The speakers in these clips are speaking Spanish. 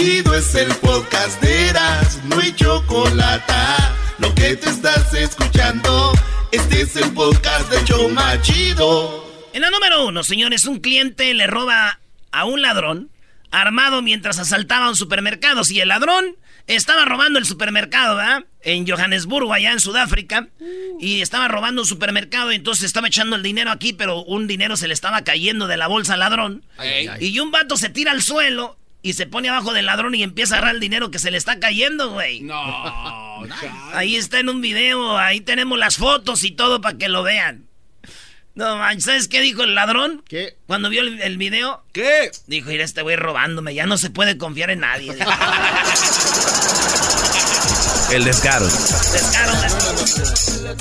Chido, es el podcast de Eras, no hay chocolate. Lo que te estás escuchando, este es el podcast de Choma Chido. En la número uno, señores, un cliente le roba a un ladrón armado mientras asaltaba un supermercado. Si el ladrón estaba robando el supermercado, ¿verdad? En Johannesburgo, allá en Sudáfrica. Y estaba robando un supermercado y entonces estaba echando el dinero aquí, pero un dinero se le estaba cayendo de la bolsa al ladrón. Y un vato se tira al suelo y se pone abajo del ladrón y empieza a agarrar el dinero que se le está cayendo, güey. No. Ahí está en un video, ahí tenemos las fotos y todo para que lo vean. No manches, ¿sabes qué dijo el ladrón? ¿Qué? Cuando vio el, el video, ¿Qué? dijo, mira, este güey robándome, ya no se puede confiar en nadie. El descaro. Descaro.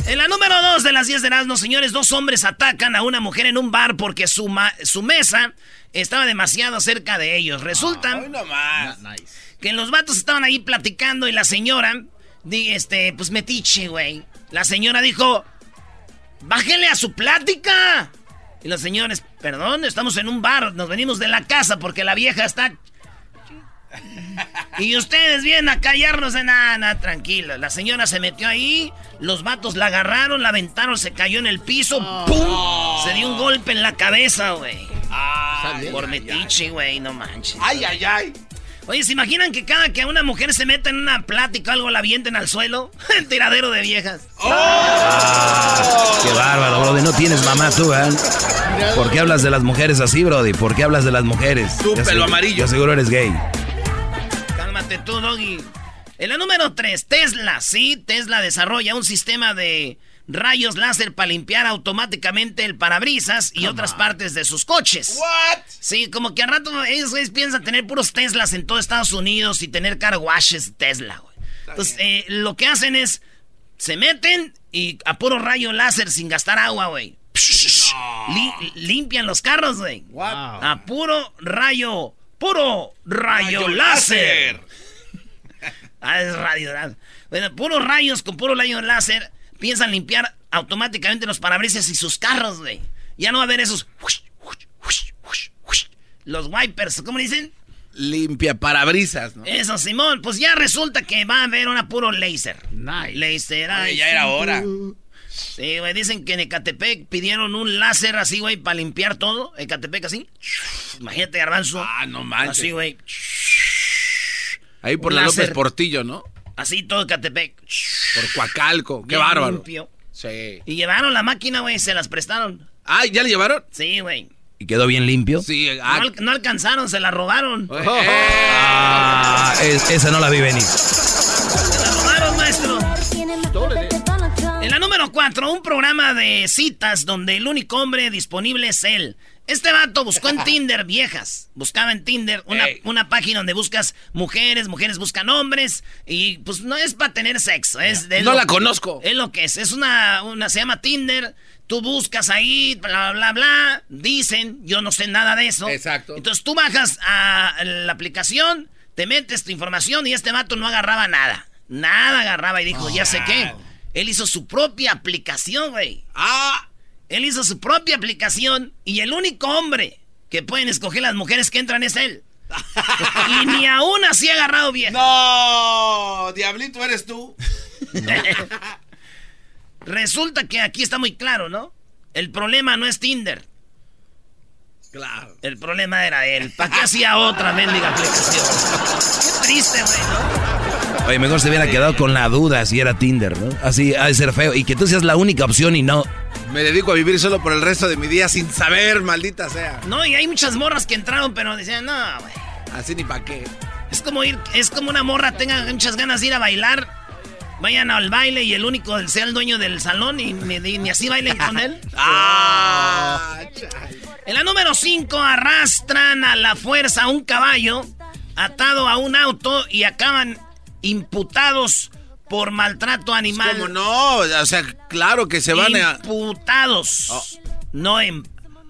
En la número dos de las 10 de Erasmo, señores, dos hombres atacan a una mujer en un bar porque su, ma- su mesa estaba demasiado cerca de ellos. Resulta que los vatos estaban ahí platicando y la señora, di- este, pues metiche, güey. La señora dijo, bájele a su plática. Y los señores, perdón, estamos en un bar, nos venimos de la casa porque la vieja está... Y ustedes vienen a callarnos de nada, nada, tranquilo. La señora se metió ahí, los vatos la agarraron, la aventaron, se cayó en el piso, ¡pum! Se dio un golpe en la cabeza, güey. Por metiche, güey, no manches. Ay, ay, ay. Oye, ¿se imaginan que cada que a una mujer se meta en una plática o algo la avienten al suelo? El tiradero de viejas. Qué bárbaro, Brody. No tienes mamá tú, ¿eh? ¿Por qué hablas de las mujeres así, Brody? ¿Por qué hablas de las mujeres? Tú, pelo amarillo. Yo seguro eres gay. Cálmate tú, Doggy. En la número 3, Tesla. Sí, Tesla desarrolla un sistema de rayos láser para limpiar automáticamente el parabrisas y otras partes de sus coches. What? Sí, como que al rato ellos piensan tener puros Teslas en todo Estados Unidos y tener car washes Tesla, güey. Entonces, eh, lo que hacen es, se meten y a puro rayo láser sin gastar agua, güey. Li- limpian los carros, güey. A puro rayo, puro rayo, Rayo láser. Ah, es radio. ¿verdad? Bueno, puros rayos con puro rayo láser piensan limpiar automáticamente los parabrisas y sus carros, güey. Ya no va a haber esos... Los wipers, ¿cómo dicen? Limpia parabrisas, ¿no? Eso, Simón. Pues ya resulta que va a haber una puro láser. Nice. Láser. Oye, ay, ya era hora. Sí, güey, dicen que en Ecatepec pidieron un láser así, güey, para limpiar todo. Ecatepec así. Imagínate, garbanzo. Ah, no manches. Así, güey. Ahí por la láser. López Portillo, ¿no? Así todo Ecatepec. Por Coacalco. Qué Bien bárbaro. limpio. Sí. Y llevaron la máquina, güey, se las prestaron. Ah, ¿ya le llevaron? Sí, güey. ¿Y quedó bien limpio? Sí. No, Ah, al- no alcanzaron, se la robaron. eh, Ah, es- esa no la vi venir. Se la robaron, maestro. En la número 4, un programa de citas donde el único hombre disponible es él. Este vato buscó en Tinder viejas. Buscaba en Tinder una, una página donde buscas mujeres, mujeres buscan hombres. Y pues no es para tener sexo. Es, es No lo- la conozco. Es lo que es. Es una, una, se llama Tinder. Tú buscas ahí, bla, bla, bla. Dicen, yo no sé nada de eso. Exacto. Entonces tú bajas a la aplicación, te metes tu información y este vato no agarraba nada. Nada agarraba y dijo, ya sé qué. Él hizo su propia aplicación, güey. ah, Él hizo su propia aplicación y el único hombre que pueden escoger las mujeres que entran es él. y ni aún así ha agarrado bien. no, diablito eres tú. Resulta que aquí está muy claro, ¿no? El problema no es Tinder. Claro. El problema era él. ¿Para qué hacía otra mendiga aplicación? Qué triste, güey, ¿no? Oye, mejor se hubiera quedado con la duda si era Tinder, ¿no? Así ha de ser feo. Y que tú seas la única opción y no. Me dedico a vivir solo por el resto de mi día sin saber, maldita sea. No, y hay muchas morras que entraron, pero decían, no, güey. Así ni pa' qué. Es como ir, es como una morra tenga muchas ganas de ir a bailar. Vayan al baile y el único sea el dueño del salón y ni, ni- así bailen con él. Ah. En la número 5 arrastran a la fuerza a un caballo atado a un auto y acaban imputados por maltrato animal. ¿Cómo no? O sea, claro que se van a... Imputados. Oh. No en...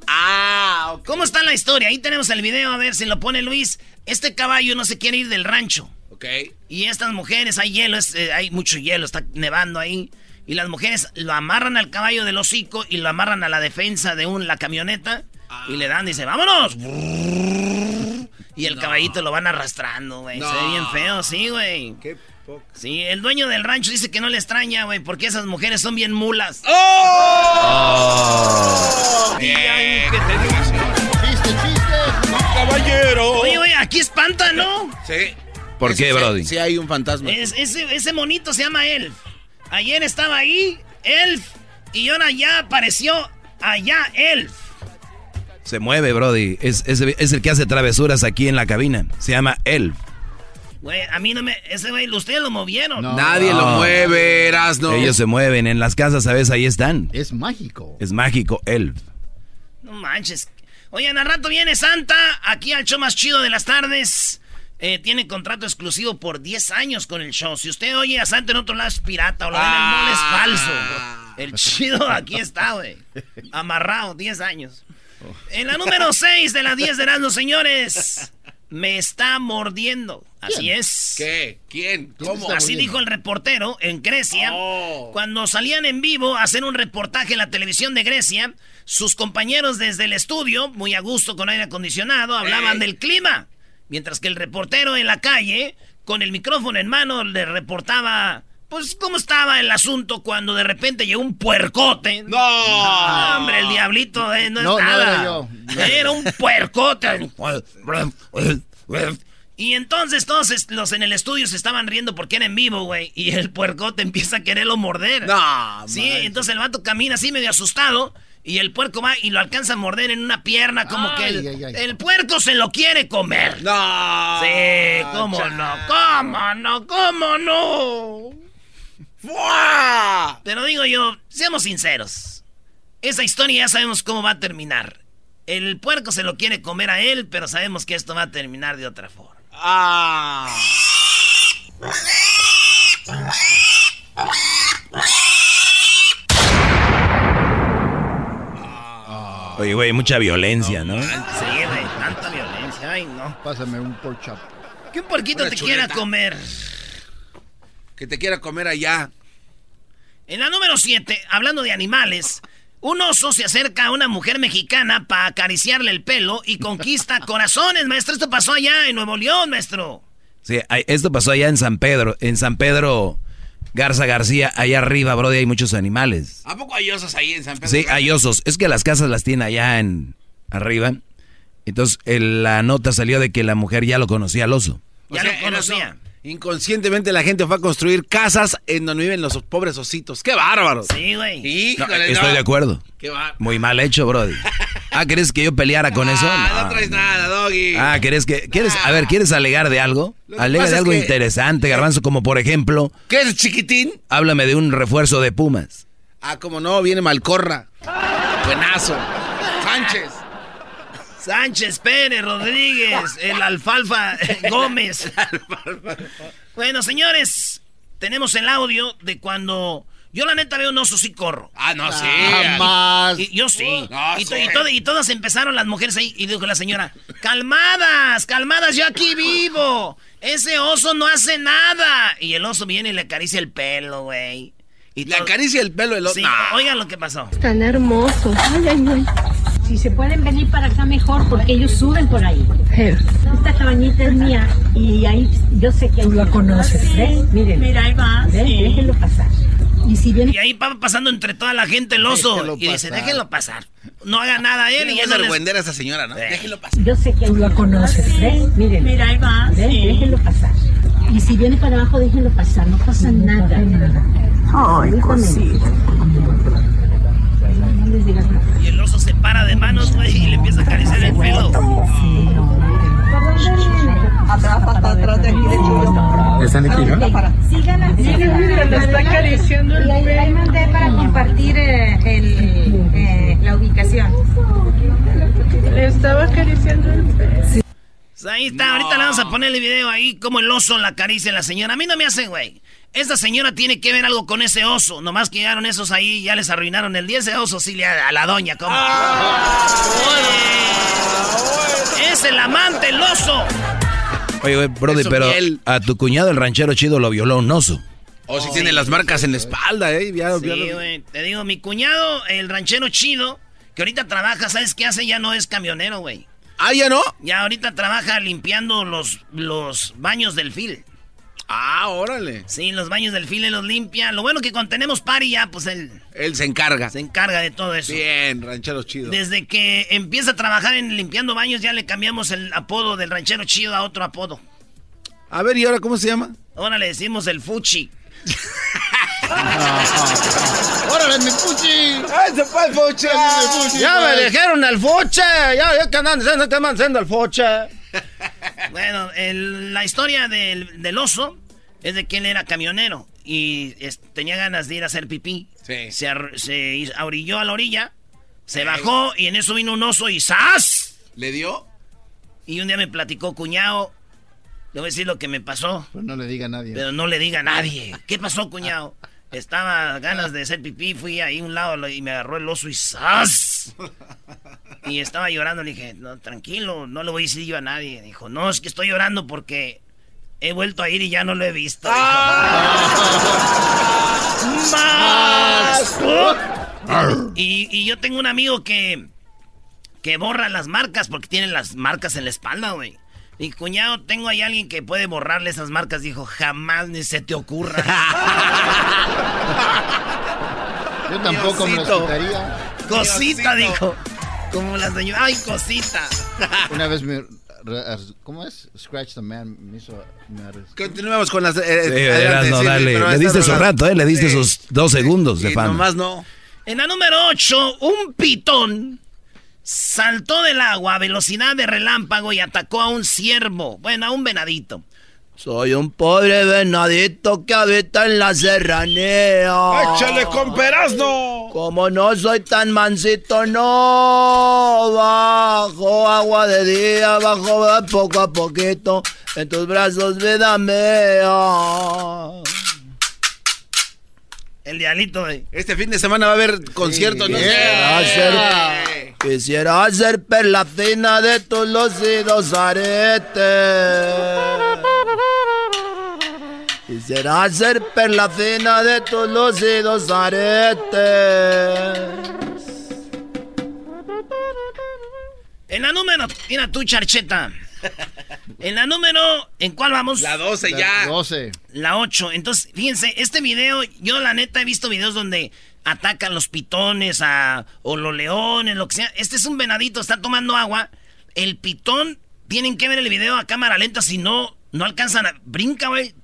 Ah, ¿Cómo está la historia? Ahí tenemos el video, a ver si lo pone Luis. Este caballo no se quiere ir del rancho. Ok. Y estas mujeres, hay hielo, eh, hay mucho hielo, está nevando ahí. Y las mujeres lo amarran al caballo del hocico y lo amarran a la defensa de un, la camioneta. Y le dan, dice, vámonos. Y el caballito lo van arrastrando, güey. Se ve bien feo, sí, güey. Qué Sí, el dueño del rancho dice que no le extraña, güey, porque esas mujeres son bien mulas. ¡Oh! Bien. que Chiste, chiste. Caballero. Oye, güey, aquí espanta, ¿no? Sí. ¿Por qué, Brody? Sí, hay un fantasma. ese, ese monito se llama Elf. Ayer estaba ahí, Elf, y ahora ya apareció allá Elf. Se mueve, Brody. Es, es, el que hace travesuras aquí en la cabina. Se llama Elf. Güey, a mí no me... Ese güey, ustedes lo movieron. Nadie lo mueve, eras, no. Ellos se mueven. En las casas, ¿sabes? Ahí están. Es mágico. Es mágico, Elf. No manches. Oigan, al rato viene Santa aquí al show más chido de las tardes. Eh, tiene contrato exclusivo por 10 años con el show. Si usted oye a Santa en otro lado es pirata o lo ven en el es ah. falso. El chido aquí está, güey. Amarrado, 10 años. En la número 6 de las 10 de Erasmus, señores. Me está mordiendo. Así es. ¿Qué? ¿Quién? ¿Cómo? Así dijo el reportero en Grecia. Oh. Cuando salían en vivo a hacer un reportaje en la televisión de Grecia, sus compañeros desde el estudio, muy a gusto con aire acondicionado, hablaban del clima. Mientras que el reportero en la calle, con el micrófono en mano, le reportaba pues, ¿cómo estaba el asunto cuando de repente llegó un puercote? ¡No! hombre, el diablito eh, no, es nada. era, yo. era un puercote. y entonces todos los en el estudio se estaban riendo porque era en vivo, güey. Y el puercote empieza a quererlo morder. No, Sí, entonces el vato camina así medio asustado. Y el puerco va y lo alcanza a morder en una pierna, como que el, puerco se lo quiere comer. No. Sí, cómo no, cómo no, cómo no. Pero digo yo, seamos sinceros. Esa historia ya sabemos cómo va a terminar. El puerco se lo quiere comer a él, pero sabemos que esto va a terminar de otra forma. Ah. Oye, güey, mucha violencia, ¿no? Sí, güey, tanta violencia. Ay, no. Pásame un. Que un porquito te quiera comer que te quiera comer allá. En la número 7, hablando de animales, un oso se acerca a una mujer mexicana para acariciarle el pelo y conquista corazones, maestro. Esto pasó allá en Nuevo León, maestro. Sí, esto pasó allá en San Pedro. En San Pedro Garza García, allá arriba, bro, hay muchos animales. ¿A poco hay osos ahí en San Pedro? Sí, hay osos. Es que las casas las tiene allá en arriba. Entonces, la nota salió de que la mujer ya lo conocía al oso. Ya lo conocía. Inconscientemente la gente fue a construir casas en donde viven los pobres ositos. ¡Qué bárbaro! Sí, güey. estoy de acuerdo. Qué Muy mal hecho, Brody. Ah, ¿quieres que yo peleara con eso? Ah, no, traes nada, Doggy. Ah, ¿quieres que quieres a ver, ¿quieres alegar de algo? Alega de algo interesante, Garbanzo, como por ejemplo, ¿qué es chiquitín? Háblame de un refuerzo de Pumas. Ah, como no, viene Malcorra. Buenazo. Sánchez. Sánchez Pérez Rodríguez, el alfalfa Gómez. bueno, señores, tenemos el audio de cuando yo la neta veo un oso sí corro. Ah, no, sí. Jamás. yo sí. y, y, todas empezaron las mujeres ahí y dijo la señora, calmadas, calmadas, yo aquí vivo. Ese oso no hace nada. Y el oso viene y le acaricia el pelo, güey. Y le acaricia el pelo el oso. Sí, oigan lo que pasó. Tan hermoso. Ay, ay, ay. Si se pueden venir para acá mejor porque ellos suben por ahí. Esta cabañita es mía y ahí yo sé que lo conoces. ¿Ves? Miren. Mira, ahí va. Déjenlo pasar. Y, si viene... y ahí va pasando entre toda la gente el oso. y dice, déjenlo pasar. No haga nada él. Y es no les... a esa señora, ¿no? Déjenlo pasar. Yo sé que lo conoces. ¿Ves? Miren. Mira, ahí va. Déjenlo pasar. Y si viene para abajo, déjenlo pasar. No pasa nada. Ay, cosita. Y el oso se para de manos, güey, y le empieza a acariciar el pelo. Atrás, hasta atrás de aquí de chulo. ¿Están aquí, no? Sigan, sigan, está acariciando el pelo. Ahí mandé para compartir eh, el, eh, la ubicación. estaba acariciando el pez. Pues ahí está, ahorita le vamos a poner el video ahí como el oso la acaricia a la señora. A mí no me hace, güey. Esta señora tiene que ver algo con ese oso. Nomás que llegaron esos ahí y ya les arruinaron el día. Ese oso sí le a la doña, ¿cómo? Es el amante, el oso. Oye, güey, Brody, Eso, pero miel. a tu cuñado el ranchero chido lo violó un oso. O si tiene las marcas en la espalda, ¿eh? Ya- Sí, güey. Te digo, mi cuñado, el ranchero chido, que ahorita trabaja, ¿sabes qué hace? Ya no es camionero, güey. Ah, ya no. Ya ahorita trabaja limpiando los, los baños del fil. Ah, órale. Sí, los baños del fil él los limpia. Lo bueno que cuando tenemos party ya, pues él Él se encarga. se encarga de todo eso. Bien, ranchero chido. Desde que empieza a trabajar en limpiando baños, ya le cambiamos el apodo del ranchero chido a otro apodo. A ver, ¿y ahora cómo se llama? Ahora le decimos el fuchi. ¡Órale, mi puchi! ¡Ese fue el fuche! ¡Ya me dijeron el foche! ¡Ya, ya que andan diciendo, te andan diciendo el foche! Bueno, el- la historia del, del oso es de que él era camionero y es- tenía ganas de ir a hacer pipí. Sí. Se, ar- se orilló a la orilla, se bajó y en eso vino un oso y ¡zas! ¿Le dio? Y un día me platicó, cuñado, le voy a decir lo que me pasó, Pero no le diga a nadie. pero no le diga a nadie. ¿Qué pasó, cuñado? Estaba ganas de hacer pipí, fui ahí a un lado y me agarró el oso y ¡zas! Y estaba llorando, le dije, no, tranquilo, no le voy a decir yo a nadie. Dijo, no, es que estoy llorando porque he vuelto a ir y ya no lo he visto. Dijo. ¡Más! Y, y yo tengo un amigo que, que borra las marcas porque tiene las marcas en la espalda, güey. Y cuñado, tengo ahí alguien que puede borrarle esas marcas. Dijo, jamás ni se te ocurra. Yo tampoco me lo quitaría. cosita, Diosito. dijo. Como la señora. Ay, cosita. Una vez me... ¿Cómo es? Scratch the man me hizo... Continuemos con las... eh, Sí, adelante, verás, no, sí, dale. Le diste su rato, ¿eh? Le diste Sí. sus dos segundos de fama. nomás no. En la número 8, un pitón saltó del agua a velocidad de relámpago y atacó a un ciervo. Bueno, a un venadito. Soy un pobre venadito que habita en la serranía. con perazno! Como no soy tan mansito, no bajo agua de día, bajo poco a poquito en tus brazos, vida mía. El dialito de... Este fin de semana va a haber concierto, ¿no? Yeah. Quisiera ser perla fina de tus lucidos aretes. Quisiera ser perla fina de tus lucidos aretes. En la número, mira tú, charcheta. En la número, ¿en cuál vamos? La 12 ya. 12. La 8. Entonces, fíjense, este video, yo la neta he visto videos donde atacan los pitones a, o los leones, lo que sea. Este es un venadito, está tomando agua. El pitón, tienen que ver el video a cámara lenta, si no, no alcanzan a... Brinca, güey.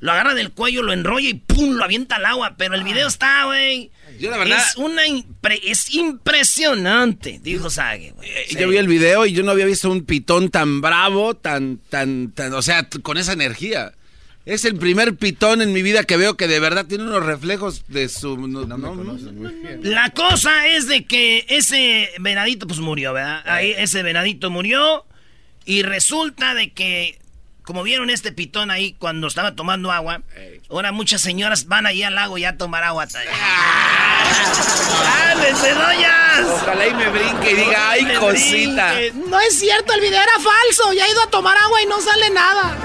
Lo agarra del cuello, lo enrolla y ¡pum! Lo avienta al agua. Pero el video está, güey. Yo la verdad- Es una... impre- es impresionante, dijo Sage, güey. Eh, Sí. Yo vi el video y yo no había visto un pitón tan bravo, tan, tan, tan, o sea, con esa energía. Es el primer pitón en mi vida que veo que de verdad tiene unos reflejos de su... No, No me no. La cosa es de que ese venadito pues murió, ¿verdad? Ahí ese venadito murió y resulta de que como vieron este pitón ahí cuando estaba tomando agua, ahora muchas señoras van ahí al lago ya a tomar agua. ¡Ándese, doñas! Ojalá y me brinque y diga, ay, Me cosita. brinque. No es cierto, el video era falso. Ya he ido a tomar agua y no sale nada.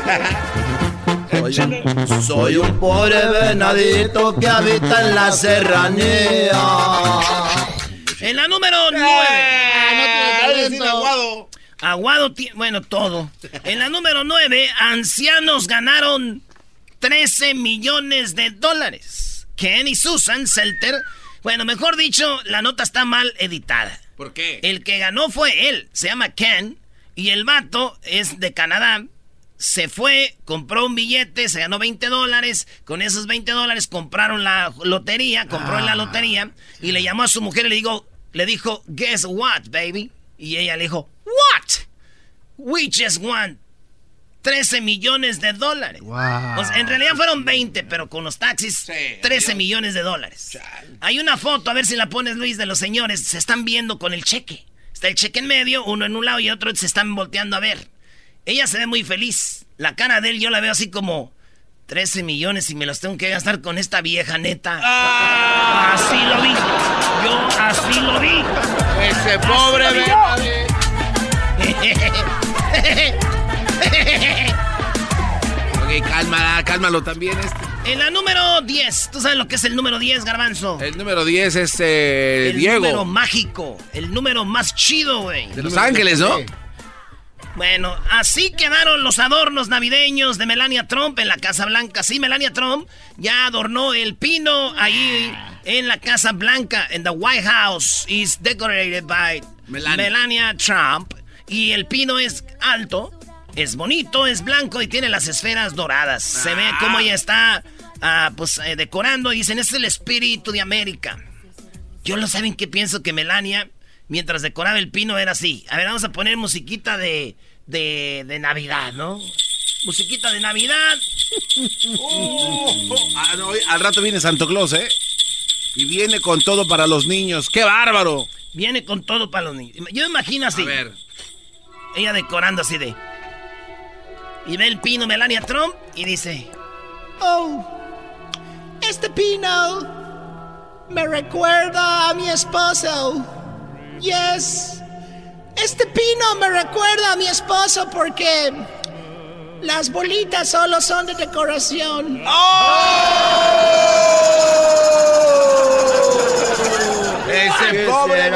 Soy un pobre venadito que habita en la serranía. En la número 9. Ah, eres bien aguado. Aguado, ti- bueno, todo. En la número 9, ancianos ganaron 13 millones de dólares. Ken y Susan Selter. Bueno, mejor dicho, la nota está mal editada. ¿Por qué? El que ganó fue él, se llama Ken, y el vato es de Canadá. Se fue, compró un billete, se ganó 20 dólares. Con esos 20 dólares compraron la lotería, compró en la lotería y le llamó a su mujer y le dijo, le dijo, guess what, baby? Y ella le dijo, what? We just won 13 millones de dólares. Wow. O sea, en realidad fueron 20, pero con los taxis, Sí, 13 adiós. millones de dólares. Hay una foto, a ver si la pones Luis, de los señores, se están viendo con el cheque. Está el cheque en medio, uno en un lado y otro se están volteando a ver. Ella se ve muy feliz. La cara de él yo la veo así como 13 millones y me los tengo que gastar con esta vieja neta. Ah. Así lo vi. Yo así lo vi. Ese pobre ok, también este. En la número 10, ¿tú sabes lo que es el número 10, Garbanzo? El número 10 es eh, el Diego. El número mágico, el número más chido, güey. De Los Ángeles, ¿no? Bueno, así quedaron los adornos navideños de Melania Trump en la Casa Blanca. Sí, Melania Trump ya adornó el pino ahí en la Casa Blanca, en the White House. Is decorated by Melania. Melania Trump. Y el pino es alto, es bonito, es blanco y tiene las esferas doradas. Se ve cómo ella está ah, pues eh, decorando. Dicen, es el espíritu de América. Yo lo saben que pienso que Melania, mientras decoraba el pino, era así. A ver, vamos a poner musiquita de, de, de Navidad, ¿no? Musiquita de Navidad. Ah, no, al rato viene Santo Claus, ¿eh? Y viene con todo para los niños. ¡Qué bárbaro! Viene con todo para los niños. Yo me imagino así. A ver. Ella decorando así de. Y ve el pino Melania Trump y dice: Oh, este pino me recuerda a mi esposo. Yes, este pino me recuerda a mi esposo porque las bolitas solo son de decoración. Ese pobre. En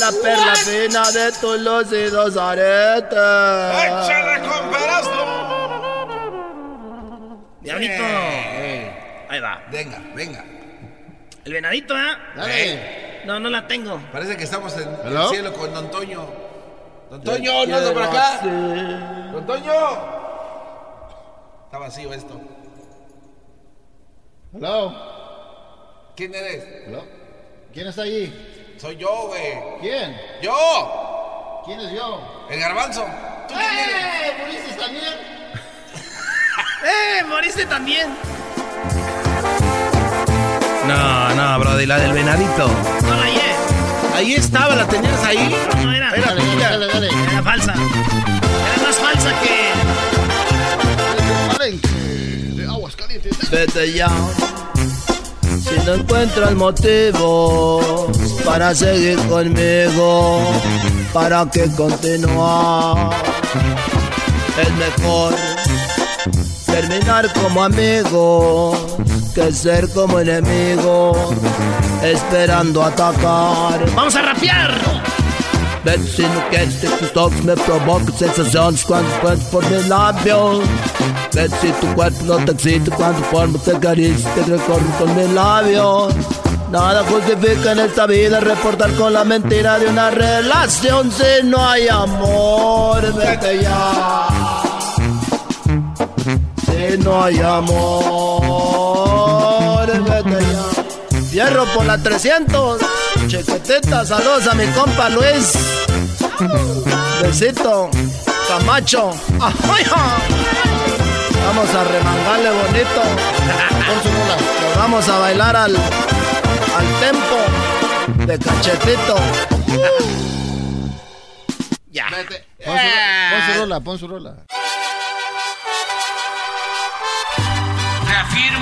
la perla fina de tus lucidos aretes. Diablito. Eh, Ahí va. Venga, venga. El venadito, ¿eh? Dale. No, no la tengo. Parece que estamos en ¿Hello? el cielo con Don Toño. Don Toño, no anda por acá. Don Toño. Está vacío esto. Hello. ¿Quién eres? Hello. ¿Quién está allí? Soy yo, güey. ¿Quién? ¡Yo! ¿Quién es yo? El garbanzo. ¿Tú quién eres? ¡Eh! ¡Eh! ¡Moriste también! No, no, Brody, la del venadito. No la hallé. Ahí estaba, la tenías ahí. No, no era. Era Dale, tuya. dale, dale. Era falsa. Era más falsa que. De aguas calientes. Vete ya. Si no encuentras motivos para seguir conmigo, para que continuar, es mejor terminar como amigos que ser como enemigos, esperando atacar. ¡Vamos a rapear! Vet si no quieres que tus toques me provoquen sensaciones cuando puedes por mis labios. Vet si tu cuerpo no te excita cuando formas te caricias te recorren con mis labios. Nada justifica en esta vida reportar con la mentira de una relación si no hay amor. Vete ya. Si no hay amor, vete ya. Fierro por la 300. Chequetita, saludos a mi compa Luis. Besito, Camacho. Vamos a remangarle bonito. Pon su rola. Nos vamos a bailar al, al tempo de cachetito. Ya. Pon su, pon su rola, pon su rola.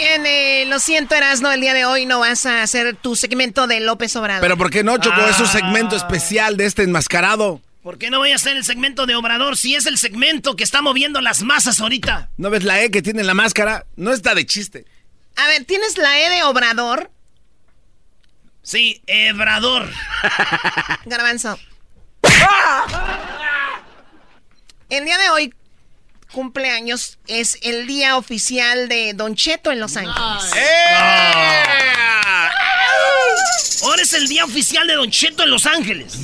bien, eh, lo siento, Erasno, el día de hoy no vas a hacer tu segmento de López Obrador. Pero ¿por qué no, Choco? Es un Ah. segmento especial de este enmascarado. ¿Por qué no voy a hacer el segmento de Obrador si es el segmento que está moviendo las masas ahorita? ¿No ves la E que tiene en la máscara? No está de chiste. A ver, ¿tienes la E de Obrador? Sí, Ebrador. Garbanzo. El día de hoy, cumpleaños, es el día oficial de Don Cheto en Los Ángeles. Ahora es el día oficial de Don Cheto en Los Ángeles.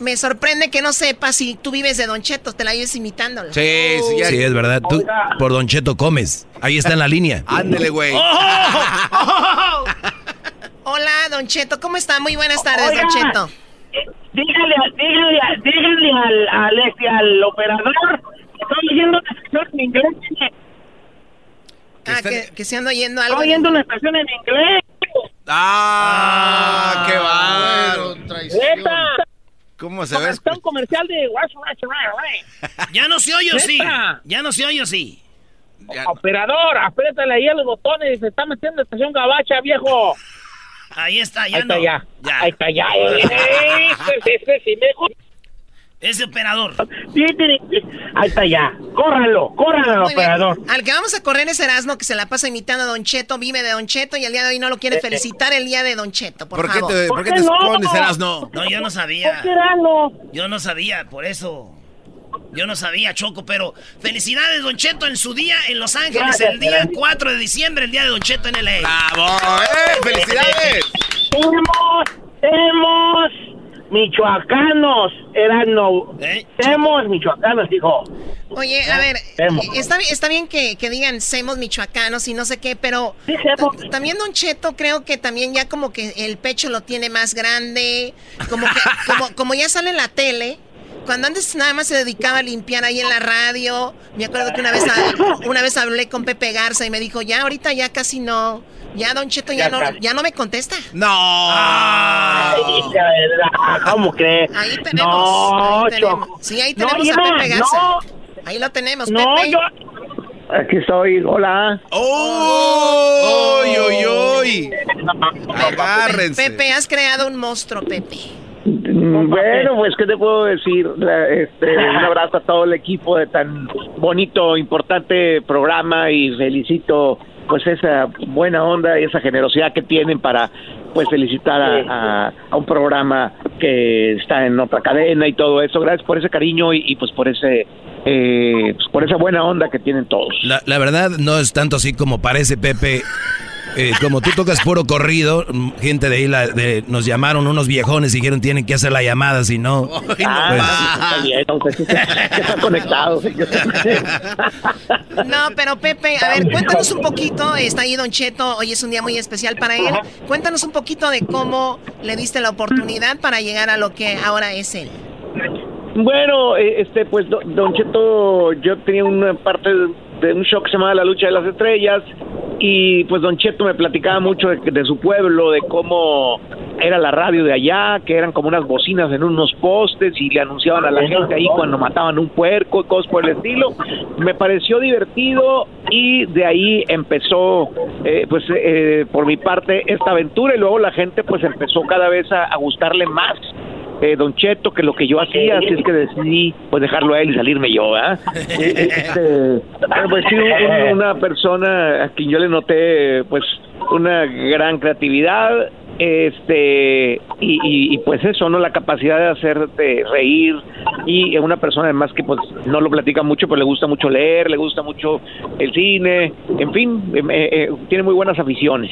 Me sorprende que no sepas si tú vives de Don Cheto, te la vives imitándolo. Sí, sí, sí, es verdad. Tú por Don Cheto comes. Ahí está en la línea. Ándele, güey. Hola, Don Cheto, ¿cómo está? Muy buenas tardes, Don Cheto. Dígale, dígale, dígale al, al, este, al operador. Estoy oyendo una estación en inglés. Ah, que, que se anda oyendo algo. Estoy oyendo una estación en inglés. ¡Ah! ¡Qué Bueno, va! traición. Neta. ¿Cómo se ve? Está un comercial de Ya no se oye, ¿o sí. Ya no se oye, ¿o sí. Ya- Operador, apriétale ahí a los botones. Se está metiendo estación gabacha, viejo. Ahí está, ya Ahí no. está ya. Ya. Ahí está ya. Ese, ese, sí, mejor. Ese operador. Ahí está ya. Córralo, córralo, bien. operador. Al que vamos a correr es Erasmo, que se la pasa imitando a Don Cheto, vive de Don Cheto y el día de hoy no lo quiere felicitar el día de Don Cheto, por, ¿Por qué favor. te, ¿Por por qué qué te no? escondes? No. No, yo no ¿Por sabía. qué no? Yo no sabía, por eso. Yo no sabía, Choco, pero felicidades, Don Cheto, en su día en Los Ángeles, Gracias, el día gracias. 4 de diciembre, el día de Don Cheto en LA. ¡Bravo! ¡Eh! ¡Felicidades! Tenemos, tenemos michoacanos, eran no. ¿Eh? Tenemos michoacanos, hijo. Oye, a ver, Semos. está, está bien que, que digan semos michoacanos y no sé qué, pero Sí, semos. también Don Cheto creo que también ya como que el pecho lo tiene más grande, como que como, como ya sale en la tele. Cuando antes nada más se dedicaba a limpiar ahí en la radio, me acuerdo que una vez una vez hablé con Pepe Garza y me dijo, "Ya ahorita ya casi no, ya Don Cheto ya, Ya no ya no me contesta." ¡No! Ay, ¿Cómo crees? Ahí tenemos. No, ahí tenemos. Choco. Sí, ahí No, tenemos Irma, a Pepe Garza. no. Ahí lo tenemos, No, Pepe. yo. Aquí estoy, hola. ¡Oh! ¡Uy, uy, uy! Agárrense. Pepe, has creado un monstruo, Pepe. Bueno, pues, ¿qué te puedo decir? Este, un abrazo a todo el equipo de tan bonito, importante programa y felicito pues esa buena onda y esa generosidad que tienen para pues felicitar a, a- a un programa que está en otra cadena y todo eso. Gracias por ese cariño y, y, pues por ese eh, pues, por esa buena onda que tienen todos. La, la verdad no es tanto así como parece, Pepe. Eh, como tú tocas puro corrido, mm, gente de ahí la- de- nos llamaron unos viejones y dijeron tienen que hacer la llamada, si no... Ay, no entonces, que están conectados. No, pero Pepe, a ver, cuéntanos un poquito. Está ahí Don Cheto, hoy es un día muy especial para él. Cuéntanos un poquito de cómo le diste la oportunidad para llegar a lo que ahora es él. Bueno, eh, este, pues, do- Don Cheto, yo tenía una parte de, de un show que se llamaba La Lucha de las Estrellas y pues Don Cheto me platicaba mucho de, de su pueblo, de cómo era la radio de allá, que eran como unas bocinas en unos postes y le anunciaban a la gente ahí cuando mataban un puerco y cosas por el estilo. Me pareció divertido y de ahí empezó, eh, pues, eh, por mi parte, esta aventura y luego la gente pues empezó cada vez a- a gustarle más eh, Don Cheto que lo que yo hacía, así es que decidí pues dejarlo a él y salirme yo, ¿ah? Este, pero, pues sí, un- una persona a quien yo le noté pues una gran creatividad, este y, y- y, pues eso, ¿no? La capacidad de hacerte reír y es una persona además que pues no lo platica mucho, pero le gusta mucho leer, le gusta mucho el cine, en fin, eh, eh, tiene muy buenas aficiones.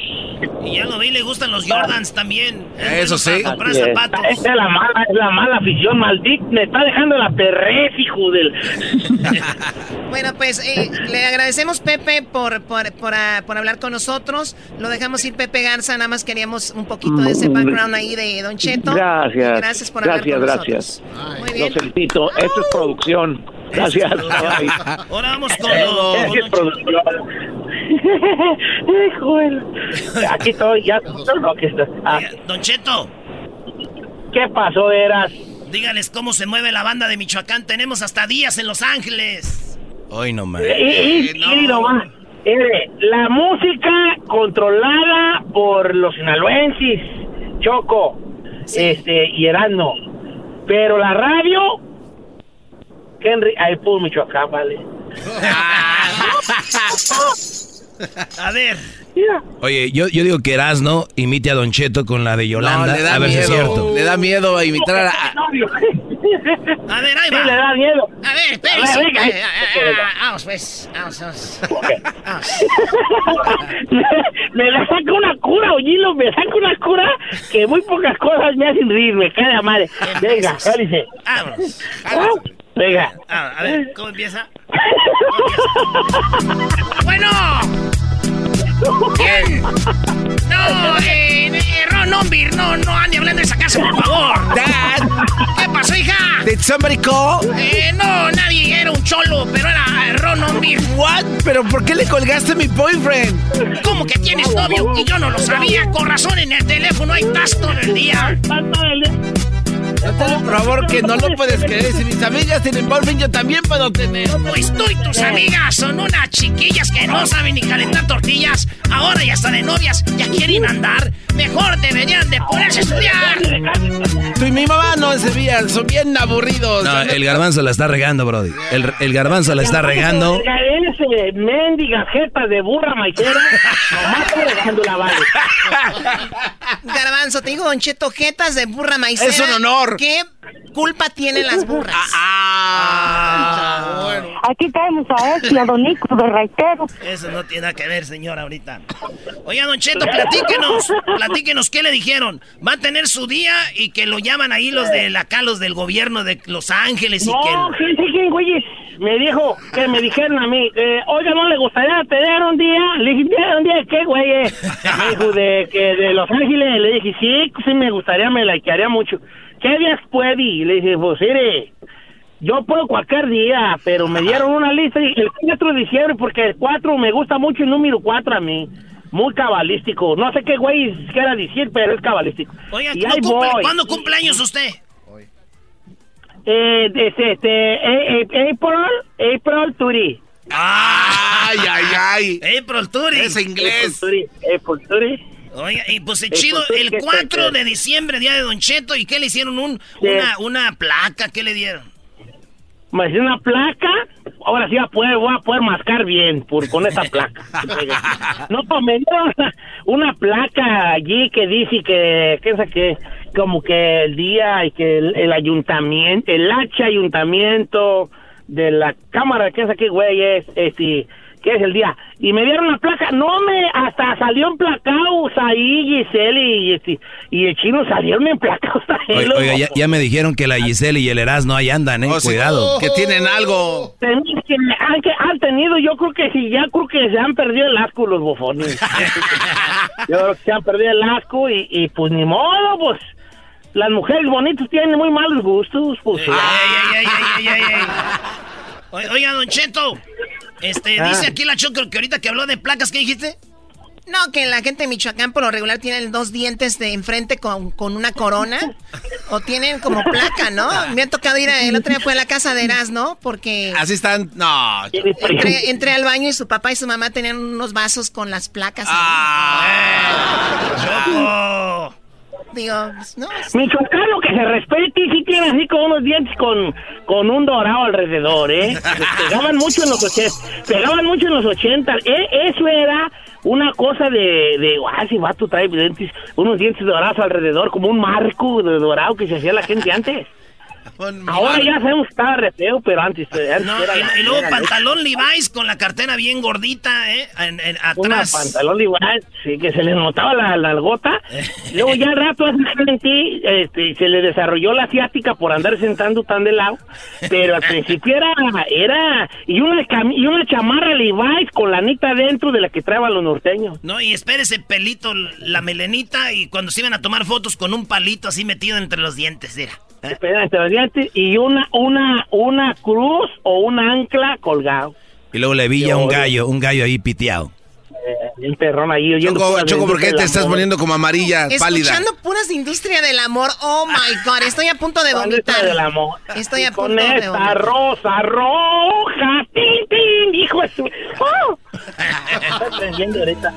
Y ya lo vi, le gustan los Jordans también. Es Eso bueno sí. comprar es. zapatos. Esta es la mala, es la mala afición, maldito. Me está dejando la perrez, hijo del. Bueno, pues eh, le agradecemos Pepe por, por, por, ah, por hablar con nosotros. Lo dejamos ir Pepe Garza, nada más queríamos un poquito de ese background ahí de Don Cheto. Gracias. Gracias por gracias, hablar con gracias. nosotros. Muy bien. felicito. Esto es producción. Gracias. Ahora vamos con, Don es producción. Aquí estoy, ya. No, aquí está. Ah. Don Cheto, ¿Qué pasó, Eras? dígales cómo se mueve la banda de Michoacán. Tenemos hasta días en Los Ángeles. Hoy no más. Y, y, y nomás, mire, la música controlada por los sinaloenses, Choco, este, y Erasmo. Pero la radio, Henry, ahí por Michoacán, vale. A ver, Oye, yo, yo digo que Erasno imite a Don Cheto con la de Yolanda, No, le da a ver si es miedo. cierto. Le da miedo a imitar a... a- ver, ahí Sí, va. le da miedo. A ver, venga, Eh, eh, eh, Vamos, pues. Vamos, vamos. Vamos. me, me la saca una cura, Ollilo, me saca una cura que muy pocas cosas me hacen reír, me cae la madre. Venga, cálice. Vámonos. Venga. Ah, a ver, ¿cómo empieza? bueno. ¿Quién? No, eh, eh, Ron Ombir, no, no ande hablando de esa casa, por favor. Dad. ¿Qué pasó, hija? Did somebody call? Eh, no, nadie, era un cholo, pero era Ron Ombir. What? ¿Pero por qué le colgaste a mi boyfriend? ¿Cómo que tienes novio? Y yo no lo sabía. Con razón, en el teléfono hay tas todo el día. Por favor, que no lo puedes creer. Si mis amigas tienen boyfriend, yo también puedo tener. Pues tú y tus amigas son unas chiquillas que no saben ni calentar tortillas. Ahora ya están de novias, ya quieren andar. Mejor deberían de ponerse a estudiar. Tú y mi mamá no se veían, son bien aburridos. No, el garbanzo la está regando, Brody. El, el garbanzo la está regando. Ese mendiga jeta de burra maicera, nomás está regando la vale. Garbanzo, te digo, Don Cheto, jetas de burra maicera. Es un honor. ¿Qué culpa tienen las burras? Ah, bueno. Aquí tenemos a este, a Don Nico de Raitero. Eso no tiene nada que ver, señor, ahorita. Oiga, Don Cheto, platíquenos, platíquenos qué le dijeron. Va a tener su día y que lo llaman ahí los de acá, los del gobierno de Los Ángeles y no, que... gente, que güeyes, me dijo, que me dijeron a mí, eh, oiga, ¿no le gustaría tener un día? Le dije, ¿tener un día de qué, güey? Me dijo, de, que de Los Ángeles. Le dije, sí, sí me gustaría, me likearía mucho. ¿Qué días puede? Y le dije, pues, mire, yo puedo cualquier día, pero me dieron una lista y el 4 de diciembre, porque el 4 me gusta mucho el número 4 a mí. Muy cabalístico. No sé qué güey quiera decir, pero es cabalístico. Oiga, Y ¿cuándo ahí cumple. ¿cuándo cumpleaños usted? Eh, este, este, eh, eh, April, April Turi. Ay, ay, ay. April Turi. Es inglés. April Turi. Oiga, y pues el Eh, chido, pues, el ¿qué- 4 qué- de diciembre, día de Don Cheto, ¿y qué le hicieron? Un, Sí. una, una placa, ¿qué le dieron? Me hice una placa. Ahora sí voy a poder, voy a poder mascar bien por, con esa placa. no, me dieron una, una placa allí que dice que, que, es que como que el día y que el, el ayuntamiento, el H ayuntamiento de la cámara, que es aquí, güey, es, este, que es el día. Y me dieron la placa, no me, hasta salió emplacados ahí Giselle y, este, y el chino salieron emplacados ahí. Oiga, oiga, ya, ya me dijeron que la Giselle y el Erasmo ahí andan, eh. Oh, sí. Cuidado. Que tienen algo. Ten- que han, que han tenido, yo creo que sí, ya creo que se han perdido el asco los bofones. yo creo que se han perdido el asco y, y pues ni modo, pues las mujeres bonitas tienen muy malos gustos, pues. Ay, ay, ay, ay, ay, ay. O- Oiga, Don Cheto, este, Ah. dice aquí la Choco que ahorita que habló de placas, ¿qué dijiste? No, que la gente de Michoacán por lo regular tienen dos dientes de enfrente con, con una corona. O tienen como placa, ¿no? Me ha tocado ir, a- el otro día fue a la casa de Eras, ¿no? Porque Así están. No. entré, entré al baño y su papá y su mamá tenían unos vasos con las placas. ahí. Digo, pues, no. Michoacán, lo que se respete, sí tiene así como unos dientes con, con un dorado alrededor, ¿eh? Pegaban mucho en los ochentas. Pegaban mucho en los ochentas. Eh, eso era una cosa de, de ah, si va, tú traes dientes, unos dientes dorados alrededor, como un marco de dorado que se hacía la gente antes. Ahora ya sabemos que estaba re feo, pero antes, antes No, era y, la- y luego era pantalón Levi's con la cartera bien gordita, ¿eh? En, en- Una atrás. pantalón igual, sí, que se le notaba la, la algota. Luego ya al rato gente este, se le desarrolló la asiática por andar sentando tan de lado. Pero al principio era, era y una cami- y una chamarra Levi's con la anita dentro de la que traban los norteños. No, y espérese pelito, la melenita, y cuando se iban a tomar fotos con un palito así metido entre los dientes, era. Los dientes, y una, una, una cruz o un ancla colgado. Y luego le vi a un gallo, un gallo ahí piteado. Un perrón ahí oyendo. Choco, Choco, ¿por qué te estás amor. poniendo como amarilla, pálida? Escuchando puras de industria del amor. Oh my God, estoy a punto de ¿Cuál es la vomitar. del amor? Estoy a punto de esta vomitar. rosa roja, tin, tin, hijo de su... ¡Oh! Está prendiendo ahorita.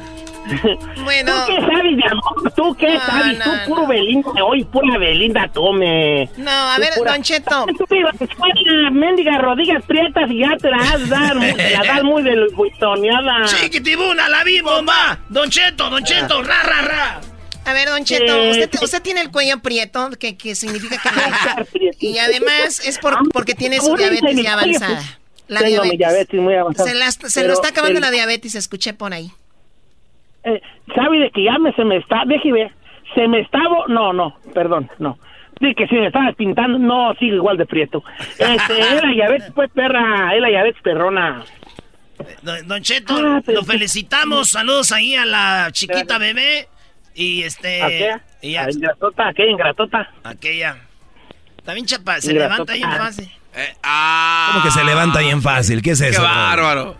Bueno. ¿Tú qué sabes de amor? ¿Tú qué No, sabes? no, Tú puro no. Belinda, hoy pura Belinda tome. No, a ver, pura- Don Cheto. Tú te ibas a escuela, mendigas rodillas prietas y ya te las has dar, te las das muy de buitoneada. Chiquitibuna, la vi, bomba. Don Cheto, Don Cheto, ra, ra, ra. A ver, Don Cheto, Eh, usted, usted tiene el cuello prieto, que, que significa que... y además es por, porque tiene su diabetes ya avanzada. La Tengo mi diabetes. diabetes muy avanzada. Se, las- se Pero lo está acabando el- la diabetes, escuché por ahí. Eh, sabe de que ya me, se me está, deje ver, se me estaba, no, no, perdón, no. Sí, que si me estabas pintando, no, sigo igual de prieto. Este, era Yavet, pues, perra, era Yavet perrona. Don, Cheto, lo felicitamos. Saludos ahí a la chiquita bebé. Y este. ¿Aquella? y ya- ¿A ingratota? ¿Aquella ingratota? aquella. También chapa, se Ingratota. levanta ahí en fase. ¿Cómo que se levanta bien fácil? ¿Qué es eso? bárbaro.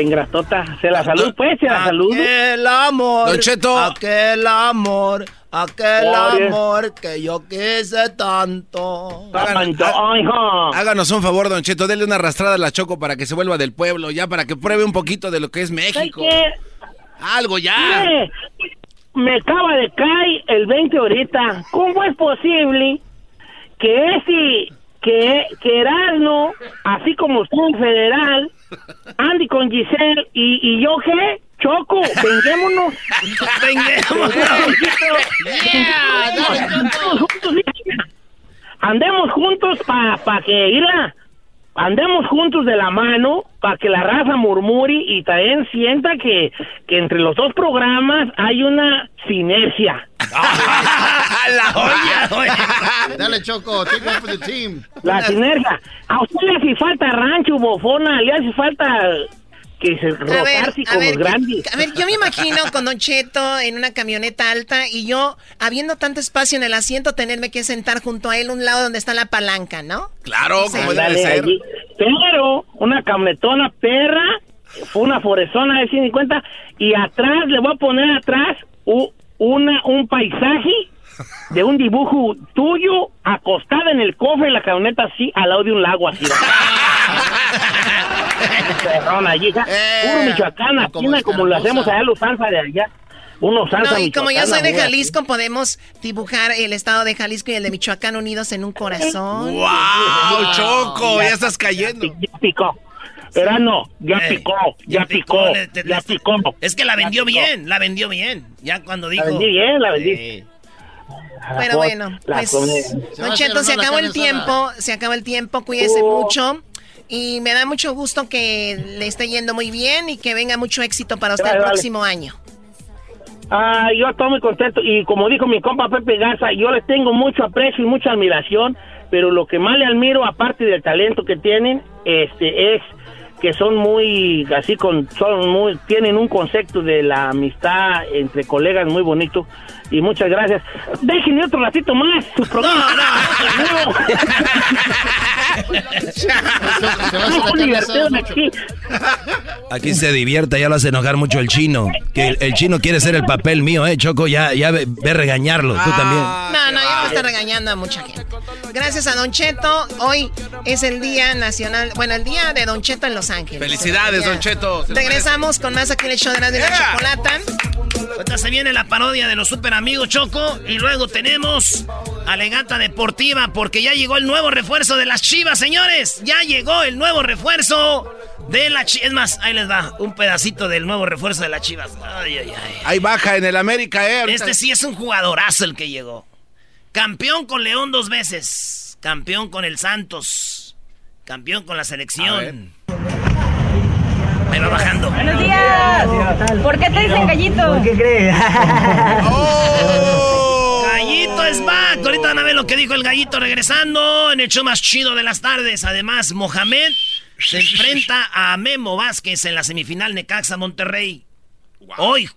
Ingratota. Se la salud, pues, se la salud. Aquel amor. Don Cheto. Aquel amor. Aquel Oye. amor que yo quise tanto. Háganos un favor, Don Cheto, denle una arrastrada a la Choco para que se vuelva del pueblo, ya para que pruebe un poquito de lo que es México. qué? Algo ya. Mire, me acaba de caer el 20 ahorita. ¿Cómo es posible que ese, que, que Erasmo, así como está en federal, Andy con Giselle y, y yo qué? Choco, venguémonos. Venguémonos. Yeah, Andemos juntos. Andemos juntos para pa que, mira, andemos juntos de la mano para que la raza murmure y también sienta que, que entre los dos programas hay una sinergia. la olla, Dale, Choco, take one for the team. La sinergia. A usted le hace falta rancho, bofona, le hace falta que se A ver, a ver, grandes. a ver, yo me imagino con Don Cheto en una camioneta alta y yo, habiendo tanto espacio en el asiento, tenerme que sentar junto a él un lado donde está la palanca, ¿no? Claro, Sí. como debe Ándale, ser. allí. Pero una camionetona perra, fue una forezona de 150 y atrás le voy a poner atrás u- una un paisaje de un dibujo tuyo acostada en el cofre de la camioneta así al lado de un lago así. Perrona, allí, ja, puro Michoacán, aquí, como lo hacemos allá los salsa de allá. Unos salsa No, y como yo soy de Jalisco, podemos dibujar el estado de Jalisco y el de Michoacán unidos en un corazón. ¡Wow, Choco! Ya estás cayendo. Ya picó. Pero no, ya Eh, picó, ya picó, le- te- ya picó. Es que la vendió bien, la vendió bien. Ya cuando dijo. La vendí bien, la vendí. Sí. Pero bueno, La pues. Don Cheto, se acabó el tiempo, se acabó el tiempo, cuídese Oh. mucho. Y me da mucho gusto que le esté yendo muy bien y que venga mucho éxito para usted Vale, el vale. próximo año. Ah, yo estoy muy contento y como dijo mi compa Pepe Garza, yo les tengo mucho aprecio y mucha admiración, pero lo que más le admiro, aparte del talento que tienen, este es que son muy así con son muy tienen un concepto de la amistad entre colegas muy bonito y muchas gracias. Déjenme otro ratito más su programa. No, divertido aquí. Aquí se divierte, ya lo hace enojar mucho el chino. Que el, el chino quiere ser el papel mío, ¿eh, Choco? Ya, ya ve, ve regañarlo, tú también. No, no, ya me está regañando a mucha gente. Gracias a Don Cheto. Hoy es el Día Nacional, bueno, el Día de Don Cheto en Los Ángeles. Felicidades. Don Cheto. Regresamos con más aquí en el show de Radio de la Yeah. Chocolata. Ahorita se viene la parodia de los super amigos Choco. Y luego tenemos Alegata Deportiva porque ya llegó el nuevo refuerzo de las chivas, señores. Ya llegó el nuevo refuerzo de la chivas. Es más, ahí les va un pedacito del nuevo refuerzo de las chivas. Ay, ay, ay. Ahí baja en el América, ¿eh? Ahorita- Este sí es un jugadorazo el que llegó. Campeón con León dos veces. Campeón con el Santos. Campeón con la selección. Ahí va bajando. Buenos días. ¿Por qué te dicen gallito? ¿Por qué crees? Gallito es back. Ahorita van a ver lo que dijo el gallito regresando en el show más chido de las tardes. Además, Mohamed se enfrenta a Memo Vázquez en la semifinal Necaxa Monterrey. Hoy,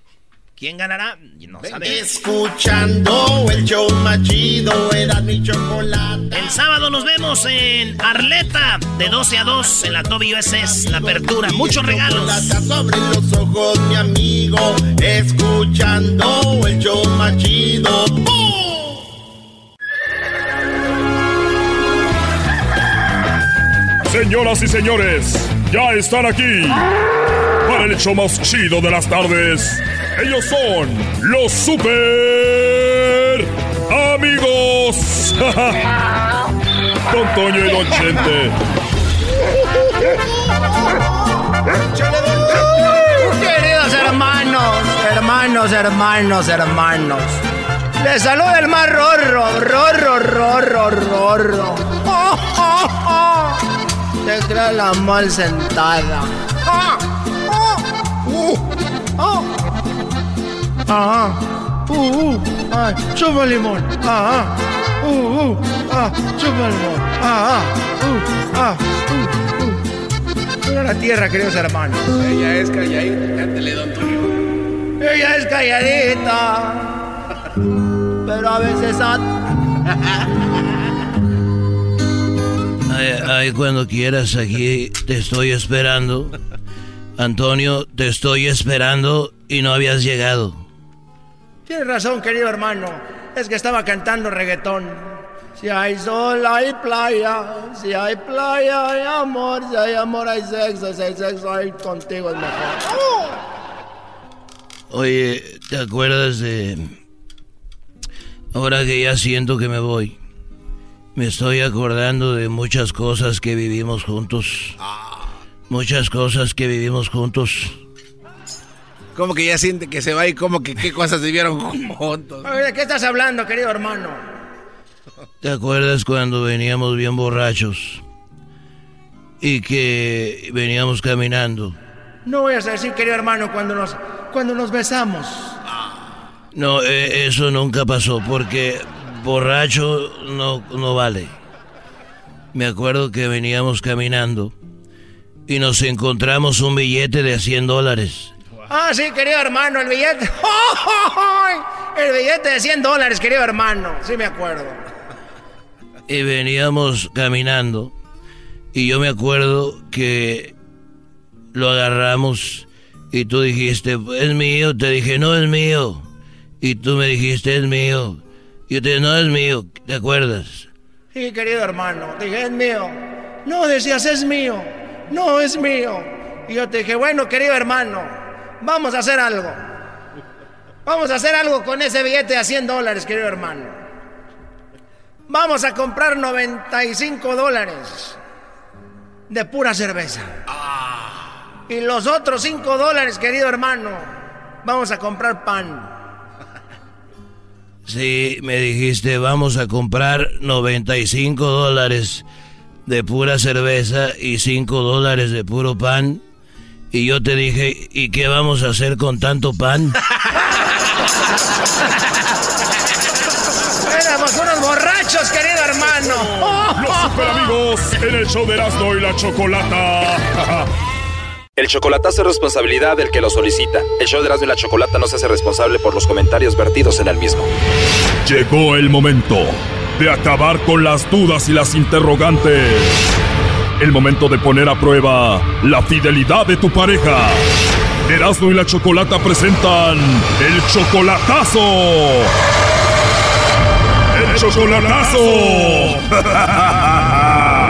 ¿quién ganará? No sabe. Escuchando el show más chido, era mi chocolate. El sábado nos vemos en Arleta de 12 a 2 en la WSS, la apertura. Muchos regalos. Sobre los ojos, mi amigo, escuchando el show más chido. Señoras y señores, ya están aquí para el hecho más chido de las tardes. Ellos son los super amigos. Don Toño y Don Chente. Queridos hermanos, hermanos, hermanos, hermanos. Les saluda el más rorro, rorro, rorro, rorro. Oh, oh, oh. Te crea la mal sentada. Oh, oh, uh, oh. Ajá. uh, uh, ay, chupa limón, ah, ah, uh, uh, ah, chupa limón, ah, ah, uh, ah, uh, uh. Mira la tierra, queridos hermanos. Ella es calladita, cántale, don Tulio. Ella es calladita, pero a veces... Ay, ay, cuando quieras, aquí te estoy esperando. Antonio, te estoy esperando y no habías llegado. Tienes razón, querido hermano. Es que estaba cantando reggaetón. Si hay sol, hay playa. Si hay playa, hay amor. Si hay amor, hay sexo. Si hay sexo, hay contigo es mejor. Oye, ¿te acuerdas de... Ahora que ya siento que me voy, me estoy acordando de muchas cosas que vivimos juntos. Muchas cosas que vivimos juntos. Como que ya siente que se va y como que qué cosas vivieron juntos. Oye, ¿De qué estás hablando, querido hermano? ¿Te acuerdas cuando veníamos bien borrachos? Y que veníamos caminando. No voy a decir, querido hermano, cuando nos, cuando nos besamos. No, eh, eso nunca pasó porque borracho no, no vale. Me acuerdo que veníamos caminando y nos encontramos un billete de 100 dólares. Ah, sí, querido hermano, el billete. El billete de 100 dólares, querido hermano. Sí, me acuerdo. Y veníamos caminando y yo me acuerdo que lo agarramos y tú dijiste, es mío. Te dije, no es mío. Y tú me dijiste, es mío. Y yo te dije, no es mío. ¿Te acuerdas? Sí, querido hermano, dije, es mío. No, decías, es mío. No, es mío. Y yo te dije, bueno, querido hermano, vamos a hacer algo. Vamos a hacer algo con ese billete de 100 dólares, querido hermano. Vamos a comprar 95 dólares de pura cerveza. Y los otros 5 dólares, querido hermano, vamos a comprar pan. Sí, me dijiste, vamos a comprar 95 dólares de pura cerveza y 5 dólares de puro pan. Y yo te dije, ¿y qué vamos a hacer con tanto pan? Éramos unos borrachos, querido hermano. Los super amigos en el show de Erasmo y la Chocolata. El chocolatazo es responsabilidad del que lo solicita. El show de Erasmo y la Chocolata no se hace responsable por los comentarios vertidos en el mismo. Llegó el momento de acabar con las dudas y las interrogantes. El momento de poner a prueba la fidelidad de tu pareja. Erasmo y la Chocolata presentan el chocolatazo. El chocolatazo.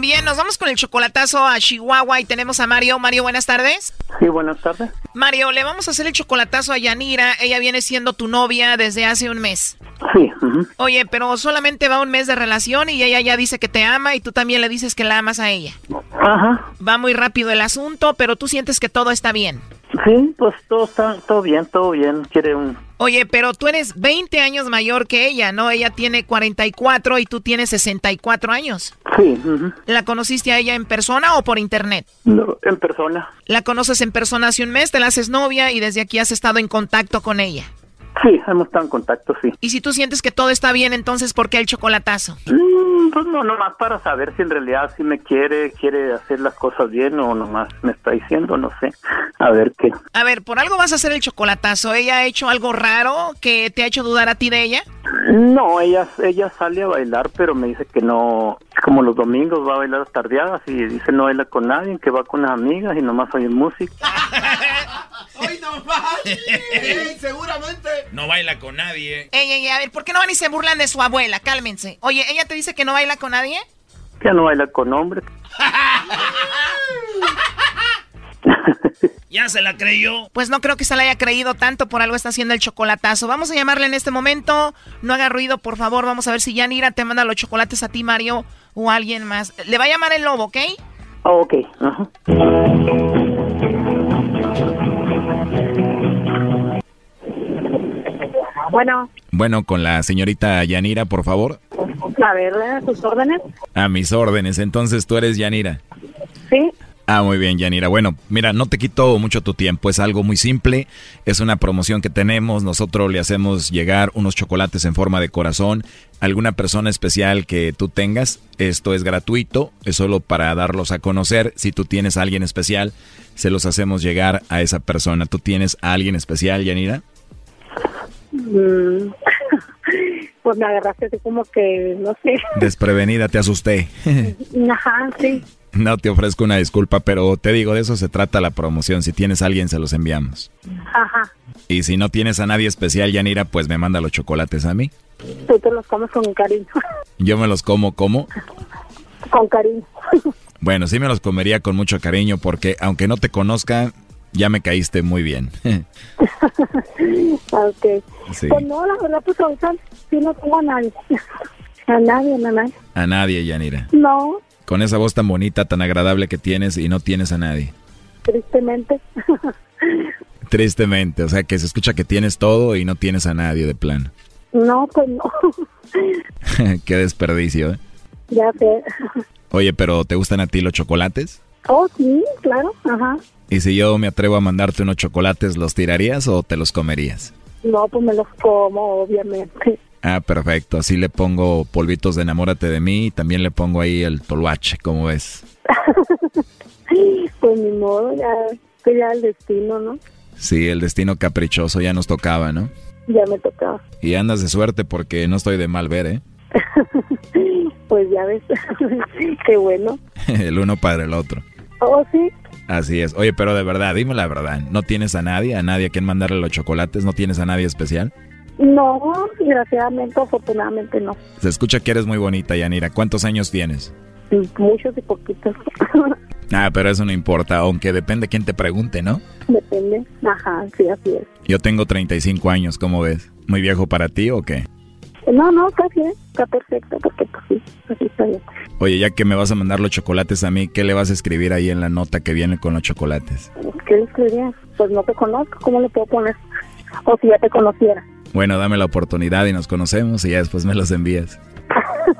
Bien, nos vamos con el chocolatazo a Chihuahua y tenemos a Mario. Mario, buenas tardes. Sí, buenas tardes. Mario, le vamos a hacer el chocolatazo a Yanira. Ella viene siendo tu novia desde hace un mes. Sí. Oye, pero solamente va un mes de relación y ella ya dice que te ama y tú también le dices que la amas a ella. Ajá. Va muy rápido el asunto, pero tú sientes que todo está bien. Sí, pues todo está todo bien, todo bien. Quiere un Oye, pero tú eres 20 años mayor que ella, ¿no? Ella tiene 44 y tú tienes 64 años. Sí. ¿La conociste a ella en persona o por internet? No, en persona. La conoces en persona hace un mes, te la haces novia y desde aquí has estado en contacto con ella. Sí, hemos estado en contacto, sí. Y si tú sientes que todo está bien, entonces ¿por qué el chocolatazo? Mm, pues no, nomás para saber si en realidad sí me quiere, quiere hacer las cosas bien o nomás me está diciendo, no sé. A ver qué. A ver, por algo vas a hacer el chocolatazo. ¿Ella ha hecho algo raro que te ha hecho dudar a ti de ella? No, ella, ella sale a bailar, pero me dice que no, como los domingos va a bailar tardeadas y dice no baila con nadie, que va con las amigas y nomás oye música. ¡Ay, no más! seguramente. No baila con nadie. Ey, ey, a ver, ¿por qué no van y se burlan de su abuela? Cálmense. Oye, ¿ella te dice que no baila con nadie? Ya no baila con hombres. ya se la creyó. Pues no creo que se la haya creído tanto, por algo está haciendo el chocolatazo. Vamos a llamarle en este momento. No haga ruido, por favor. Vamos a ver si Yanira te manda los chocolates a ti, Mario, o a alguien más. Le va a llamar el lobo, ¿ok? Oh, ok. Ajá. Bueno. Bueno, con la señorita Yanira, por favor. A ver, ¿eh? tus órdenes. A mis órdenes, entonces tú eres Yanira. Sí. Ah, muy bien, Yanira. Bueno, mira, no te quito mucho tu tiempo. Es algo muy simple. Es una promoción que tenemos. Nosotros le hacemos llegar unos chocolates en forma de corazón. Alguna persona especial que tú tengas. Esto es gratuito. Es solo para darlos a conocer. Si tú tienes a alguien especial, se los hacemos llegar a esa persona. ¿Tú tienes a alguien especial, Yanira? Mm, pues me agarraste así como que, no sé. Desprevenida, te asusté. Ajá, sí. No te ofrezco una disculpa, pero te digo, de eso se trata la promoción. Si tienes a alguien, se los enviamos. Ajá. Y si no tienes a nadie especial, Yanira, pues me manda los chocolates a mí. Tú te los comes con cariño. Yo me los como, ¿cómo? Con cariño. Bueno, sí me los comería con mucho cariño porque aunque no te conozca, ya me caíste muy bien. ok. Sí. Pues no, la verdad, pues ahorita sí no tengo a nadie. A nadie, nadie. A nadie, Yanira. No, Con esa voz tan bonita, tan agradable que tienes y no tienes a nadie. tristemente. Tristemente, o sea que se escucha que tienes todo y no tienes a nadie de plano. no, pues no. Qué desperdicio, ¿eh? ya sé. Oye, pero ¿te gustan a ti los chocolates? Oh, sí, claro, ajá. Y si yo me atrevo a mandarte unos chocolates, ¿los tirarías o te los comerías? No, pues me los como, obviamente. Ah, perfecto. Así le pongo polvitos de enamórate de mí y también le pongo ahí el toluache, ¿cómo ves? Pues ni modo, ya, que ya el destino, ¿no? Sí, el destino caprichoso ya nos tocaba, ¿no? Ya me tocaba. Y andas de suerte porque no estoy de mal ver, ¿eh? Pues ya ves, qué bueno. el uno para el otro. Oh, sí, Así es. Oye, pero de verdad, dime la verdad. ¿No tienes a nadie, a nadie a quien mandarle los chocolates? ¿No tienes a nadie especial? No, desgraciadamente, afortunadamente no. Se escucha que eres muy bonita, Yanira. ¿Cuántos años tienes? Muchos y poquitos. Ah, pero eso no importa, aunque depende quién te pregunte, ¿no? Depende. Ajá, sí, así es. Yo tengo 35 años, ¿cómo ves? ¿Muy viejo para ti o qué? No, no, está bien, está perfecto, porque pues sí, así está bien. Oye, ya que me vas a mandar los chocolates a mí, ¿qué le vas a escribir ahí en la nota que viene con los chocolates? ¿Qué le escribirías? Pues no te conozco, ¿cómo le puedo poner? O si ya te conociera. Bueno, dame la oportunidad y nos conocemos y ya después me los envías.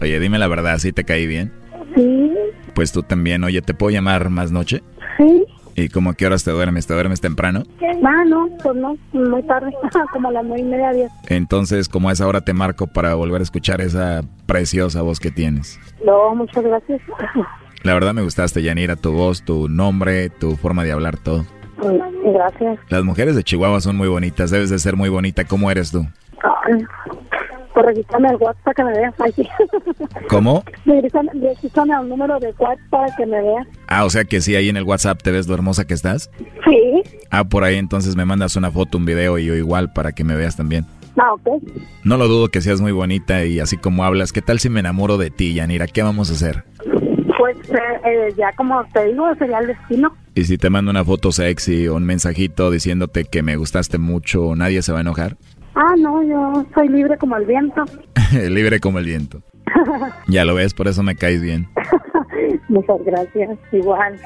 Oye, dime la verdad, ¿sí te caí bien? Sí, Pues tú también, oye, ¿te puedo llamar más noche? sí. ¿Y como a qué horas te duermes? ¿Te duermes temprano? Ah, no, pues no, muy tarde, como a las nueve y media, diez. Entonces, como a esa hora te marco para volver a escuchar esa preciosa voz que tienes. No, muchas gracias. La verdad me gustaste, Yanira, tu voz, tu nombre, tu forma de hablar, todo. Gracias. Las mujeres de Chihuahua son muy bonitas, debes de ser muy bonita. ¿Cómo eres tú? Ay, Pues regístrame el WhatsApp para que me veas. Ay, ¿Cómo? regístrame, el número de WhatsApp para que me veas. Ah, o sea que sí, ahí en el WhatsApp te ves lo hermosa que estás. Sí. Ah, por ahí entonces me mandas una foto, un video y yo igual para que me veas también. Ah, ok. No lo dudo que seas muy bonita y así como hablas, ¿qué tal si me enamoro de ti, Yanira? ¿Qué vamos a hacer? Pues eh, eh, ya como te digo, sería el destino. Y si te mando una foto sexy o un mensajito diciéndote que me gustaste mucho, ¿nadie se va a enojar? Ah, no, yo soy libre como el viento. Libre como el viento. Ya lo ves, por eso me caes bien. Muchas gracias, igual.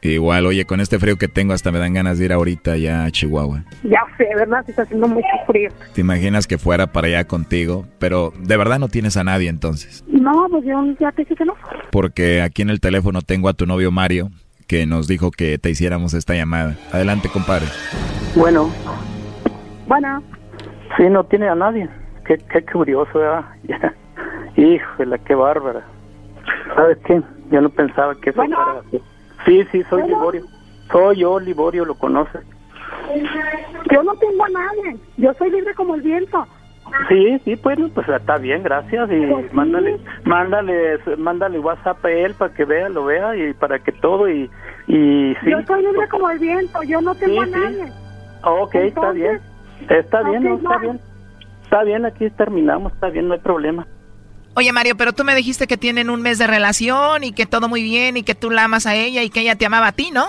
Igual, oye, con este frío que tengo hasta me dan ganas de ir ahorita ya a Chihuahua. Ya sé, ¿verdad? Se está haciendo mucho frío. ¿Te imaginas que fuera para allá contigo? Pero de verdad no tienes a nadie entonces. No, pues yo ya te dije que no. Porque aquí en el teléfono tengo a tu novio Mario, que nos dijo que te hiciéramos esta llamada. Adelante, compadre. Bueno, Bueno, sí, no tiene a nadie. Qué, qué curioso, ¿verdad? Híjole, qué bárbara. ¿Sabes qué? Yo no pensaba que eso Bueno. fuera así. Sí, sí, soy Liborio. Soy yo, Liborio, lo conoces. yo no tengo a nadie. Yo soy libre como el viento. Sí, sí, pues, pues está bien, gracias. Y Pues sí. mándale, mándale, mándale WhatsApp a él para que vea, lo vea y para que todo y, y sí. Yo soy libre como el viento. Yo no tengo Sí, a sí. nadie. Ok, está bien. Está bien, no, está bien. Está bien, aquí terminamos, está bien, no hay problema. Oye, Mario, pero tú me dijiste que tienen un mes de relación y que todo muy bien y que tú la amas a ella y que ella te amaba a ti, ¿no?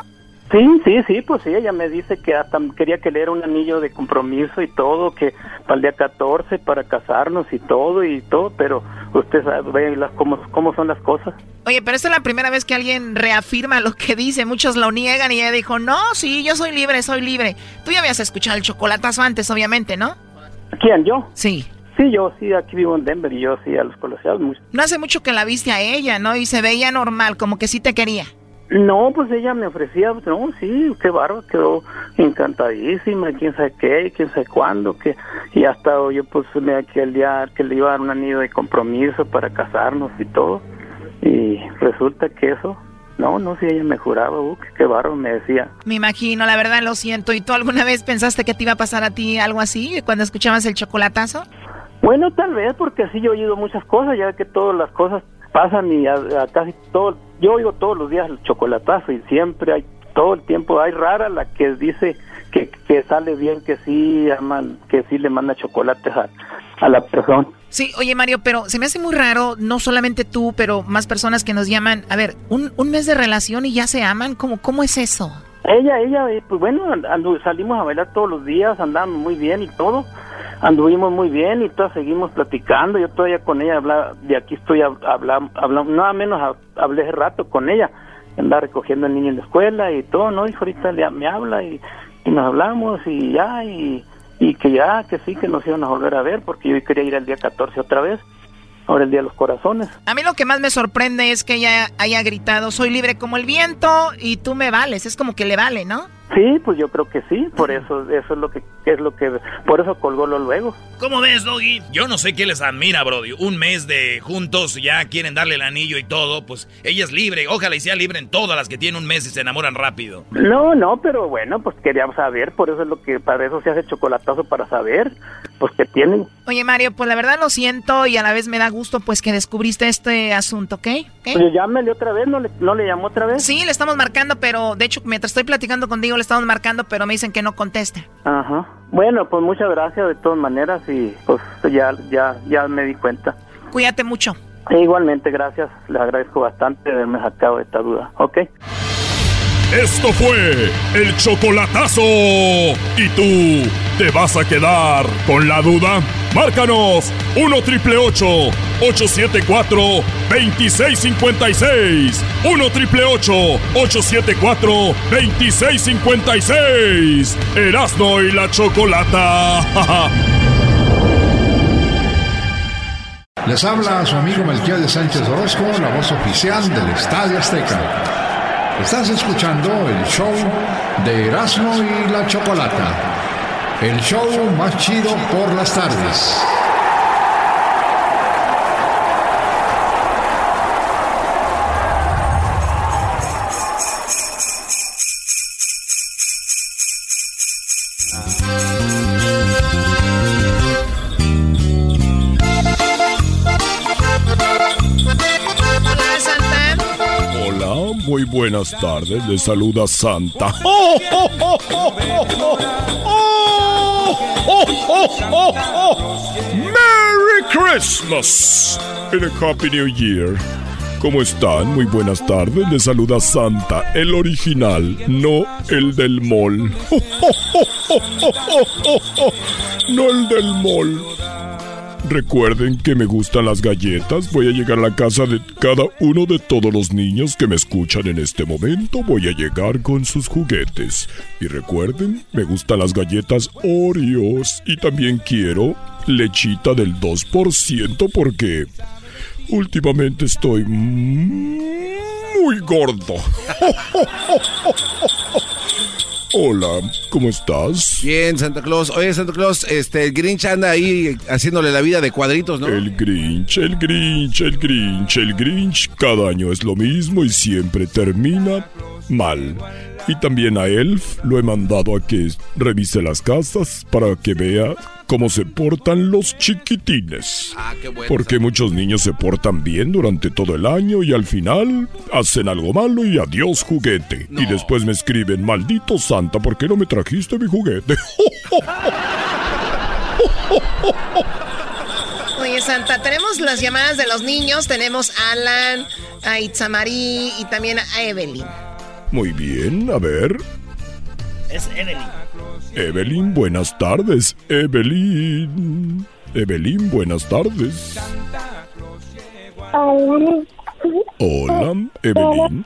Sí, sí, sí, pues sí, ella me dice que hasta quería que le diera un anillo de compromiso y todo, que para el día 14 para casarnos y todo y todo, pero usted sabe las, cómo, cómo son las cosas. Oye, pero esta es la primera vez que alguien reafirma lo que dice. Muchos lo niegan y ella dijo, no, sí, yo soy libre, soy libre. Tú ya habías escuchado el chocolatazo antes, obviamente, ¿no? ¿Quién, yo? Sí. Sí, yo sí, aquí vivo en Denver y yo sí a los colegiados. No hace mucho que la viste a ella, ¿no? Y se veía normal, como que sí te quería. No, pues ella me ofrecía, pues, no, sí, qué barba, quedó encantadísima, quién sabe qué, quién sabe cuándo, que, y hasta yo pues me que el día que le iba a dar un anillo de compromiso para casarnos y todo, y resulta que eso, no, no, si ella me juraba, uh, qué barro, me decía. Me imagino, la verdad lo siento, ¿y tú alguna vez pensaste que te iba a pasar a ti algo así cuando escuchabas el chocolatazo? Bueno, tal vez, porque así yo he oído muchas cosas, ya que todas las cosas pasan y a, casi todo, yo oigo todos los días el chocolatazo y siempre hay, todo el tiempo hay rara la que dice que, que sale bien, que sí aman, que sí le manda chocolates a, a la persona. Sí, oye Mario, pero se me hace muy raro, no solamente tú, pero más personas que nos llaman, a ver, un, un mes de relación y ya se aman, ¿cómo, cómo es eso? Ella, ella, eh, pues bueno, salimos a bailar todos los días, andamos muy bien y todo, anduvimos muy bien y todas seguimos platicando. Yo todavía con ella hablaba, de aquí estoy hablando, hablando, nada menos hablé rato con ella, andaba recogiendo al niño en la escuela y todo, ¿no? Y ahorita me habla y, nos hablamos y ya, y, y que ya, que sí, que nos iban a volver a ver porque yo quería ir el día 14 otra vez. Ahora el Día de los Corazones. A mí lo que más me sorprende es que ella haya gritado, soy libre como el viento y tú me vales. Es como que le vale, ¿no? Sí, pues yo creo que sí, por eso eso es lo que es lo que por eso colgó lo luego. ¿Cómo ves, Doggy? Yo no sé qué les admira, Brody. Un mes de juntos, ya quieren darle el anillo y todo, pues ella es libre. Ojalá y sea libre en todas las que tienen un mes y se enamoran rápido. No, no, pero bueno, pues queríamos saber, por eso es lo que para eso se hace chocolatazo para saber, pues que tienen. Oye, Mario, pues la verdad lo siento y a la vez me da gusto pues que descubriste este asunto, ¿ok? ¿Okay? Pues llámele otra vez, ¿no le, no le llamó otra vez? Sí, le estamos marcando, pero de hecho mientras estoy platicando contigo le estamos marcando, pero me dicen que no contesta. Ajá. Bueno, pues muchas gracias de todas maneras y pues ya ya ya me di cuenta. Cuídate mucho. E igualmente, gracias. Le agradezco bastante haberme sacado esta duda. ¿Ok? Esto fue el chocolatazo. ¿Y tú te vas a quedar con la duda? Márcanos 1 triple 874 2656. 1 triple 874 2656. Erasno y la chocolata. Les habla su amigo Melquiel de Sánchez Orozco, la voz oficial del Estadio Azteca. Estás escuchando el show de Erasmo y la Chocolata. El show más chido por las tardes. Muy buenas tardes, le saluda Santa. ¡Oh, oh, oh, oh merry Christmas! And a Happy New Year. ¿Cómo están? Muy buenas tardes. Le saluda Santa, el original, no el del mall. No el del mall. Recuerden que me gustan las galletas. Voy a llegar a la casa de cada uno de todos los niños que me escuchan en este momento. Voy a llegar con sus juguetes. Y recuerden, me gustan las galletas Oreos. Y también quiero lechita del 2% porque últimamente estoy muy gordo. Hola, ¿cómo estás? Bien, Santa Claus. Oye, Santa Claus, este, el Grinch anda ahí haciéndole la vida de cuadritos, ¿no? El Grinch, el Grinch, el Grinch, el Grinch. Cada año es lo mismo y siempre termina mal. Y también a Elf lo he mandado a que revise las casas para que vea cómo se portan los chiquitines. Ah, qué bueno. Porque muchos niños se portan bien durante todo el año y al final hacen algo malo y adiós juguete. Y después me escriben, maldito Santa, ¿por qué no me trajiste mi juguete? Oye, Santa, tenemos las llamadas de los niños. Tenemos a Alan, a Itzamarí y también a Evelyn. Muy bien, a ver. Es Evelyn. Evelyn, buenas tardes. Evelyn. Evelyn, buenas tardes. Hola. Hola, Evelyn.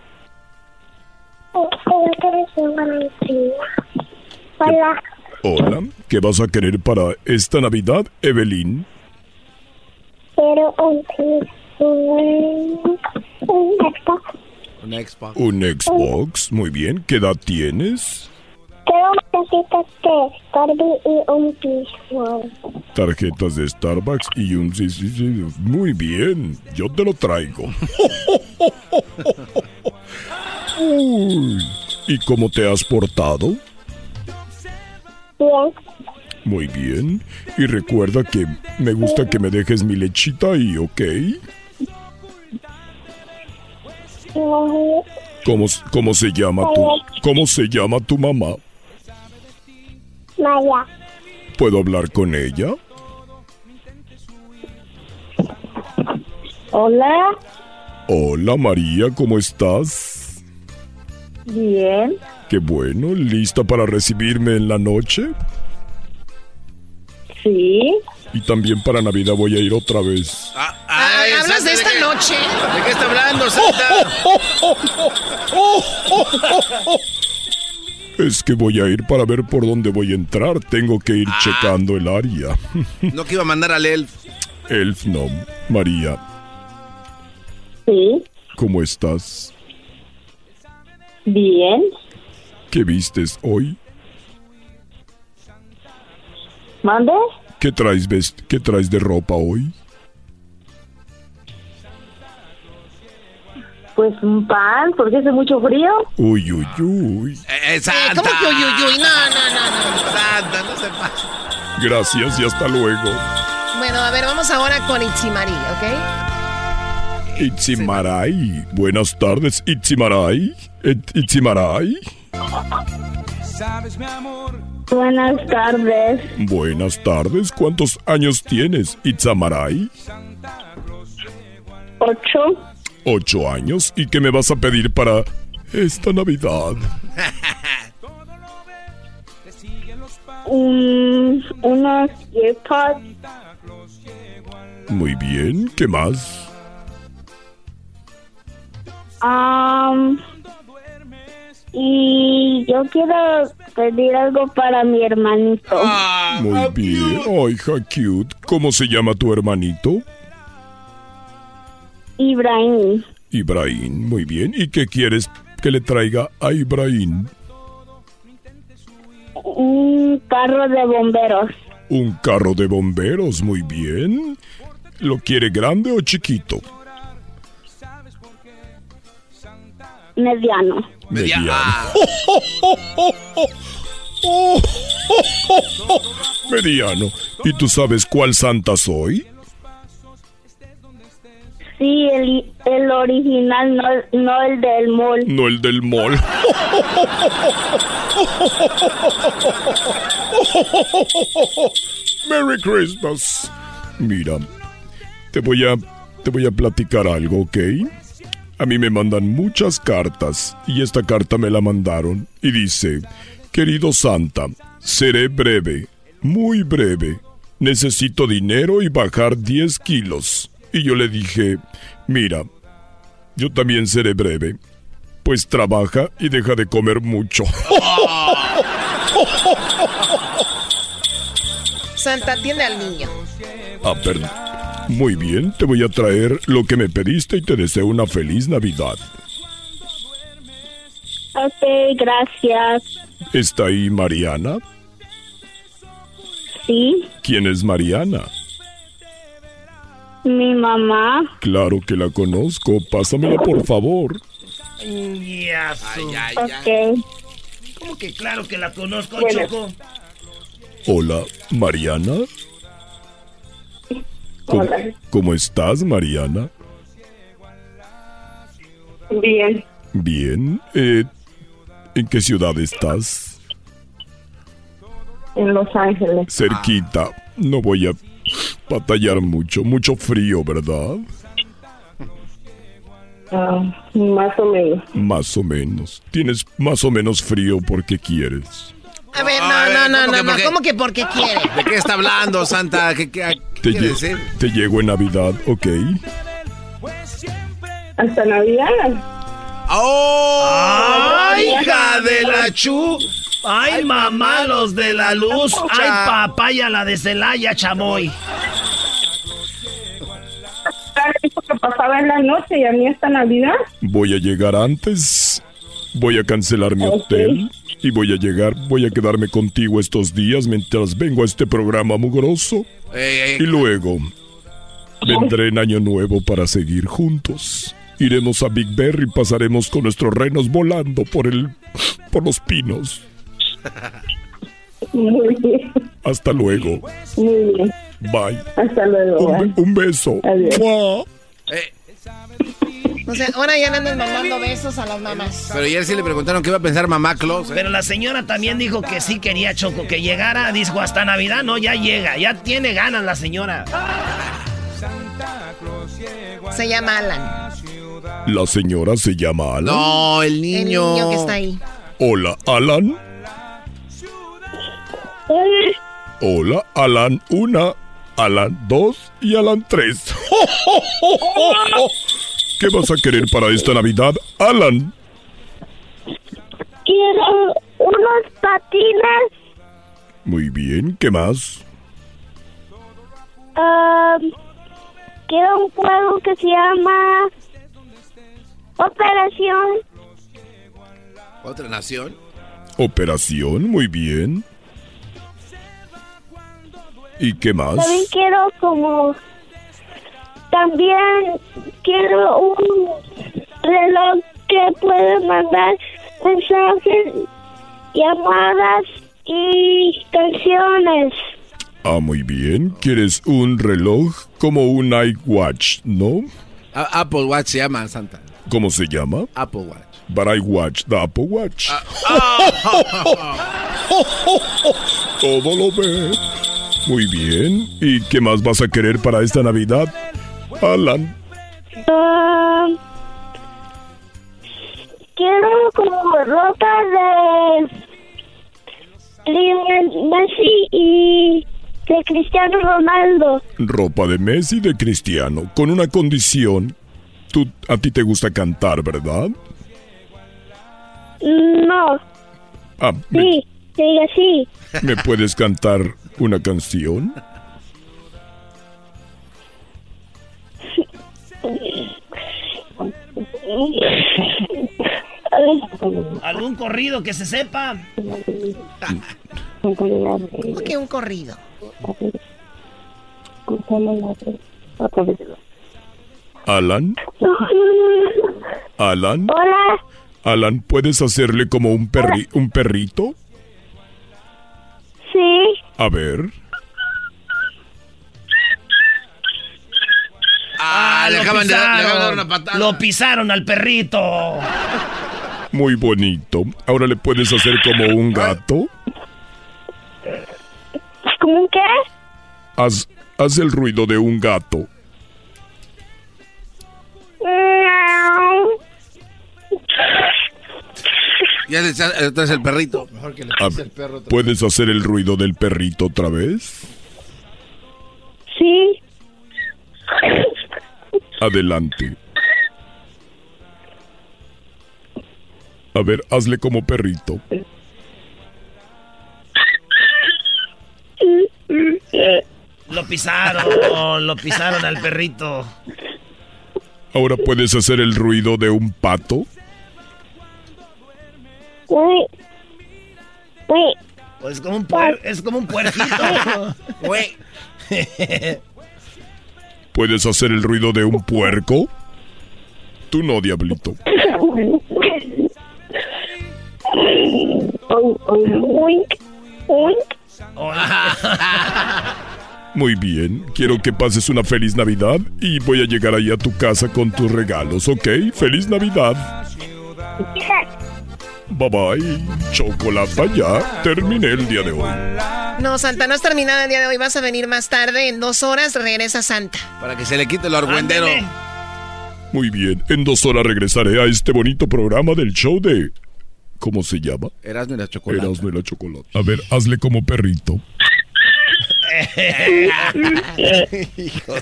Hola. Hola, ¿qué vas a querer para esta Navidad, Evelyn? un, un, un Xbox. Un Xbox. Un Xbox, muy bien. ¿Qué edad tienes? Quiero tarjetas de Barbie y un piso. Tarjetas de Starbucks y un... sí, sí, sí, Muy bien, yo te lo traigo. Uy, ¿Y cómo te has portado? Bien. Muy bien. Y recuerda que me gusta que me dejes mi lechita ahí, ¿ok? ¿Cómo, cómo se llama tu, cómo se llama tu mamá? Maya. ¿Puedo hablar con ella? Hola. Hola María, ¿cómo estás? Bien. Qué bueno, ¿lista para recibirme en la noche? Sí. Y también para Navidad voy a ir otra vez. Ay, ¿Hablas de esta noche? ¿De qué está hablando, Santa? Es que voy a ir para ver por dónde voy a entrar. Tengo que ir checando el área. No que iba a mandar al elf. Elf, no. María, Sí. ¿cómo estás? Bien. ¿Qué vistes hoy? ¿Mande? ¿Qué traes, vest- ¿Qué traes de ropa hoy? Pues un pan, porque hace mucho frío. Uy, uy, uy. Eh, Santa. ¿Cómo que uy, uy, uy? No, no, no, no. Santa, no se pasa. Gracias y hasta luego. Bueno, a ver, vamos ahora con Itzimari, ¿ok? Itzimaray. Buenas tardes, Itzimaray. Itzimaray. Buenas tardes. Buenas tardes. ¿Cuántos años tienes, Itzamaray? Ocho. Ocho años. ¿Y qué me vas a pedir para esta Navidad? Un, unos earpods. Muy bien. ¿Qué más? Um, y yo quiero pedir algo para mi hermanito. Muy bien. Ay, hija cute. ¿Cómo se llama tu hermanito? Ibrahim. Ibrahim. Muy bien. ¿Y qué quieres que le traiga a Ibrahim? Un carro de bomberos. Un carro de bomberos. Muy bien. ¿Lo quiere grande o chiquito? Mediano. Mediano. Mediano. ¿Y tú sabes cuál santa soy? Sí, el, el original, no, no el del mall. No el del mall. Merry Christmas. Mira, te voy a te voy a platicar algo, ¿ok? A mí me mandan muchas cartas y esta carta me la mandaron y dice, querido Santa, seré breve, muy breve. Necesito dinero y bajar 10 kilos. Y yo le dije, mira, yo también seré breve. Pues trabaja y deja de comer mucho. Santa, atiende al niño. Ah, perdón. Muy bien, te voy a traer lo que me pediste y te deseo una feliz Navidad. Ok, gracias. ¿Está ahí Mariana? Sí, ¿Quién es Mariana? mi mamá. Claro que la conozco. Pásamela, por favor. Ya, su- Ok. ¿Cómo que claro que la conozco, Bueno. Choco? Hola, Mariana. ¿Cómo, cómo estás, Mariana? Bien. Bien. Eh, ¿En qué ciudad estás? En Los Ángeles. Cerquita. No voy a batallar mucho. Mucho frío, ¿verdad? Ah, más o menos. Más o menos. Tienes más o menos frío porque quieres. A ver, A no, no, no, ¿cómo no, que no. por qué? ¿Cómo que porque quiere? ¿De qué está hablando, Santa? ¿Qué, qué, qué Te, quiere lle- decir? te llego en Navidad, ¿ok? Hasta Navidad. ¡Oh! ¡Ay, hija de la chu! ¡Ay, mamá, los de la luz! ¡Ay, papaya, la de Celaya, chamoy! que pasaba en la noche y a mí esta Navidad. Voy a llegar antes. Voy a cancelar mi hotel. Y voy a llegar, voy a quedarme contigo estos días mientras vengo a este programa mugroso. Y luego vendré en Año Nuevo para seguir juntos. Iremos a Big Bear y pasaremos con nuestros renos volando por el por los pinos. Muy bien. Hasta luego. Muy bien. Bye. Hasta luego. Un, un beso. Adiós. Mua. O sea, ahora ya le andan mandando besos a las mamás. Pero ayer sí le preguntaron qué iba a pensar mamá Claus. ¿eh? Pero la señora también dijo que sí quería Choco, que llegara, dijo hasta Navidad, no, ya llega, ya tiene ganas la señora. Se llama Alan. La señora se llama Alan. No, el El niño. niño que está ahí. Hola, Alan. Hola, Alan 1, Alan 2 y Alan 3. ¿Qué vas a querer para esta Navidad, Alan? Quiero unos patines. Muy bien, ¿qué más? Um, quiero un juego que se llama Operación. ¿Otra nación? Operación, muy bien. ¿Y qué más? También quiero como... También quiero un reloj que puede mandar mensajes, llamadas y canciones. Ah, muy bien. ¿Quieres un reloj como un iWatch, no? A- Apple Watch se llama Santa. ¿Cómo se llama? Apple Watch. But I watch the Apple Watch. Todo lo ve. Muy bien. ¿Y qué más vas a querer para esta Navidad, Alan? Um, quiero como ropa de Lionel Messi y de Cristiano Ronaldo. Ropa de Messi de Cristiano, con una condición. Tú, a ti te gusta cantar, ¿verdad? No, Ah, ¿me, sí, sí. me puedes cantar una canción? ¿Algún corrido que se sepa? ¿Por qué un corrido? Alan, Alan, Hola, Alan, ¿puedes hacerle como un perri un perrito? Sí. A ver. Ah, le lo acaban de dar- le pisaron. acaban de dar una patada. Lo pisaron al perrito. Muy bonito. Ahora le puedes hacer como un gato. ¿Cómo un qué? Haz, haz el ruido de un gato. Ya le el perrito. Mejor que le A pise ver, el perro otra ¿Puedes hacer el ruido del perrito otra vez? Sí. Adelante. A ver, hazle como perrito. Lo pisaron, lo pisaron al perrito. Ahora puedes hacer el ruido de un pato. Uy. Uy. Pues como un puer- es como un puerquito. Güey. ¿Puedes hacer el ruido de un puerco? Tú no, diablito. Uink. Uink. Muy bien, quiero que pases una feliz Navidad y voy a llegar ahí a tu casa con tus regalos, ¿ok? ¡Feliz Navidad! Bye bye. Chocolata ya. Terminé el día de hoy. No, Santa, no has terminado el día de hoy. Vas a venir más tarde. En dos horas regresa Santa. Para que se le quite el argüendero. Muy bien, en dos horas regresaré a este bonito programa del show de... ¿Cómo se llama? Erasmo y la chocolate. Erasmo y la chocolate. A ver, hazle como perrito.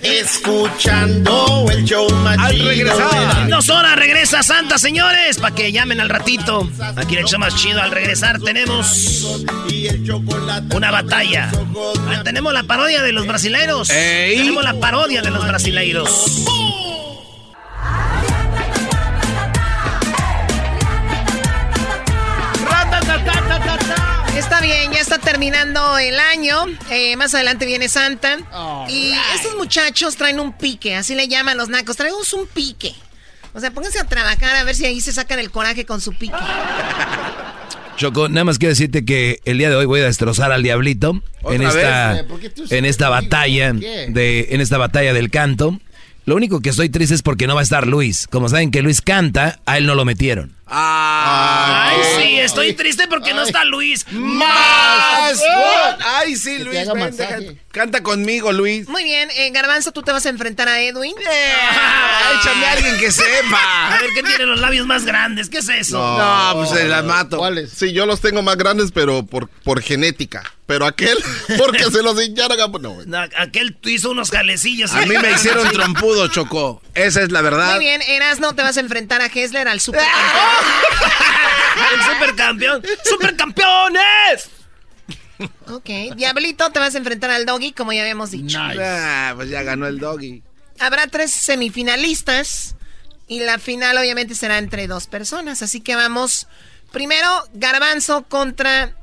Escuchando el show más regresar. Dos horas regresa Santa, señores, para que llamen al ratito. Aquí en el show más chido. Al regresar tenemos una batalla. Ah, tenemos la parodia de los brasileiros. Tenemos la parodia de los brasileiros. Está bien, ya está terminando el año. Eh, más adelante viene Santa. y estos muchachos traen un pique, así le llaman los nacos. Traemos un pique. O sea, pónganse a trabajar a ver si ahí se sacan el coraje con su pique. Choco, nada más quiero decirte que el día de hoy voy a destrozar al diablito en esta, Eh, ¿por qué tú en esta batalla de, en esta batalla del canto. Lo único que estoy triste es porque no va a estar Luis. Como saben que Luis canta, a él no lo metieron. Ay, sí, estoy triste porque no está Luis. ¡Más! Ay, sí, Luis, ven, deja- canta conmigo, Luis. Muy bien, eh, Garbanzo, tú te vas a enfrentar a Edwin. Ah, échame a alguien que sepa. A ver, ¿qué tiene los labios más grandes? ¿Qué es eso? No, pues se la mato. ¿Cuáles? Sí, yo los tengo más grandes, pero por, por genética. Pero aquel, porque se los hincharon a... No. No, aquel hizo unos jalecillos. A mí me hicieron trompudo, Choco. Esa es la verdad. Muy bien, Erasno, te vas a enfrentar a Hessler, al super. El supercampeón. ¡Supercampeones! ok, Diablito, te vas a enfrentar al Doggy, como ya habíamos dicho. Ah, pues ya ganó el doggy. Habrá tres semifinalistas y la final obviamente será entre dos personas. Así que vamos, primero Garbanzo contra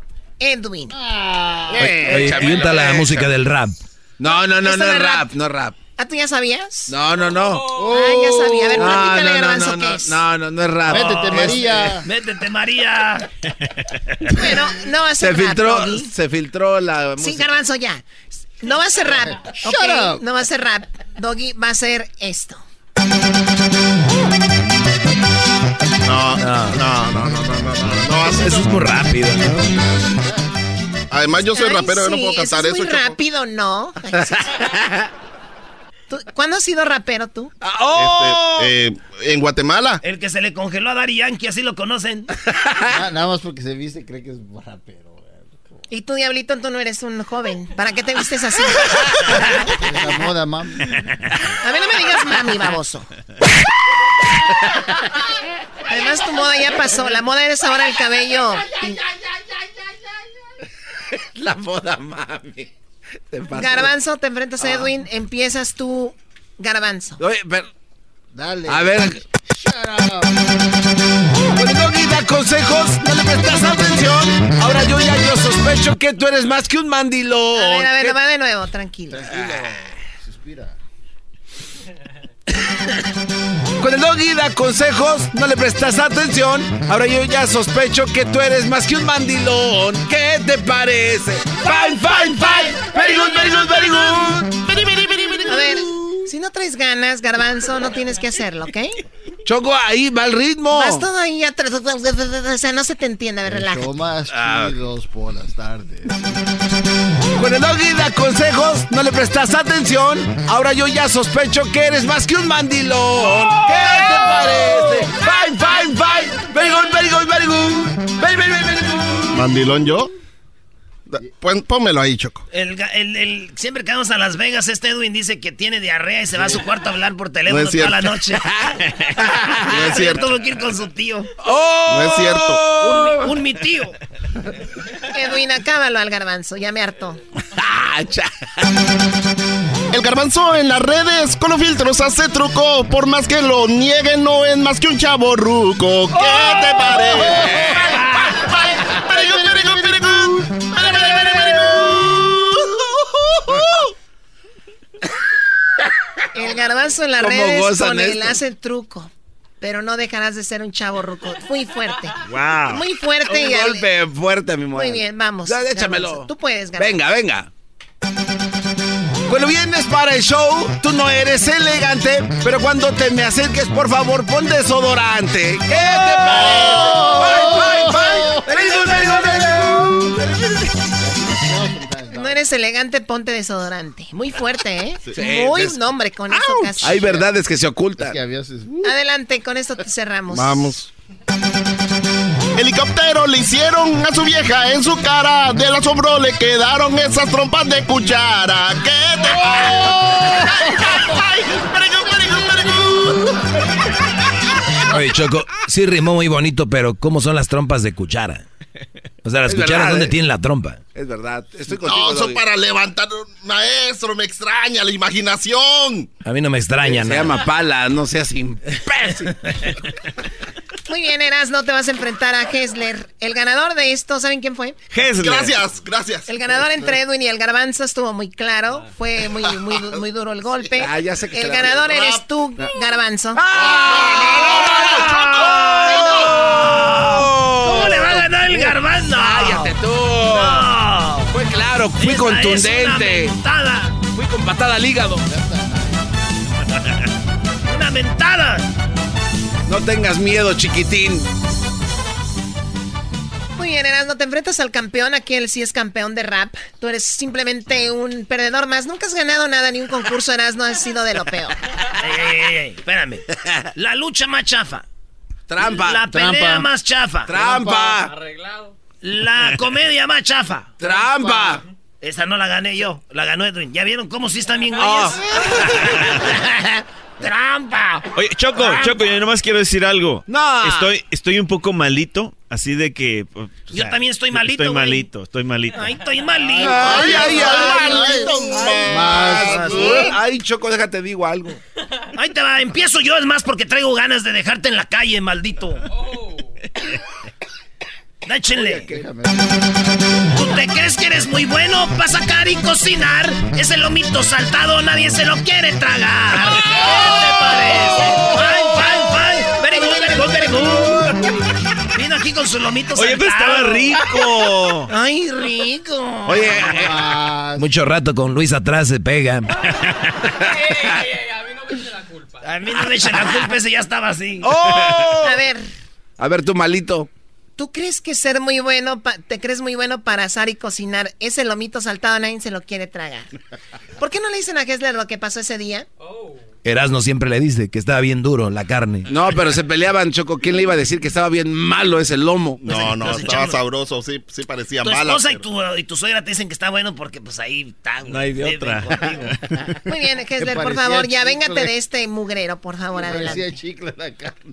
Edwin. Ah, oye, oye, la música del rap. No, no, no, no, no rap, rap, no rap. ¿Ah, tú ya sabías? No, no, no. Oh. Ah, ya sabía. A ver, no, platícale, no, no, no, qué es. No, no, no es rap. Métete, María. Métete, María. bueno, no va a ser se rap, Filtró, se filtró la música. Sí, Garbanzo, ya. No va a ser rap. Shut okay, up. No va a ser rap. Doggy va a ser esto. No, no, no, no, no, no, no, no, eso es muy rápido, ¿no? Además, yo soy Ay, rapero, yo no sí, puedo cantar es eso. muy Choco. rápido, ¿no? Ay, sí. ¿Tú- ¿Cuándo has sido rapero tú? Este, eh, en Guatemala. El que se le congeló a Dari Yankee, así lo conocen. Ah, nada más porque se viste cree que es rapero. Y tú, Diablito, tú no eres un joven. ¿Para qué te vistes así? Es la moda, mam. A mí no me digas mami, baboso. Además, tu moda ya pasó. La moda eres ahora el cabello. La moda, mami. Te. Garbanzo, te enfrentas a Edwin. Empiezas tú, Garbanzo. Oye, pero- Dale. a ver. Shut up. Doggy da consejos, no le prestas atención. Ahora yo ya yo sospecho que tú eres más que un mandilón. A ver, a ver, ¿Qué- va de nuevo, tranquilo. Suspira. Cuando el Doggy da consejos, no le prestas atención. Ahora yo ya sospecho que tú eres más que un mandilón. ¿Qué te parece? Fine, fine, fine. Very good, very good, very good. A ver, si no traes ganas, Garbanzo, no tienes que hacerlo, ¿ok? Choco, ahí va el ritmo. Vas todo ahí atrás. O sea, no se te entiende, a ver, El relájate. más Ah. chidos por las tardes. Cuando el Doggy da consejos, no le prestas atención. Ahora yo ya sospecho que eres más que un mandilón. ¿Qué te parece? Fine, fine, fine. Very good, very good, very good. Very, very, very good. ¿Mandilón yo? Pon- pónmelo ahí, Choco. El, ga- el- el- siempre que vamos a Las Vegas, este Edwin dice que tiene diarrea y se va a su cuarto a hablar por teléfono No toda la noche. No es cierto. Tuvo que ir con su tío. ¡Oh! No es cierto. Un, un mi tío. Edwin, acábalo al Garbanzo, ya me hartó. Ah, El garbanzo en las redes con los filtros hace truco. Por más que lo nieguen, no es más que un chavo ruco. ¿Qué te parece? El Garbanzo en las ¿Cómo redes con él hace el truco. Pero no dejarás de ser un chavo ruco. Muy fuerte. Wow. Muy fuerte. Un y al- golpe fuerte mi mujer. Muy bien, vamos. Ya, échamelo. Garbanzo. Tú puedes, Garbanzo. Venga, venga. Cuando vienes para el show, tú no eres elegante, pero cuando te me acerques, por favor, pon desodorante. ¿Qué te parece? Bye, bye, bye. Eres elegante, ponte desodorante. Muy fuerte, ¿eh? Sí, Muy es- nombre, con eso casi. Hay verdades que se ocultan. Que. Adelante, con esto te cerramos. Vamos. Helicóptero le hicieron a su vieja en su cara. Del asombro le quedaron esas trompas de cuchara. ¿Qué te Oye, Choco, sí rimó muy bonito, pero ¿cómo son las trompas de cuchara? O sea, las Es cucharas, verdad, ¿dónde eh. tienen la trompa? Es verdad. Estoy contigo. No, son para levantar. Maestro, me extraña la imaginación. A mí no me extraña, Se nada. llama pala, no seas imbécil. Muy bien, Eras, no te vas a enfrentar a Hessler. El ganador de esto, ¿saben quién fue? Hessler. Gracias, gracias. El ganador entre Edwin y el Garbanzo estuvo muy claro. Fue muy, muy, muy duro el golpe. Ah, ya sé que el se ganador Ah. eres tú, Garbanzo. ¿Cómo claro, fui Esa contundente. Es una mentada. Fui con patada al hígado. Una mentada. No tengas miedo, chiquitín. Muy bien, Eras, no te enfrentas al campeón. Aquí él sí es campeón de rap. Tú eres simplemente un perdedor más. Nunca has ganado nada, ni un concurso, Eras, no has sido de lo peor. Ey, ey, ey, espérame. La lucha más chafa. Trampa. La pelea Trampa. más chafa. Trampa. Arreglado. La comedia más chafa. Trampa. Esa no la gané yo, la ganó Edwin. ¿Ya vieron cómo sí están bien güeyes? Ah. ¡Trampa! Oye, Choco, Trampa. Choco, yo nomás quiero decir algo. No. Estoy, estoy un poco malito, así de que... o Yo también estoy malito, Estoy güey. malito, estoy malito. Ay, estoy malito. Ay, ay, ay, malito. Más. Ay, Ay, Choco, déjate digo algo. Ahí te va, empiezo yo, es más porque traigo ganas de dejarte en la calle, maldito. Échenle. ¿Tú te crees que eres muy bueno para sacar y cocinar? Ese lomito saltado nadie se lo quiere tragar. ¿Qué te parece? Fine, fine, fine. Very good, very good, very good. Vino aquí con su lomito Oye, saltado. pero estaba rico. Ay, rico. Oye, Ah. Mucho rato con Luis atrás se pega. A mí no me echen la culpa, ese ya estaba así. ¡Oh! A ver, A ver, tú malito. ¿Tú crees que ser muy bueno, pa- te crees muy bueno para asar y cocinar? Ese lomito saltado nadie se lo quiere tragar. ¿Por qué no le dicen a Hessler lo que pasó ese día? Erasmo siempre le dice que estaba bien duro la carne. No, pero se peleaban, Choco. ¿Quién le iba a decir que estaba bien malo ese lomo? No, no, estaba sabroso, sí, sí parecía Tu mala. esposa y pero- tu, y tu suegra te dicen que está bueno porque pues ahí está. No hay de otra. contigo. Muy bien, Hessler, por favor, ya chicle. véngate de este mugrero, por favor, adelante. Parecía chicle la carne.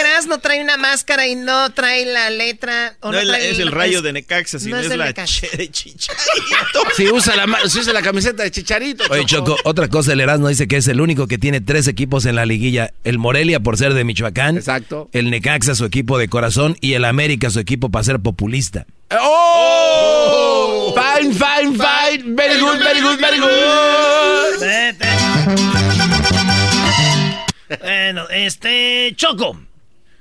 Que Erasmo trae una máscara y no trae la letra. O No, es, la- trae es el rayo de Necaxa, no sino es la Necaxa. De Chicharito. Si usa la, ma- si usa la camiseta de Chicharito, Oye, Choco, otra cosa, el Erasmo dice que es el único que tiene tres equipos en la liguilla. El Morelia por ser de Michoacán. Exacto. El Necaxa, su equipo de corazón. Y el América, su equipo para ser populista. ¡Oh! Fine, fine, fine. Very good, very good, very good. Bueno, este. Choco.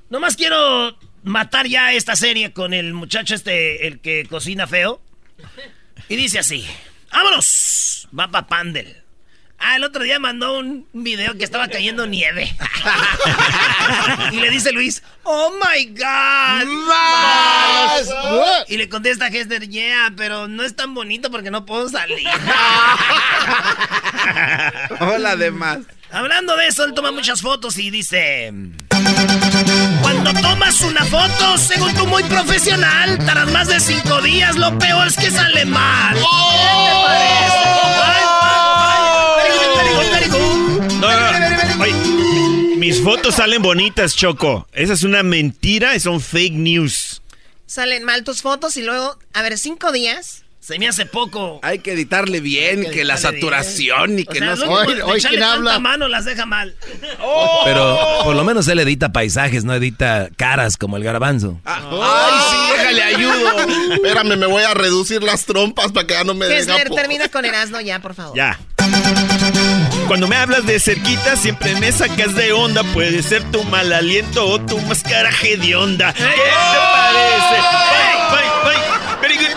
Nomás quiero matar ya esta serie con el muchacho este, el que cocina feo. Y dice así: ¡Vámonos! Va pa' Pandel. Ah, el otro día mandó un video que estaba cayendo nieve. y le dice Luis, ¡Oh my God! ¡Más! Y le contesta a Hester, yeah, pero no es tan bonito porque no puedo salir. Hola, demás. Hablando de eso, él toma muchas fotos y dice... Cuando tomas una foto, según tú muy profesional, tardas más de cinco días, lo peor es que sale mal. Mis fotos salen bonitas, Choco. Esa es una mentira son fake news. Salen mal tus fotos y luego, a ver, cinco días. Se me hace poco. Hay que editarle bien, que, la editarle saturación y O que sea, no... de echarle ¿quién tanta habla? mano las deja mal. Pero por lo menos él edita paisajes, no edita caras como el garbanzo. Ay, sí, déjale ayudo. Espérame, me voy a reducir las trompas para que ya no me po- termina con Erasmo ya, por favor. Ya. Cuando me hablas de cerquita, siempre me sacas de onda. Puede ser tu mal aliento o tu máscara hedionda. ¿Qué te parece?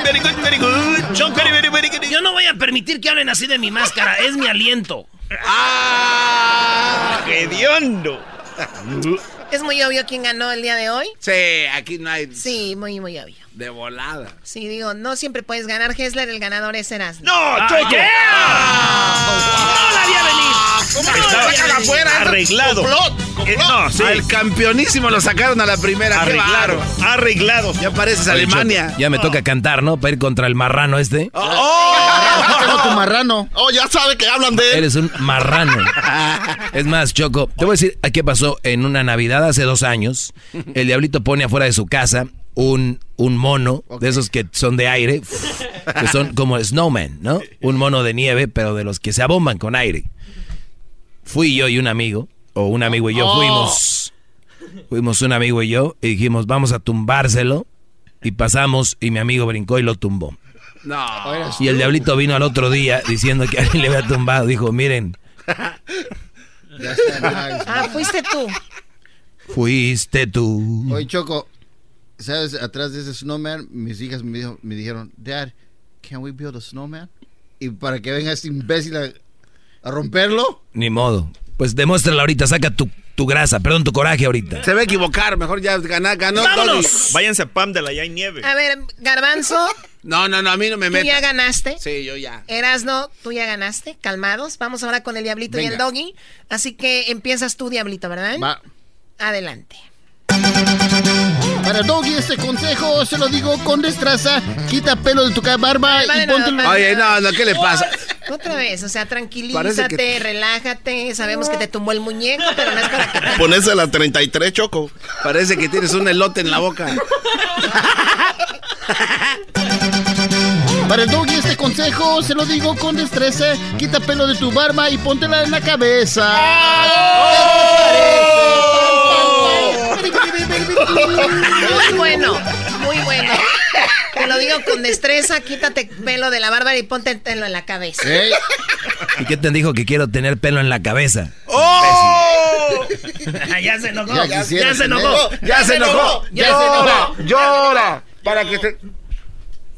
Bye, bye, bye. Very good, very good, very good. Choco, Very, very, very good. yo no voy a permitir que hablen así de mi máscara, es mi aliento. ¡Ah! ¡Hediondo! ¿Es muy obvio quién ganó el día de hoy? Sí, aquí no hay Sí, muy, muy obvio. de volada. Sí, digo, no siempre puedes ganar, Hessler, el ganador es Erasmo. ¡No, Ah, Choco! yeah. No la vi a venir. ¿Cómo No que la se vi a sacan venir. afuera? Arreglado. Complot, complot. Eh, no, sí. Al campeonísimo lo sacaron a la primera. ¡Qué Arreglado. Arreglado. Ya pareces Oye, Alemania. Choco, ya me toca cantar, ¿no? Para ir contra el marrano este. ¡Oh! Tu marrano. Oh, ya sabe que hablan de él. Eres un marrano. Es más, Choco, te voy a decir qué pasó en una Navidad hace dos años. El diablito pone afuera de su casa un, un mono de esos que son de aire, que son como snowman, ¿no? Un mono de nieve, pero de los que se abomban con aire. Fui yo y un amigo, o un amigo y yo Oh. fuimos. Fuimos un amigo y yo y dijimos, vamos a tumbárselo. Y pasamos y mi amigo brincó y lo tumbó. No. Y el diablito vino al otro día diciendo que alguien le había tumbado. Dijo, miren, Ah, fuiste tú. fuiste tú. Oye, Choco, ¿sabes? Atrás de ese snowman, mis hijas me, dijo- me dijeron, Dad, can we build a snowman? Y para que venga este imbécil a, a romperlo. Ni modo. Pues demuéstralo ahorita, saca tu, tu grasa, perdón, tu coraje ahorita. Se va a equivocar, mejor ya gana, ganó Doggy. Váyanse a Pamdela, ya hay nieve. A ver, Garbanzo, No, no, no, a mí no me tú metas. ya ganaste. Sí, yo ya. Erasno, tú ya ganaste. Calmados. Vamos ahora con el Diablito y el. Doggy. Así que empiezas tú, Diablito, ¿verdad? Va. Adelante. Para Doggy, este consejo se lo digo con destreza. Quita pelo de tu barba Vale, y no, póntelo. vale. Oye, no, no, ¿qué le pasa? Otra vez, o sea, tranquilízate, que- relájate. Sabemos que te tumbó el muñeco, pero no es para que te... Ponese la 33, Choco. Parece que tienes un elote en la boca. Para el Doggy, este consejo se lo digo con destreza. Quita pelo de tu barba y póntela en la cabeza. Muy bueno, muy bueno. Te lo digo con destreza, quítate pelo de la barba y ponte el pelo en la cabeza. ¿Y qué te dijo que quiero tener pelo en la cabeza? ¡Oh! ya se enojó. Ya Ya, se enojó. Ya se enojó. Ya se Llora, enojó. llora. Para que te...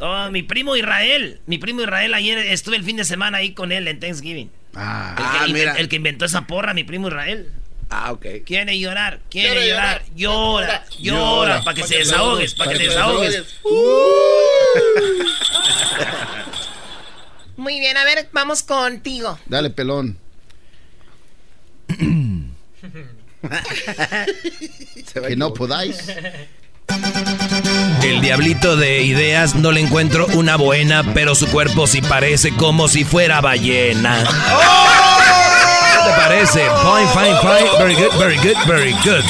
Oh, mi primo Israel. Mi primo Israel ayer estuve el fin de semana ahí con él en Thanksgiving. Ah, el, que ah, inven- mira. el que inventó esa porra, mi primo Israel. Ah, ok. Quiere llorar, quiere, Quiere llorar, llora, llora, Llora. para que Pa' se que desahogues, para que te desahogues. Muy bien, a ver, vamos contigo. Dale, pelón. que no podáis. El diablito de ideas no le encuentro una buena, pero su cuerpo sí parece como si fuera ballena. ¿Qué te parece? Fine, fine, fine. Very good, very good, very good.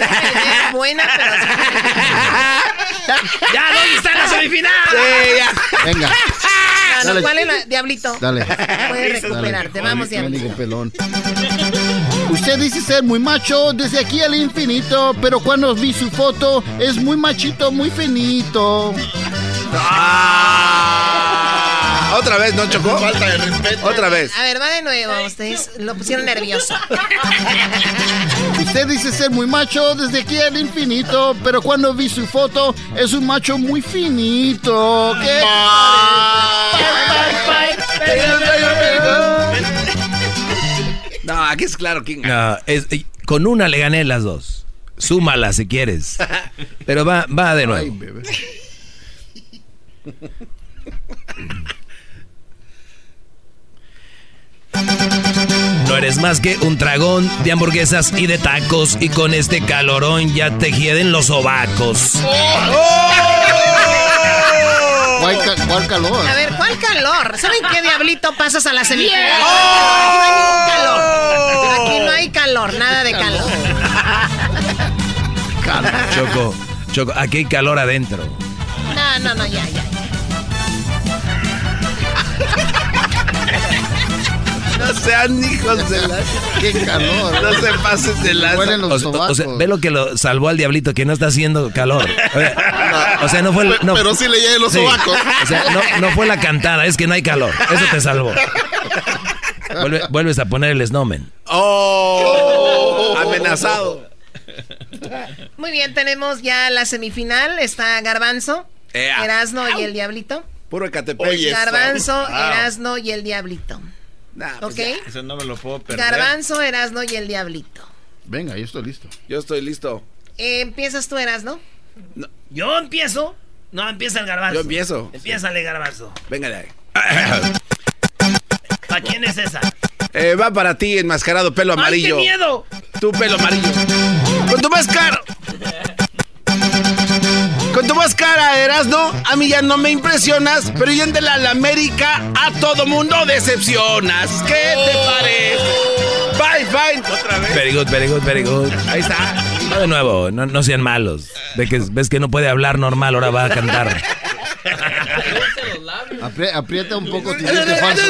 Es buena, pero... ¡Ya, ¿dónde está la semifinal? Venga. Ah, no, Dale. ¿Cuál es la, Diablito? Dale. Puedes recuperarte, Dale. vamos, Diablito. pelón. Usted dice ser muy macho desde aquí al infinito, pero cuando vi su foto es muy machito, muy finito. Ah, Otra vez, ¿no, Chocó? Falta de respeto. Otra vez. A ver, va de nuevo, ustedes lo pusieron nervioso. Usted dice ser muy macho desde aquí al infinito, pero cuando vi su foto es un macho muy finito. ¿Qué? No, aquí es claro quién No, es- con una le gané las dos. Súmala si quieres. Pero va, va de nuevo. No eres más que un dragón de hamburguesas y de tacos y con este calorón ya te hieden los sobacos. ¿Cuál, ca- cuál calor? A ver, ¿cuál calor? ¿Saben qué diablito pasas a la? Yeah. Aquí no hay ningún calor. Aquí no hay calor, nada de calor. Choco, Choco, aquí hay calor adentro. No, no, no, ya, ya. No sean hijos de la... ¡Qué calor! No se pasen de la... Los O, o sea, ve lo que lo salvó al diablito, que no está haciendo calor. O sea, o sea, no fue... el- no- Pero sí le llegan los Sí. sobacos. O sea, no, no fue la cantada, es que no hay calor. Eso te salvó. Vuelve- vuelves a poner el snowman. ¡Oh! Amenazado. Muy bien, tenemos ya la semifinal. Está Garbanzo. Erasno y el Diablito. Puro Ecatepec. Garbanzo. Erasno y el Diablito. ¿Ok? Eso no me lo puedo perder. Garbanzo, Erasno y el Diablito. Venga, yo estoy listo. Yo estoy listo. Eh, Empiezas tú, Erasno. Yo empiezo. No, empieza el garbanzo. Yo empiezo. Empiézale, garbanzo. Venga de ahí. ¿Para quién es esa? Eh, va para ti, enmascarado pelo amarillo. ¡Ay, qué miedo! Tu pelo amarillo. Con tu máscara. Con tu máscara cara, Erasno, a mí ya no me impresionas, pero yéndole a la América, a todo mundo decepcionas. ¿Qué te parece? Bye, bye. Otra vez. Very good, very good, very good. Ahí está. No de nuevo, no, no sean malos. De que ves que no puede hablar normal, ahora va a cantar. Apri- aprieta un poco tu diente falso.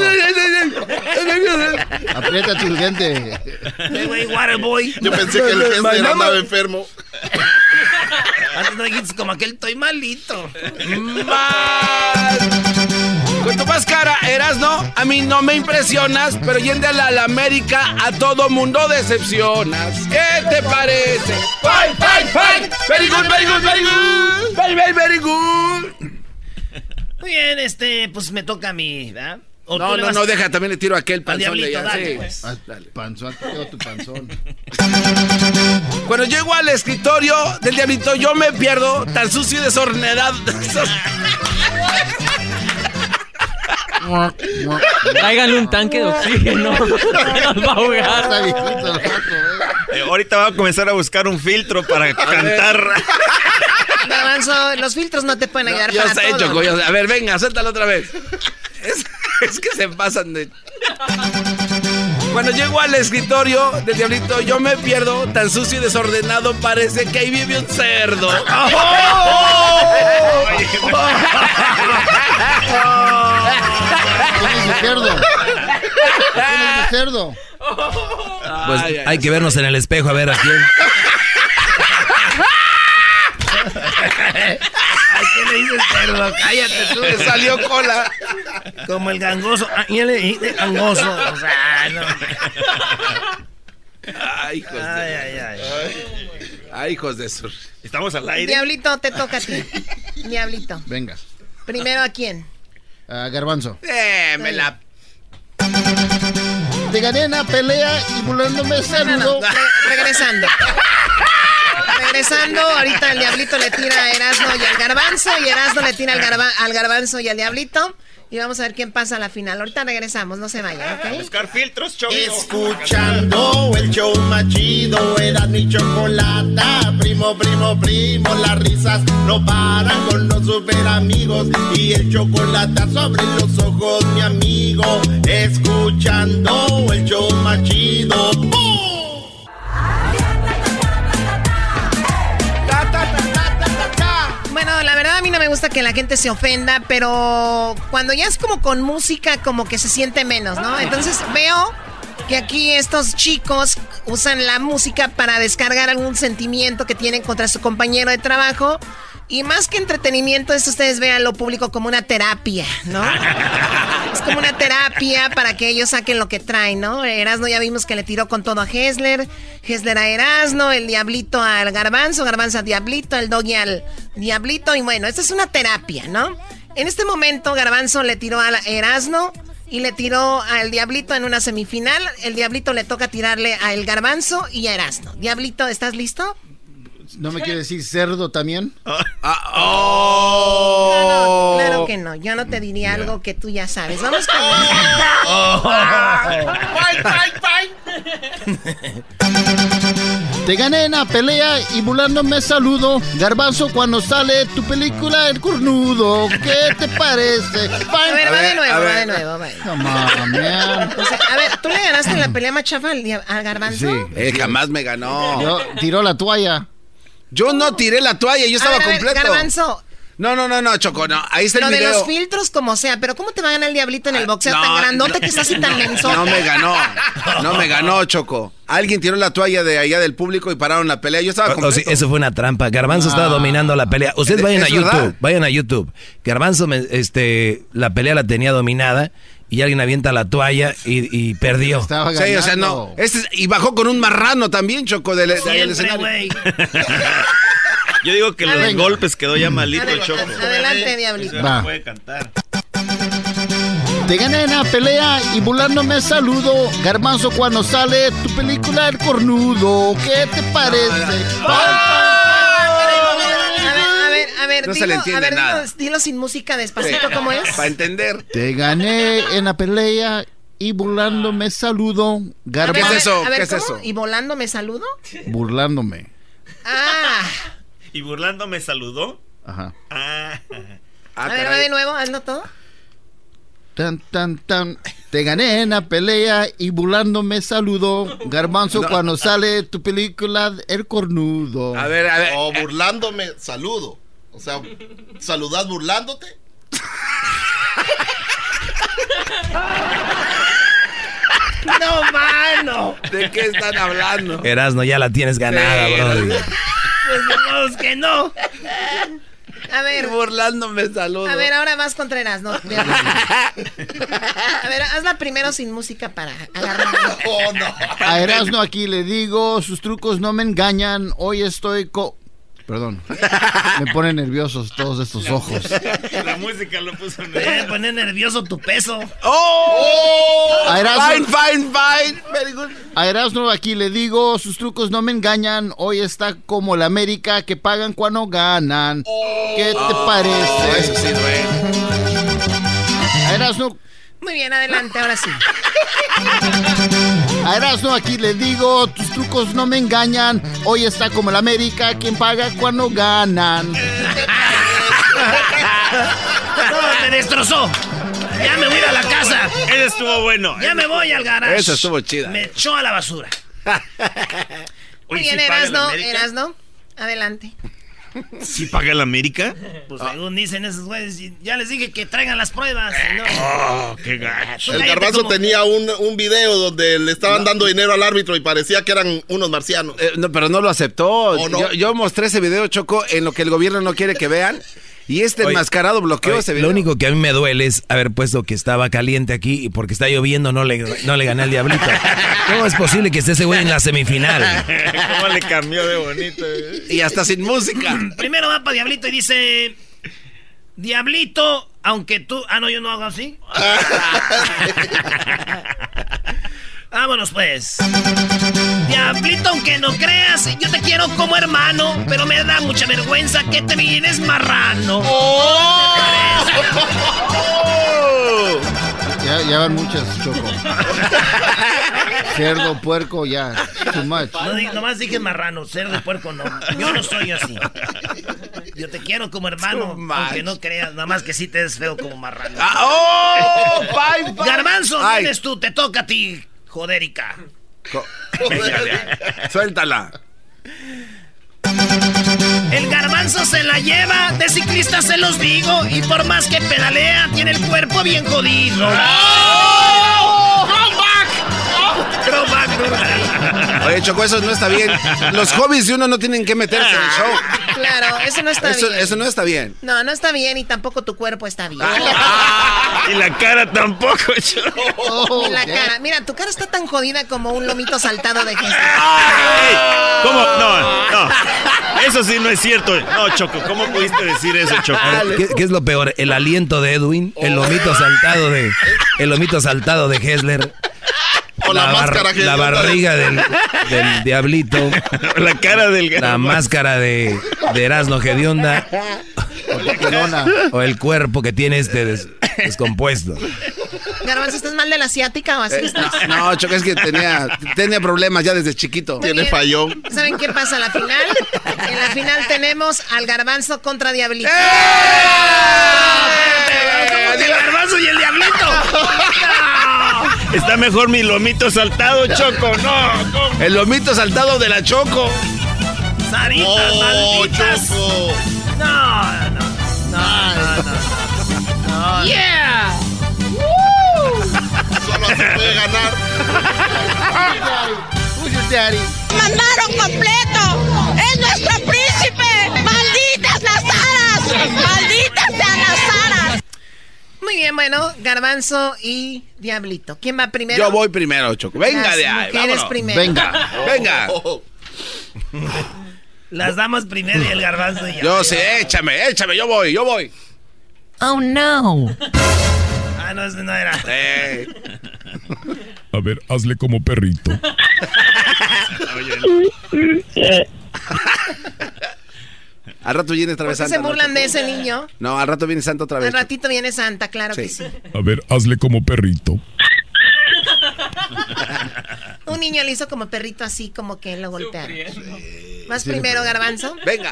Aprieta tu diente. Hey, güey, Waterboy. Yo pensé que el Hessler andaba enfermo. Antes no dijiste como aquel estoy malito. Con tu más cara, Erasno, a mí no me impresionas, pero yéndole a la América, a todo mundo decepcionas. ¿Qué te parece? Bye, bye, bye. Very good, very good, very good. Bye, bye, very good. Muy bien, este, pues me toca a mí, ¿verdad? ¿O tú No, no, vas- no, deja, también le tiro a aquel Al panzón de diablito, allá. dale, sí. pues. Ah, Panzón, te tu panzón. Cuando llego al escritorio del diablito, yo me pierdo, tan sucio y desordenado. Tráiganle un tanque de oxígeno. Nos va a ahogar. Eh, ahorita va a comenzar a buscar un filtro para cantar. Garbanzo, los filtros no te pueden ayudar Yo para sé, todo. Choco, yo sé. A ver, venga, suéltalo otra vez. Es, es que se pasan de... Cuando llego al escritorio del diablito, yo me pierdo, tan sucio y desordenado, parece que ahí vive un cerdo. ¿Quién es el cerdo? ¿Quién es el cerdo? Pues hay que vernos en el espejo a ver a quién. ¿A quién le dices cerdo? Cállate tú. Me salió cola. Como el gangoso. Ah, ya le dijiste gangoso. O sea, no. Ay, hijos de... Ay, ay, ay. Ay, hijos de sur. Estamos al aire. Diablito, te toca a ti. Diablito. Venga. Primero a quién. Ah, garbanzo. Eh, me la... Te gané en la pelea y burlándome saludo. Re- regresando. Regresando, ahorita el diablito le tira a Erasmo y al garbanzo, y Erasmo le tira al, garba- al garbanzo y al diablito. Y vamos a ver quién pasa a la final. Ahorita regresamos, no se vayan, ¿ok? Buscar filtros. Escuchando el show más chido, era mi chocolata. Primo, primo, primo, las risas no paran con los super amigos. Y el chocolate sobre los ojos, mi amigo. Escuchando el show más chido. ¡Bum! Me gusta que la gente se ofenda, pero cuando ya es como con música, como que se siente menos, ¿no? Entonces veo que aquí estos chicos usan la música para descargar algún sentimiento que tienen contra su compañero de trabajo. Y más que entretenimiento, es ustedes vean lo público como una terapia, ¿no? Es como una terapia para que ellos saquen lo que traen, ¿no? Erasno ya vimos que le tiró con todo a Hessler, Hessler a Erasno, el Diablito al Garbanzo, Garbanzo al Diablito, el Doggy al Diablito, y bueno, esta es una terapia, ¿no? En este momento Garbanzo le tiró a Erasno y le tiró al Diablito en una semifinal, el Diablito le toca tirarle a el Garbanzo y a Erasno. Diablito, ¿estás listo? ¿No me quiere decir cerdo también? Ah, oh. No, no, claro que no, yo no te diría algo que tú ya sabes. Vamos con... Te gané en la pelea y burlándome saludo. Garbanzo, cuando sale tu película El Cornudo, ¿qué te parece? A ver, va de nuevo, va de nuevo, va. Come on, man. O sea, a ver, ¿tú le ganaste en la pelea más chafa al, garbanzo? Eh, jamás me ganó. Yo- tiró la toalla. Yo no tiré la toalla, yo A estaba a ver, completo. Garbanzo, No, no, no, no, Choco, no. Ahí está el lo de los filtros como sea, pero ¿cómo te va a ganar el diablito en el boxeo no, tan grandote no, que está así tan menso? No me ganó. No me ganó, Choco. Alguien tiró la toalla de allá del público y pararon la pelea. Yo estaba O- o completo. sí, eso fue una trampa. Garbanzo estaba dominando la pelea. Ustedes vayan a ¿Es YouTube, verdad? vayan a YouTube. Garbanzo, me- este, la pelea la tenía dominada y alguien avienta la toalla y, y perdió. Sí, o sea, no. Este es- y bajó con un marrano también, Choco, del, del Siempre, escenario. Yo digo que los golpes quedó ya malito Choco. adelante, diablito. Va. no puede cantar. Te gané en la pelea y burlándome saludo. Garbanzo, cuando sale tu película El Cornudo, ¿qué te parece? A ver, a ver, ver, se dilo, le entiende a ver, nada. Dilo, dilo sin música despacito, ¿cómo es? Para entender. Te gané en la pelea y burlándome saludo. A ver, Garbanzo. a ver, eso? a ver, ¿Qué es eso? ¿Y volando me saludo? Burlándome. Ah, Y burlando me saludó. Ajá. Ah. A ver, va de nuevo, hazlo todo. Tan, tan, tan. Te gané en la pelea y burlándome saludo. Garbanzo, No. cuando sale tu película, El Cornudo. A ver, a ver. O burlándome, saludo. O sea, ¿saludas burlándote? No, mano. ¿De qué están hablando? Erasno, ya la tienes ganada, Sí, brody. Pues de modos que no. A ver. Burlándome, saludo. A ver, ahora más Contreras, ¿no? A ver, hazla primero sin música para agarrar. Oh, no. A Erasmo aquí le digo, sus trucos no me engañan. Hoy estoy co... Perdón. Me ponen nerviosos todos estos ojos. La música lo puso Te debe poner nervioso tu peso. ¡Oh! Erasmo- Fine, fine, fine. Very good. A Erasmo aquí le digo, sus trucos no me engañan. Hoy está como la América que pagan cuando ganan. ¿Qué te parece? Eso sí duele. A Erasmo, Muy bien, adelante, ahora sí. a Erasmo aquí le digo, tus trucos no me engañan. Hoy está como la América quien paga cuando ganan. No, me destrozó. Ya me voy a la casa. Ese estuvo bueno. Ya me voy al garage. Esa estuvo chida. Me echó a la basura. Muy bien, ¿sí paga la Erasno? Erasno. Adelante. ¿Sí paga la América? Pues según dicen esos güeyes, ya les dije que traigan las pruebas. no. Oh, qué gacho. El Cállate garbanzo como- tenía un, un video donde le estaban dando dinero al árbitro y parecía que eran unos marcianos. Eh, no, pero no lo aceptó. ¿O no? Yo, yo mostré ese video, Choco, en lo que el gobierno no quiere que vean. Y este Oye, enmascarado bloqueó Oye, ese video. Lo único que a mí me duele es haber puesto que estaba caliente aquí y porque está lloviendo no le, no le gané al diablito. ¿Cómo es posible que esté ese güey en la semifinal? ¿Cómo le cambió de bonito? eh? Y hasta sin música. Primero va para Diablito y dice: Diablito, aunque tú. Ah, no, yo no hago así. Vámonos pues. Diablito, aunque no creas, yo te quiero como hermano, pero me da mucha vergüenza que te vienes marrano. Ya, ya van muchas, Choco. Cerdo, puerco, ya. Too much. No, nomás dije marrano, cerdo puerco no. Yo no soy así. Yo te quiero como hermano, aunque no creas, nada más que sí te ves feo como marrano. Ah, ¡Oh! Bye, bye. Garbanzo, Ay. vienes tú, te toca a ti, joderica. Suéltala. El garbanzo se la lleva, de ciclista se los digo, y por más que pedalea, tiene el cuerpo bien jodido. Oye, Choco, eso no está bien. Los hobbies de uno no tienen que meterse en el show. Claro, eso no está Eso, bien. eso no está bien. No, no está bien y tampoco tu cuerpo está bien. Y la cara tampoco, Choco. Y la cara. Mira, tu cara está tan jodida como un lomito saltado de Jesús. Ey, ¿Cómo? No, no. Eso sí no es cierto. No, Choco, ¿cómo pudiste decir eso, Choco? ¿Qué, qué es lo peor? ¿El aliento de Edwin? ¿El lomito saltado de el lomito saltado de Hessler? O la máscara La hedionda. barriga del, del diablito. La cara del La máscara de, de Erasmo Gedionda. O el cuerpo que tiene este des- descompuesto. Garbanzo, ¿estás mal de la asiática o así Eh, estás? no, Choco, es que tenía, tenía problemas ya desde chiquito. Muy bien. ¿Saben qué pasa en la final? En la final tenemos al garbanzo contra Diablito. ¡Eh! El garbanzo y el diablito. Está mejor mi lomito saltado, Choco. No, ¿cómo? El lomito saltado de la Choco. Saritas, Oh, malditas. Choco. No, no, no, no, no, no. ¡Yeah! Solo así puede ganar. ¡Mandaron completo! ¡Es nuestro príncipe! ¡Malditas las aras! Muy bien, bueno, garbanzo y diablito. ¿Quién va primero? Yo voy primero, Choco. Venga Las de ahí, mujeres vámonos. primero. Venga, venga. Las damas primero y el garbanzo y ya. Yo sé, échame, échame, yo voy, yo voy. Oh no. Ah, no, ese no era. Eh, A ver, hazle como perrito. al rato viene otra ¿Por vez Santa. se ¿no, burlan de ese niño? No, al rato viene Santa otra vez. Al ratito viene Santa, claro que sí. A ver, hazle como perrito. Un niño le hizo como perrito así, como que lo golpearon. Más primero, Garbanzo. Venga.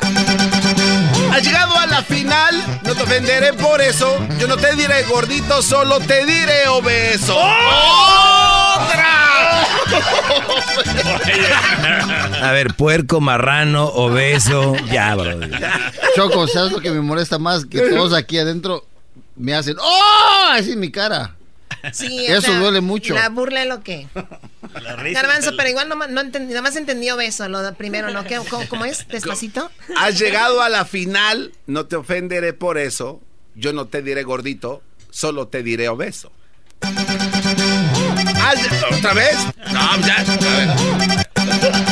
Has llegado a la final, no te ofenderé por eso. Yo no te diré gordito, solo te diré obeso. ¡Otra! A ver, puerco, marrano, obeso. Ya, bro. Choco, ¿sabes lo que me molesta más? Que todos aquí adentro me hacen ¡Oh! Así en mi cara. Sí, Eso sea, duele mucho. La burla es lo que. Garbanzo, pero igual no, no entendí, nada más entendió beso, lo de primero, ¿no? ¿Qué- cómo, cómo es? ¿Despacito? Has llegado a la final, no te ofenderé por eso. Yo no te diré gordito, solo te diré obeso. Has- ¿Otra vez? No, ya. a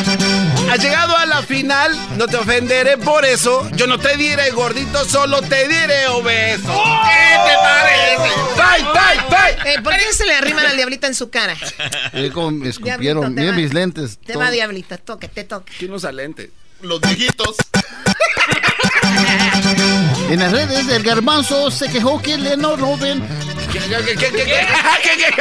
ver. Has llegado a la final, no te ofenderé por eso. Yo no te diré gordito, solo te diré obeso. ¿Qué te parece? ¡Bye, bye, bye! Eh, ¿Por qué se le arriman al diablito en su cara? Eh, como me Diablito, escupieron. Miren va. mis lentes. Te todo. va, diablito, toque, te toque. ¿Quién usa lentes? Los viejitos. En las redes, el garbanzo se quejó que le no roben. ¿Qué, qué, qué, qué, qué, qué, qué?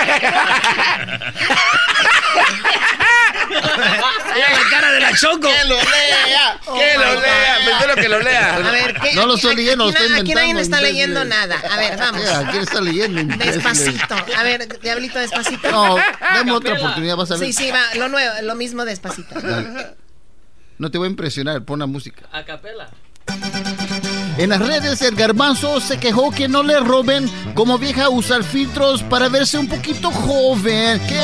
Mira la cara de la Choco. Que lo lea. Que lo lea, prefiero que lo lea. A ver, ¿qué? No lo estoy Aquí- leyendo, aquí, na- aquí nadie inventando, está leyendo nada. A ver, vamos. ¿quién está leyendo? Despacito. A ver, diablito, despacito. No, dame otra oportunidad, vas a ver. Sí, sí, va, lo nuevo, lo mismo despacito. Dale. No te voy a impresionar, pon la música. A capela. En las redes, el garbanzo se quejó que no le roben como vieja usar filtros para verse un poquito joven. ¿Qué te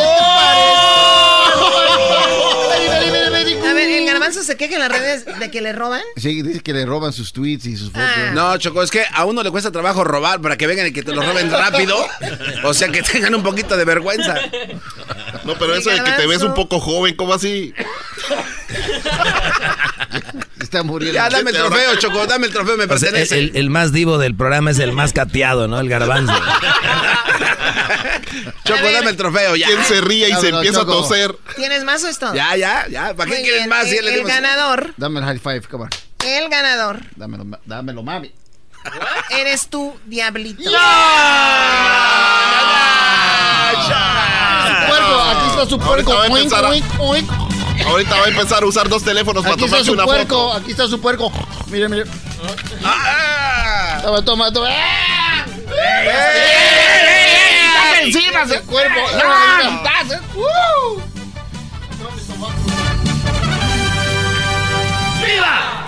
parece? A ver, el garbanzo se queja en las redes de que le roban. Sí, dice que le roban sus tweets y sus fotos. Ah. No, Choco, es que a uno le cuesta trabajo robar para que vengan y que te lo roben rápido. O sea, que tengan un poquito de vergüenza. No, pero eso de que te ves un poco joven, ¿cómo así? Está muriendo. Ya, dame el trofeo, Choco, dame el trofeo, me O sea, pertenece. el, el más divo del programa es el más cateado, ¿no? El garbanzo. Choco, dame el trofeo, ya. ¿Quién se ríe y se empieza Choco. a toser? ¿Tienes más o es todo? Ya, ya, ya. ¿Para qué quieren más? Ya El, ganador, Dame el high five, come on. el ganador, Dámelo, dámelo, mami. eres tú, diablito. Puerco, aquí está su puerco. Ahorita va a Oink, Ahorita va a empezar a usar dos teléfonos para Aquí está tomarse su una puerco, foto. aquí está su puerco. Mire, mire. Toma, toma, toma. ¡Ah! ¡Saca encima ese cuerpo! ¡Uh! ¡Viva!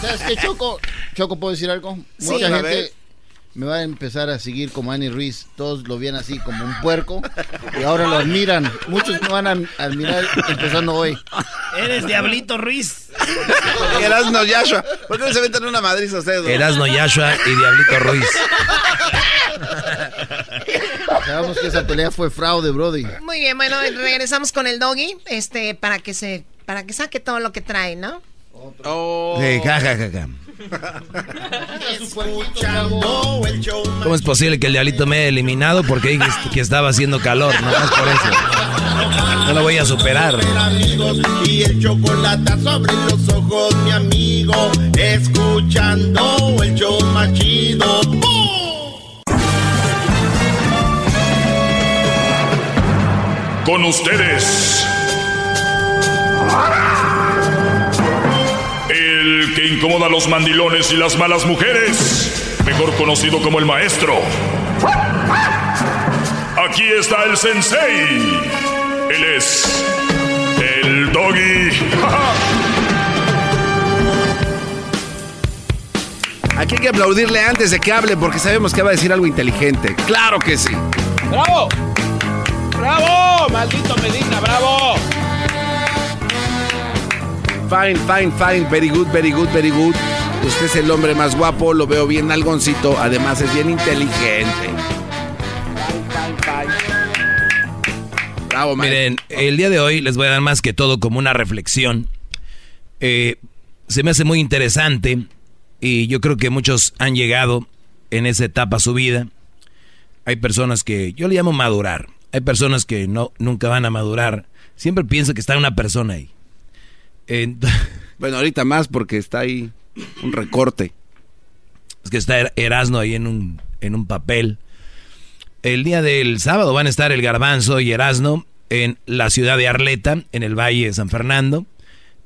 ¿Sabes qué, Choco? Choco, ¿puedo decir algo? Sí. Mucha gente. Me va a empezar a seguir como Annie Ruiz. Todos lo ven así como un puerco y ahora lo admiran. Muchos me van a admirar empezando hoy. Eres Diablito Ruiz. Erasno Yashua. ¿Por qué no se metan una madriz ustedes? dos? Erasno Yashua y Diablito Ruiz. Sabemos que esa pelea fue fraude, Brody. Muy bien, bueno, regresamos con el doggy, este, para que se, para que saque todo lo que trae, ¿no? Oh. Sí, ja, ja, ja, ja. Escuchando el show ¿Cómo es posible que el diablito me haya eliminado? Porque dije que estaba haciendo calor, no más por eso. No lo voy a superar. y el chocolate sobre los ojos, mi amigo. Escuchando el show más chido. Con ustedes. Que incomoda a los mandilones y las malas mujeres. Mejor conocido como el maestro. Aquí está el sensei. Él es el doggy. Aquí hay que aplaudirle antes de que hable porque sabemos que va a decir algo inteligente. Claro que sí. ¡Bravo! ¡Bravo! ¡Maldito Medina, bravo! Fine, fine, fine. Very good, very good, very good. Usted es el hombre más guapo, lo veo bien algoncito. Además es bien inteligente. Bravo. Miren, el día de hoy les voy a dar más que todo como una reflexión. Eh, se me hace muy interesante y yo creo que muchos han llegado en esa etapa a su vida. Hay personas que yo le llamo madurar. Hay personas que no nunca van a madurar. Siempre pienso que está una persona ahí. Bueno, ahorita más porque está ahí un recorte. es que está Er- Erasno ahí en un, en un papel. El día del sábado van a estar el Garbanzo y Erasno en la ciudad de Arleta, en el Valle de San Fernando.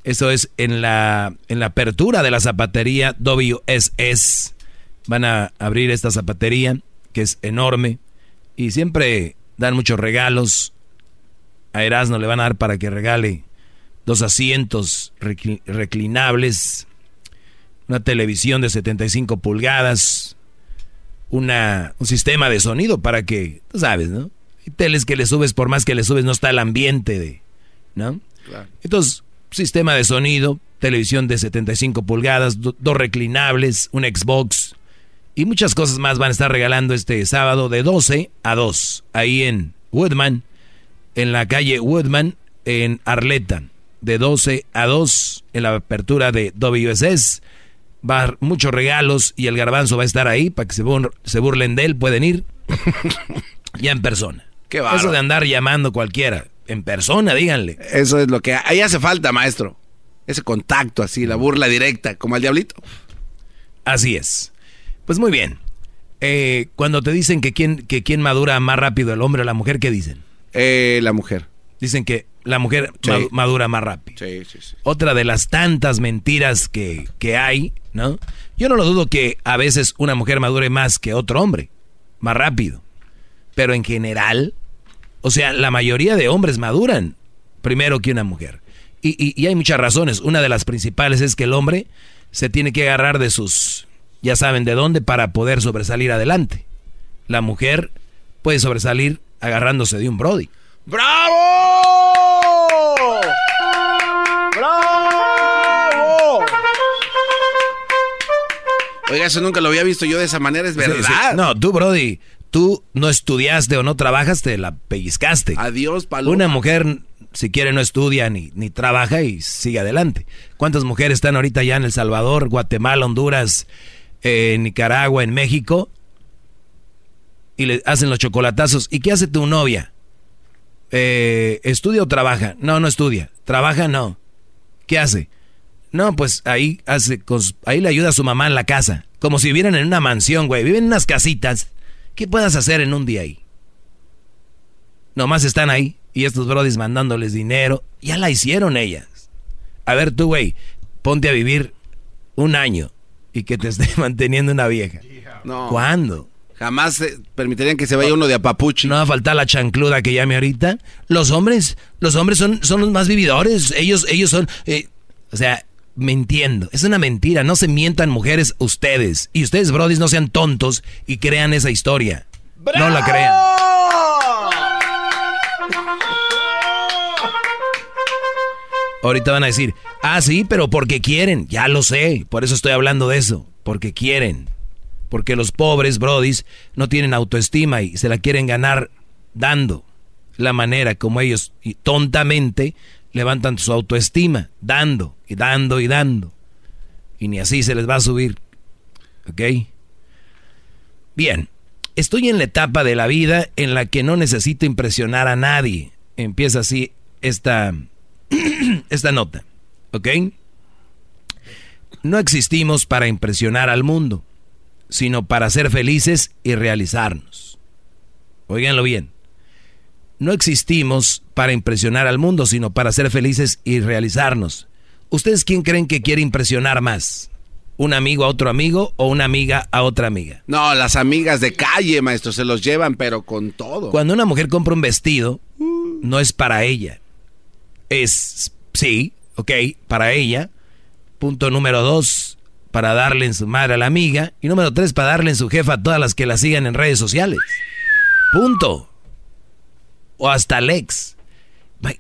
Eso es en la, en la apertura de la zapatería WSS. Van a abrir esta zapatería que es enorme y siempre dan muchos regalos. A Erasmo le van a dar para que regale dos asientos reclinables, una televisión de 75 pulgadas, una, un sistema de sonido para que, tú sabes, ¿no? Hay teles que le subes, por más que le subes, no está el ambiente de, ¿no? Claro. Entonces, sistema de sonido, televisión de 75 pulgadas, dos reclinables, un Xbox y muchas cosas más van a estar regalando este sábado de 12 a 2, ahí en Woodman, en la calle Woodman, en Arleta, de 12 a 2, en la apertura de WSS. Va a haber muchos regalos y el garbanzo va a estar ahí para que se, burlen de él, pueden ir ya en persona. Qué Eso de andar llamando cualquiera, en persona, díganle. Eso es lo que ahí hace falta, maestro. Ese contacto así, la burla directa, como el diablito. Así es. Pues muy bien. Eh, cuando te dicen que quién, que quién madura más rápido, el hombre o la mujer, ¿qué dicen? Eh, la mujer. Dicen que la mujer madura más rápido. Sí, sí, sí. Otra de las tantas mentiras que, que hay, ¿no? Yo no lo dudo que a veces una mujer madure más que otro hombre, más rápido. Pero en general, o sea, la mayoría de hombres maduran primero que una mujer. Y, y hay muchas razones. Una de las principales es que el hombre se tiene que agarrar de sus ya saben de dónde para poder sobresalir adelante. La mujer puede sobresalir agarrándose de un Brody. ¡Bravo! ¡Bravo! Oiga, eso nunca lo había visto yo de esa manera, es verdad. No, tú, Brody, tú no estudiaste o no trabajaste, la pellizcaste. Adiós, Paloma. Una mujer, si quiere, no estudia ni, ni trabaja y sigue adelante. ¿Cuántas mujeres están ahorita ya en El Salvador, Guatemala, Honduras, en Nicaragua, en México, y le hacen los chocolatazos. ¿Y qué hace tu novia? Eh, ¿Estudia o trabaja? No, no estudia. ¿Trabaja? No. ¿Qué hace? No, pues ahí hace, ahí le ayuda a su mamá en la casa. Como si vivieran en una mansión, güey. Viven en unas casitas. ¿Qué puedas hacer en un día ahí? Nomás están ahí y estos brodis mandándoles dinero. Ya la hicieron ellas. A ver tú, güey, ponte a vivir un año y que te esté manteniendo una vieja. No. ¿Cuándo? Jamás permitirían que se vaya uno de apapuchi. No va a faltar la chancluda que llame ahorita. Los hombres, los hombres son, son los más vividores. Ellos, ellos son. Eh, o sea, me entiendo. Es una mentira. No se mientan mujeres ustedes. Y ustedes, brodis, no sean tontos y crean esa historia. No la crean. Ahorita van a decir, ah, sí, pero porque quieren. Ya lo sé, por eso estoy hablando de eso. Porque quieren. Porque los pobres brodis no tienen autoestima y se la quieren ganar dando. La manera como ellos y tontamente levantan su autoestima, dando y dando y dando. Y ni así se les va a subir. ¿Ok? Bien, estoy en la etapa de la vida en la que no necesito impresionar a nadie. Empieza así esta esta nota, ¿ok? No existimos para impresionar al mundo, sino para ser felices y realizarnos. Óiganlo bien. No existimos para impresionar al mundo, sino para ser felices y realizarnos. ¿Ustedes quién creen que quiere impresionar más? ¿Un amigo a otro amigo o una amiga a otra amiga? No, las amigas de calle, maestro, se los llevan, pero con todo. Cuando una mujer compra un vestido, no es para ella, es, sí, ok, para ella. Punto número dos, para darle en su madre a la amiga. Y número tres, para darle en su jefa a todas las que la sigan en redes sociales. Punto. O hasta el ex.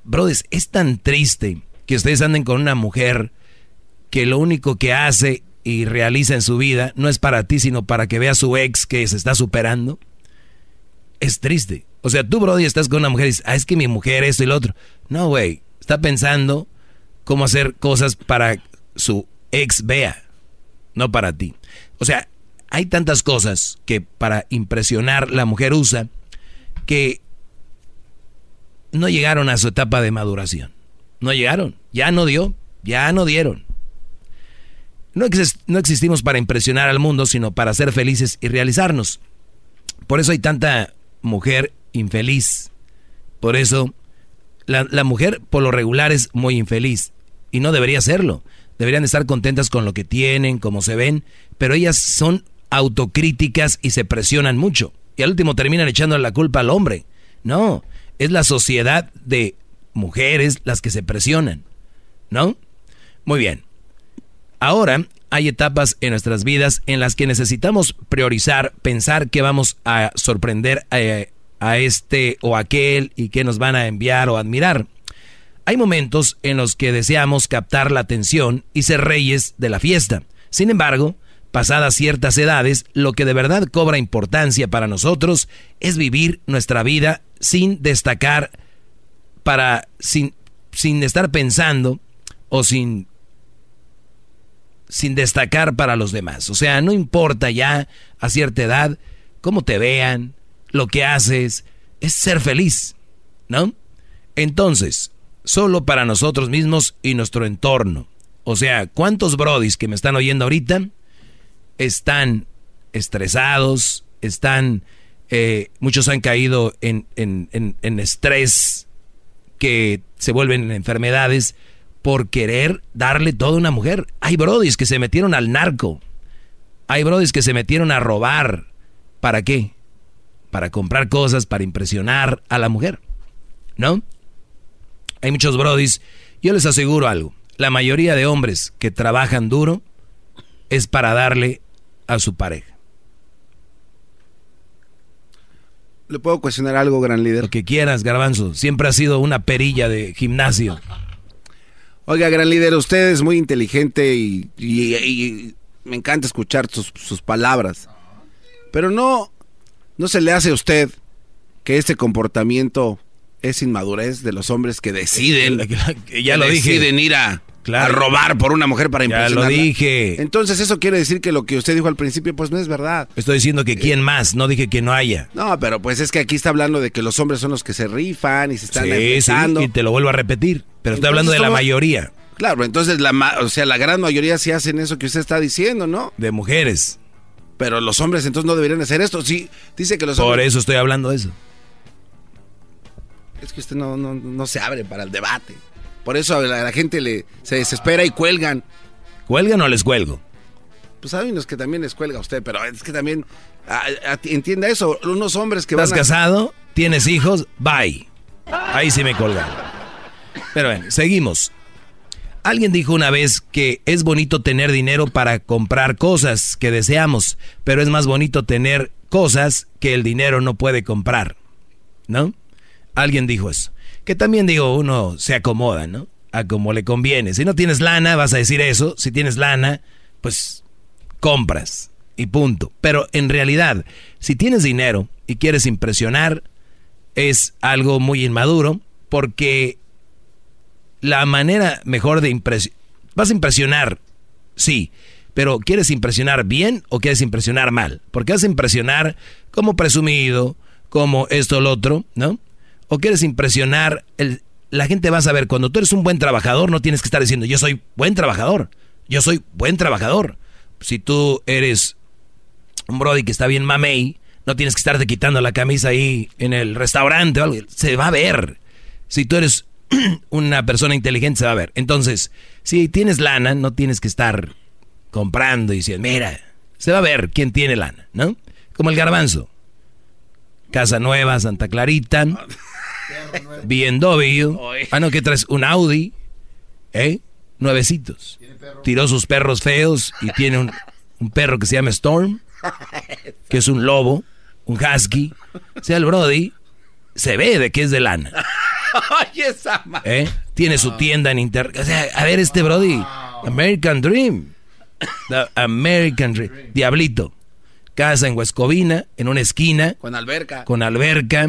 Brothers, es tan triste que ustedes anden con una mujer que lo único que hace y realiza en su vida no es para ti, sino para que vea a su ex que se está superando. Es triste. O sea, tú, Brody, estás con una mujer y dices, ah, es que mi mujer, esto y lo otro. No, güey. Está pensando cómo hacer cosas para su ex vea, no para ti. O sea, hay tantas cosas que para impresionar la mujer usa que no llegaron a su etapa de maduración. No llegaron. Ya no dio. Ya no dieron. No, no existimos para impresionar al mundo, sino para ser felices y realizarnos. Por eso hay tanta mujer infeliz. Por eso la, mujer por lo regular es muy infeliz. y no debería serlo. Deberían estar contentas con lo que tienen, como se ven, pero ellas son autocríticas y se presionan mucho. Y al último terminan echando la culpa al hombre. No, es la sociedad de mujeres las que se presionan. ¿No? Muy bien. Ahora hay etapas en nuestras vidas en las que necesitamos priorizar, pensar que vamos a sorprender a, a este o aquel y que nos van a enviar o admirar. Hay momentos en los que deseamos captar la atención y ser reyes de la fiesta. Sin embargo, pasadas ciertas edades, lo que de verdad cobra importancia para nosotros es vivir nuestra vida sin destacar para sin, sin estar pensando o sin sin destacar para los demás. O sea, no importa ya a cierta edad cómo te vean, lo que haces, es ser feliz, ¿no? Entonces, solo para nosotros mismos y nuestro entorno. O sea, ¿cuántos brodis que me están oyendo ahorita están estresados, están, eh, muchos han caído en, en, en, en estrés que se vuelven enfermedades por querer darle todo a una mujer. Hay brodis que se metieron al narco. Hay brodis que se metieron a robar. ¿Para qué? Para comprar cosas, para impresionar a la mujer. ¿No? Hay muchos brodis. Yo les aseguro algo. La mayoría de hombres que trabajan duro es para darle a su pareja. ¿Le puedo cuestionar algo, gran líder? Lo que quieras, garbanzo. Siempre ha sido una perilla de gimnasio. Oiga, gran líder, usted es muy inteligente y, y- y me encanta escuchar sus, sus palabras. Pero no, no se le hace a usted que este comportamiento es inmadurez de los hombres que deciden, ya lo dije. deciden ir a, a robar por una mujer para Ya lo impresionarla. dije. Entonces eso quiere decir que lo que usted dijo al principio pues no es verdad. Estoy diciendo que quién más, no dije que no haya. No, pero pues es que aquí está hablando de que los hombres son los que se rifan y se están Sí, sí, y te lo vuelvo a repetir. Pero estoy Entonces hablando de la somos- mayoría. Claro, entonces la, o sea, la gran mayoría sí hacen eso que usted está diciendo, ¿no? De mujeres. Pero los hombres entonces no deberían hacer esto. Sí, dice que los Por hombres... eso estoy hablando de eso. Es que usted no, no, no se abre para el debate. Por eso a la, a la gente le se desespera y cuelgan. ¿Cuelgan o les cuelgo? Pues hay unos que también les cuelga a usted, pero es que también a- a- entienda eso. Unos hombres que ¿Estás van casado? ¿Tienes hijos? Bye. Ahí sí me colgan. Pero bueno, seguimos. Alguien dijo una vez que es bonito tener dinero para comprar cosas que deseamos, pero es más bonito tener cosas que el dinero no puede comprar. ¿No? Alguien dijo eso. Que también digo, uno se acomoda, ¿no? A como le conviene. Si no tienes lana, vas a decir eso. Si tienes lana, pues compras y punto. Pero en realidad, si tienes dinero y quieres impresionar, es algo muy inmaduro porque la manera mejor de impresionar... Vas a impresionar, sí, pero ¿quieres impresionar bien o quieres impresionar mal? Porque vas a impresionar como presumido, como esto lo otro, ¿no? O quieres impresionar... El, la gente va a saber, cuando tú eres un buen trabajador, no tienes que estar diciendo, yo soy buen trabajador, yo soy buen trabajador. Si tú eres un brody que está bien mamey, no tienes que estarte quitando la camisa ahí en el restaurante o algo. Se va a ver. Si tú eres una persona inteligente, se va a ver. Entonces, si tienes lana, no tienes que estar comprando y diciendo, mira, se va a ver quién tiene lana, ¿no? Como el garbanzo. Casa Nueva, Santa Clarita, BMW. Ah, no, que traes un Audi, ¿eh? Nuevecitos. Tiró sus perros feos y tiene un, un perro que se llama Storm, que es un lobo, un husky. O sea, el Brody se ve de que es de lana. ¿eh? Tiene su tienda en internet. O sea, a ver este Brody. American Dream. The American Dream. Diablito. Casa en Huescovina, en una esquina. Con alberca. Con alberca.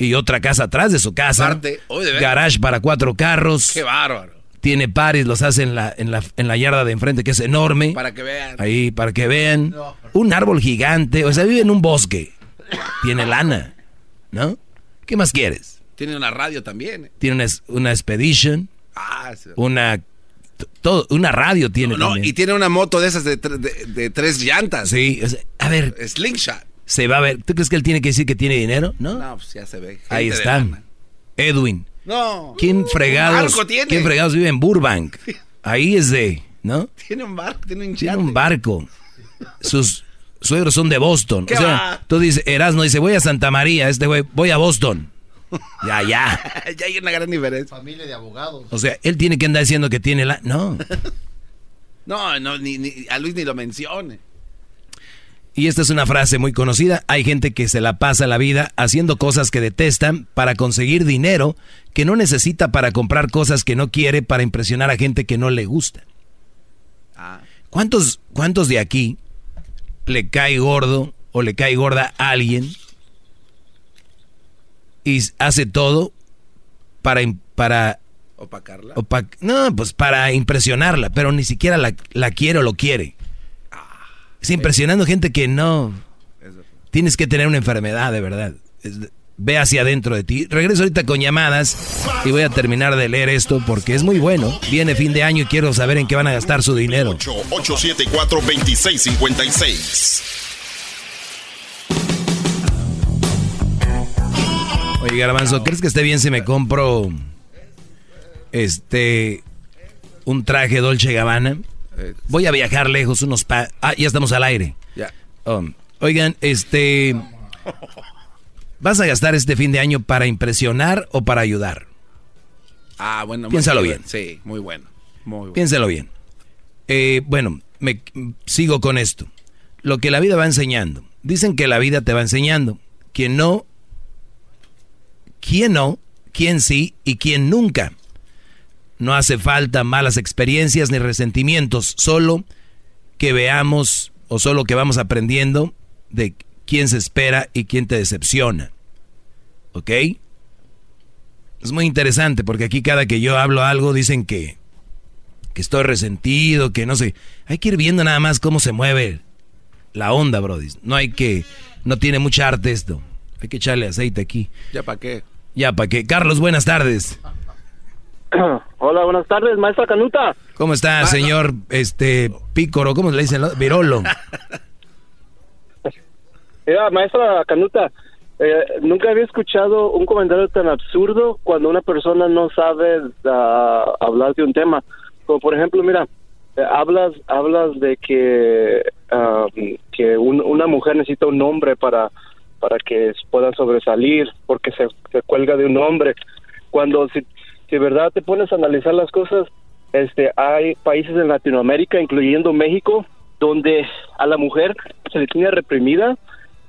Y otra casa atrás de su casa. De veras. Garage para cuatro carros. Qué bárbaro. Tiene pares, los hace en la, en la, en la yarda de enfrente, que es enorme. Para que vean. Ahí, para que vean. Un árbol gigante. O sea, vive en un bosque. Tiene lana. ¿No? ¿Qué más quieres? Tiene una radio también. ¿eh? Tiene una, una Expedition. Ah, sí. Una. Todo, una radio tiene No, también. y tiene una moto de esas de, de- de tres llantas. Sí, a ver. Slingshot. Se va a ver. ¿Tú crees que él tiene que decir que tiene dinero? No. No, pues ya se ve. Ahí está. Edwin. No. ¿Quién fregados, barco tiene. ¿quién fregados vive en Burbank? Ahí es de, ¿no? Tiene un barco, tiene un Tiene yate. un barco. Sus suegros son de Boston. ¿Qué o sea, va? tú dices, Erasmo dice, voy a Santa María, este güey, voy a Boston. Ya, ya. ya hay una gran diferencia. Familia de abogados. O sea, él tiene que andar diciendo que tiene la... No. No, no, ni, ni- a Luis ni lo mencione. Y esta es una frase muy conocida. Hay gente que se la pasa la vida haciendo cosas que detestan para conseguir dinero que no necesita para comprar cosas que no quiere para impresionar a gente que no le gusta. ¿Cuántos, cuántos de aquí le cae gordo o le cae gorda a alguien y hace todo para, para Opacarla. opa- no, pues para impresionarla, pero ni siquiera la, la quiere o lo quiere. Es impresionando gente que no. Tienes que tener una enfermedad, de verdad. Ve hacia adentro de ti. Regreso ahorita con llamadas y voy a terminar de leer esto porque es muy bueno. Viene fin de año y quiero saber en qué van a gastar su dinero. 874-2656. Oye, Garbanzo, ¿crees que esté bien si me compro este un traje Dolce Gabbana? Voy a viajar lejos, unos pa Ah, ya estamos al aire. Ya. Um, oigan, este ¿vas a gastar este fin de año para impresionar o para ayudar? Ah, bueno. muy Piénsalo bien. Sí, muy bueno. Muy bueno. Piénselo bien. Eh, bueno, me sigo con esto. Lo que la vida va enseñando. Dicen que la vida te va enseñando. Quien no, quién no, quién sí y quién nunca. No hace falta malas experiencias ni resentimientos, solo que veamos o solo que vamos aprendiendo de quién se espera y quién te decepciona. ¿Ok? Es muy interesante porque aquí cada que yo hablo algo dicen que, que estoy resentido, que no sé. Hay que ir viendo nada más cómo se mueve la onda, Brody. No hay que, no tiene mucha arte esto. Hay que echarle aceite aquí. ¿Ya para qué? Ya, ¿para qué? Carlos, buenas tardes. Hola, buenas tardes, maestra Canuta. ¿Cómo está, señor este Pícoro? ¿Cómo le dicen? Virolo. Mira, maestra Canuta, eh, nunca había escuchado un comentario tan absurdo cuando una persona no sabe ah, hablar de un tema. Como por ejemplo, mira, eh, hablas hablas de que que un- una mujer necesita un hombre para para que pueda sobresalir porque se, se cuelga de un hombre. Cuando si, si de verdad te pones a analizar las cosas, este hay países en Latinoamérica, incluyendo México, donde a la mujer se le tiene reprimida,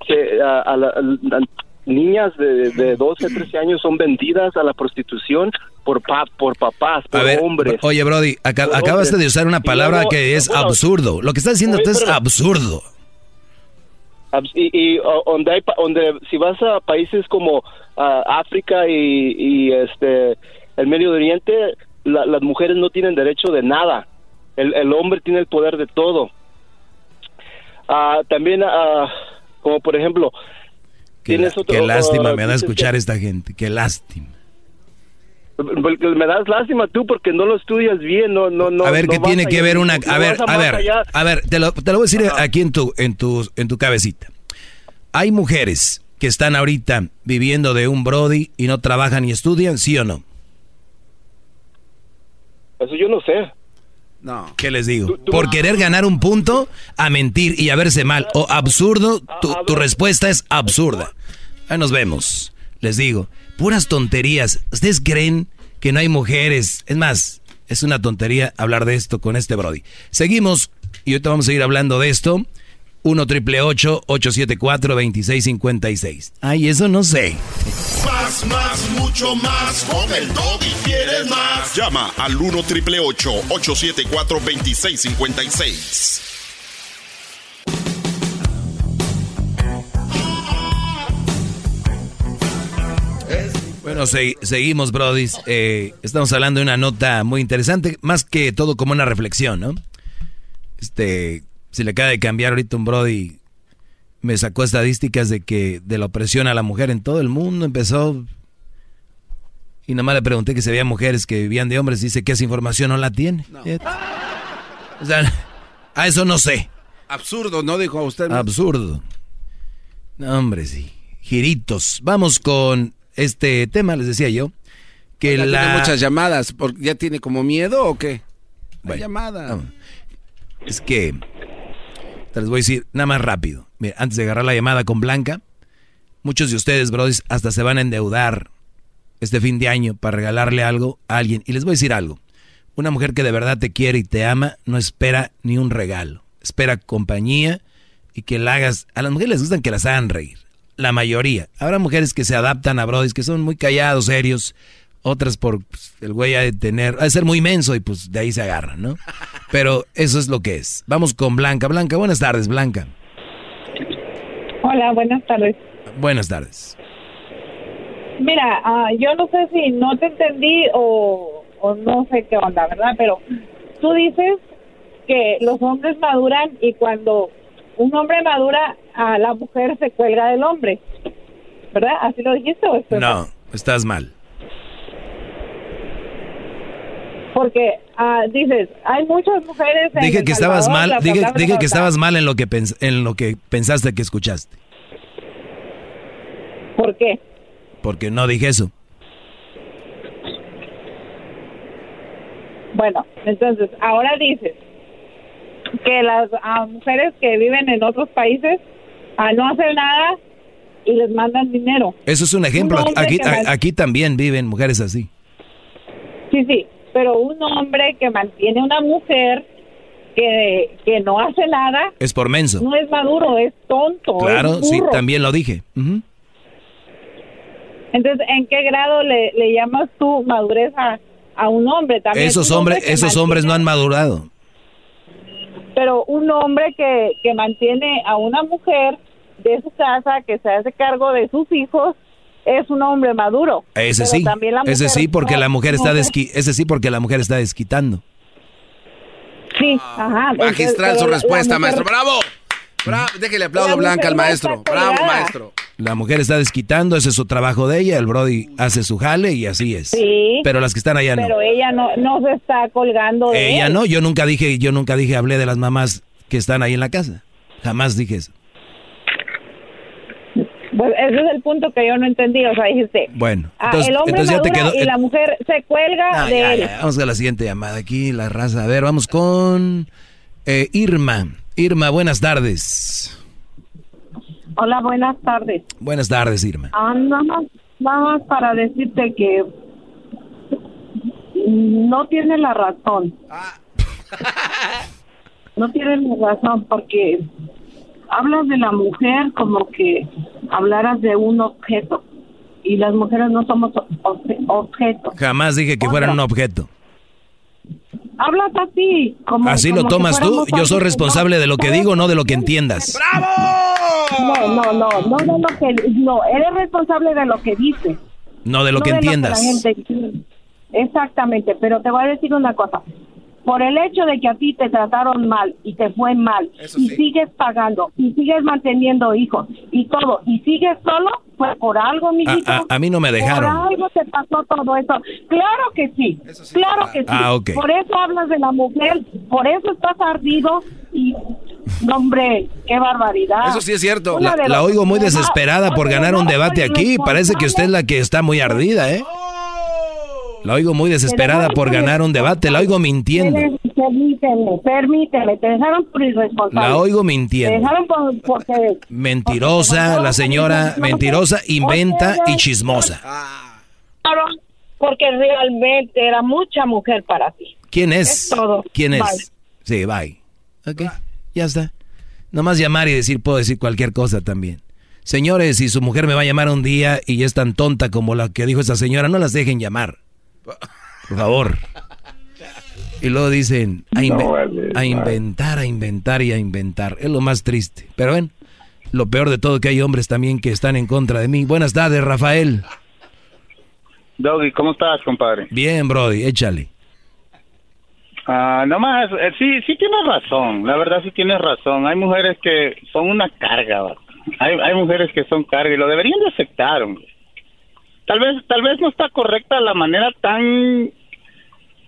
que a, a la- a niñas de, de 12, 13 años son vendidas a la prostitución por pa- por papás, por A ver, hombres. oye, Brody, acabaste hombres. de usar una palabra que es bueno, absurdo. Lo que estás diciendo Oye, tú es pero- absurdo. Abs- Y, y, donde hay donde si vas a países como ah, África y, y, este el Medio Oriente, la- las mujeres no tienen derecho de nada. El, el hombre tiene el poder de todo. Ah, también, ah, como por ejemplo, Qué, tienes otro- qué lástima ah, me da escuchar que- esta gente. Qué lástima. me das lástima tú porque no lo estudias bien, no, no, no. a ver, no ¿qué tiene que allá- ver una... A ver, a ver, allá. a ver, te lo, te lo voy a decir aquí en tu, en, tu, en tu cabecita. Hay mujeres que están ahorita viviendo de un Brody y no trabajan ni estudian, ¿sí o no? Eso yo no sé. No. ¿Qué les digo? Por querer ganar un punto, a mentir y a verse mal o absurdo, tu, tu respuesta es absurda. Ahí nos vemos. Les digo, puras tonterías. ¿Ustedes creen que no hay mujeres? Es más, es una tontería hablar de esto con este Brody. Seguimos y ahorita vamos a seguir hablando de esto. 1 triple 874 2656. Ay, eso no sé. Más, más, mucho más. Con el Doggy quieres más. Llama al 1 triple 874 2656. Bueno, se- seguimos, Brody. Eh, estamos hablando de una nota muy interesante, más que todo como una reflexión, ¿no? Este, se le acaba de cambiar ahorita un Brody. Me sacó estadísticas de que de la opresión a la mujer en todo el mundo empezó. Y nomás le pregunté que si había mujeres que vivían de hombres. Dice que esa información no la tiene. O sea, a eso no sé. Absurdo, ¿no? Dijo usted. Absurdo. No, hombre, sí. Giritos. Vamos con este tema, les decía yo, que Ya la... tiene muchas llamadas. ¿por- ¿Ya tiene como miedo o qué? Bueno, llamada. vamos. Es que te les voy a decir nada más rápido. Mira, antes de agarrar la llamada con Blanca, muchos de ustedes, brothers, hasta se van a endeudar este fin de año para regalarle algo a alguien. Y les voy a decir algo. Una mujer que de verdad te quiere y te ama no espera ni un regalo. Espera compañía y que la hagas. A las mujeres les gustan que las hagan reír. La mayoría. Habrá mujeres que se adaptan a brothers que son muy callados, serios. Otras por pues, el güey ha de tener, ha de ser muy menso y pues de ahí se agarran, ¿no? Pero eso es lo que es. Vamos con Blanca. Blanca, buenas tardes, Blanca. Hola, buenas tardes. Buenas tardes. Mira, ah, yo no sé si no te entendí o, o no sé qué onda, ¿verdad? Pero tú dices que los hombres maduran y cuando un hombre madura, a la mujer se cuelga del hombre, ¿verdad? ¿Así lo dijiste o estoy mal? No, estás mal. Porque ah, dices, hay muchas mujeres. en Dije El que estabas mal, dije, dije que estabas mal en lo que pens- en lo que pensaste que escuchaste, ¿Por qué? porque no dije eso. Bueno, entonces, ahora dices que las ah, mujeres que viven en otros países ah, no hacen nada y les mandan dinero. Eso es un ejemplo. Un Aquí, a- aquí también viven mujeres así. Sí, sí, pero un hombre que mantiene una mujer que, que no hace nada Es por menso. no es maduro, es tonto. Claro, es sí, también lo dije. Entonces, ¿en qué grado le, le llamas tú madurez a, a un hombre? También Esos hombre esos hombres no han madurado. pero un hombre que, que mantiene a una mujer de su casa, que se hace cargo de sus hijos, es un hombre maduro. Ese sí, también la ese mujer sí porque la mujer está desqui ese sí porque la mujer está desquitando. Sí, ajá. Magistral su la- respuesta, maestro. ¡Bravo! Bravo. Déjele aplaudo La Blanca al maestro. está Bravo, maestro. La mujer está desquitando, ese es su trabajo de ella, el Brody hace su jale y así es. Sí. Pero las que están allá no. Pero ella no, no se está colgando de Ella él. no, yo nunca dije, yo nunca dije, hablé de las mamás que están ahí en la casa. Jamás dije eso. Pues ese es el punto que yo no entendí. O sea, dijiste, Bueno, ah, entonces, el hombre entonces ya te madura quedó. y la mujer se cuelga No, de ya, él. ya, Vamos a la siguiente llamada aquí, la raza. A ver, vamos con eh, Irma. Irma, buenas tardes. Hola, buenas tardes. Buenas tardes, Irma. Ah, nada más, nada más para decirte que no tiene la razón. No tiene la razón porque hablas de la mujer como que hablaras de un objeto y las mujeres no somos obje- objetos. Jamás dije que fueran un objeto. Hablas así, como Así lo como tomas tú. Yo soy responsable de lo que digo, no de lo que entiendas. No, no, no, no, no, lo que, no, eres responsable de lo que dices. No de lo no que de entiendas. la gente entiende. Exactamente, pero te voy a decir una cosa. Por el hecho de que a ti te trataron mal y te fue mal y sigues pagando y sigues manteniendo hijos y todo y sigues solo, pues por algo, mijito. a- a mí no me dejaron. Por algo te pasó todo eso. Claro que sí, claro que sí. Ah, ok. Por eso hablas de la mujer, por eso estás ardido y, no, hombre, qué barbaridad. Eso sí es cierto. La, la oigo muy desesperada por ganar un debate aquí. Parece que usted es la que está muy ardida, ¿eh? La oigo muy desesperada por ganar un debate. La oigo mintiendo. Permíteme, permíteme, te dejaron por irresponsable. La oigo Te mintiendo. dejaron por, porque... Mentirosa, la señora mentirosa, inventa y chismosa. Porque realmente era mucha mujer para ti. ¿Quién es? Es todo. ¿Quién es? Bye. Sí, bye. Ok, ya está. Nomás llamar y decir, puedo decir cualquier cosa también. Señores, si su mujer me va a llamar un día y es tan tonta como la que dijo esa señora, no las dejen llamar. Por favor. Y luego dicen, a, inve- No vale, a inventar, a inventar y a inventar. Es lo más triste. Pero ven, lo peor de todo que hay hombres también que están en contra de mí. Buenas tardes, Rafael. Doggy, ¿cómo estás, compadre? Bien, Brody, échale. Ah, no más, eh, sí, sí tienes razón, la verdad sí tienes razón. Hay mujeres que son una carga, hay, hay mujeres que son carga y lo deberían de aceptar. hombre. Tal vez, tal vez no está correcta la manera tan,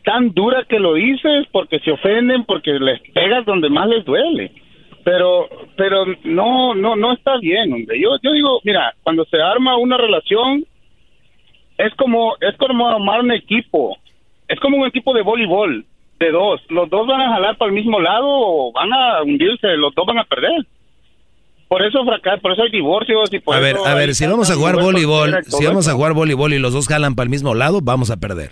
tan dura que lo dices, porque se ofenden, porque les pegas donde más les duele. Pero, pero no, no, no está bien. Yo, yo digo, mira, cuando se arma una relación, es como es como armar un equipo. Es como un equipo de voleibol de dos. Los dos van a jalar para el mismo lado o van a hundirse, los dos van a perder. Por eso fracas, por eso hay divorcios y por A ver, eso a ver, si vamos a jugar voleibol, si vamos a jugar voleibol y los dos jalan para el mismo lado, vamos a perder.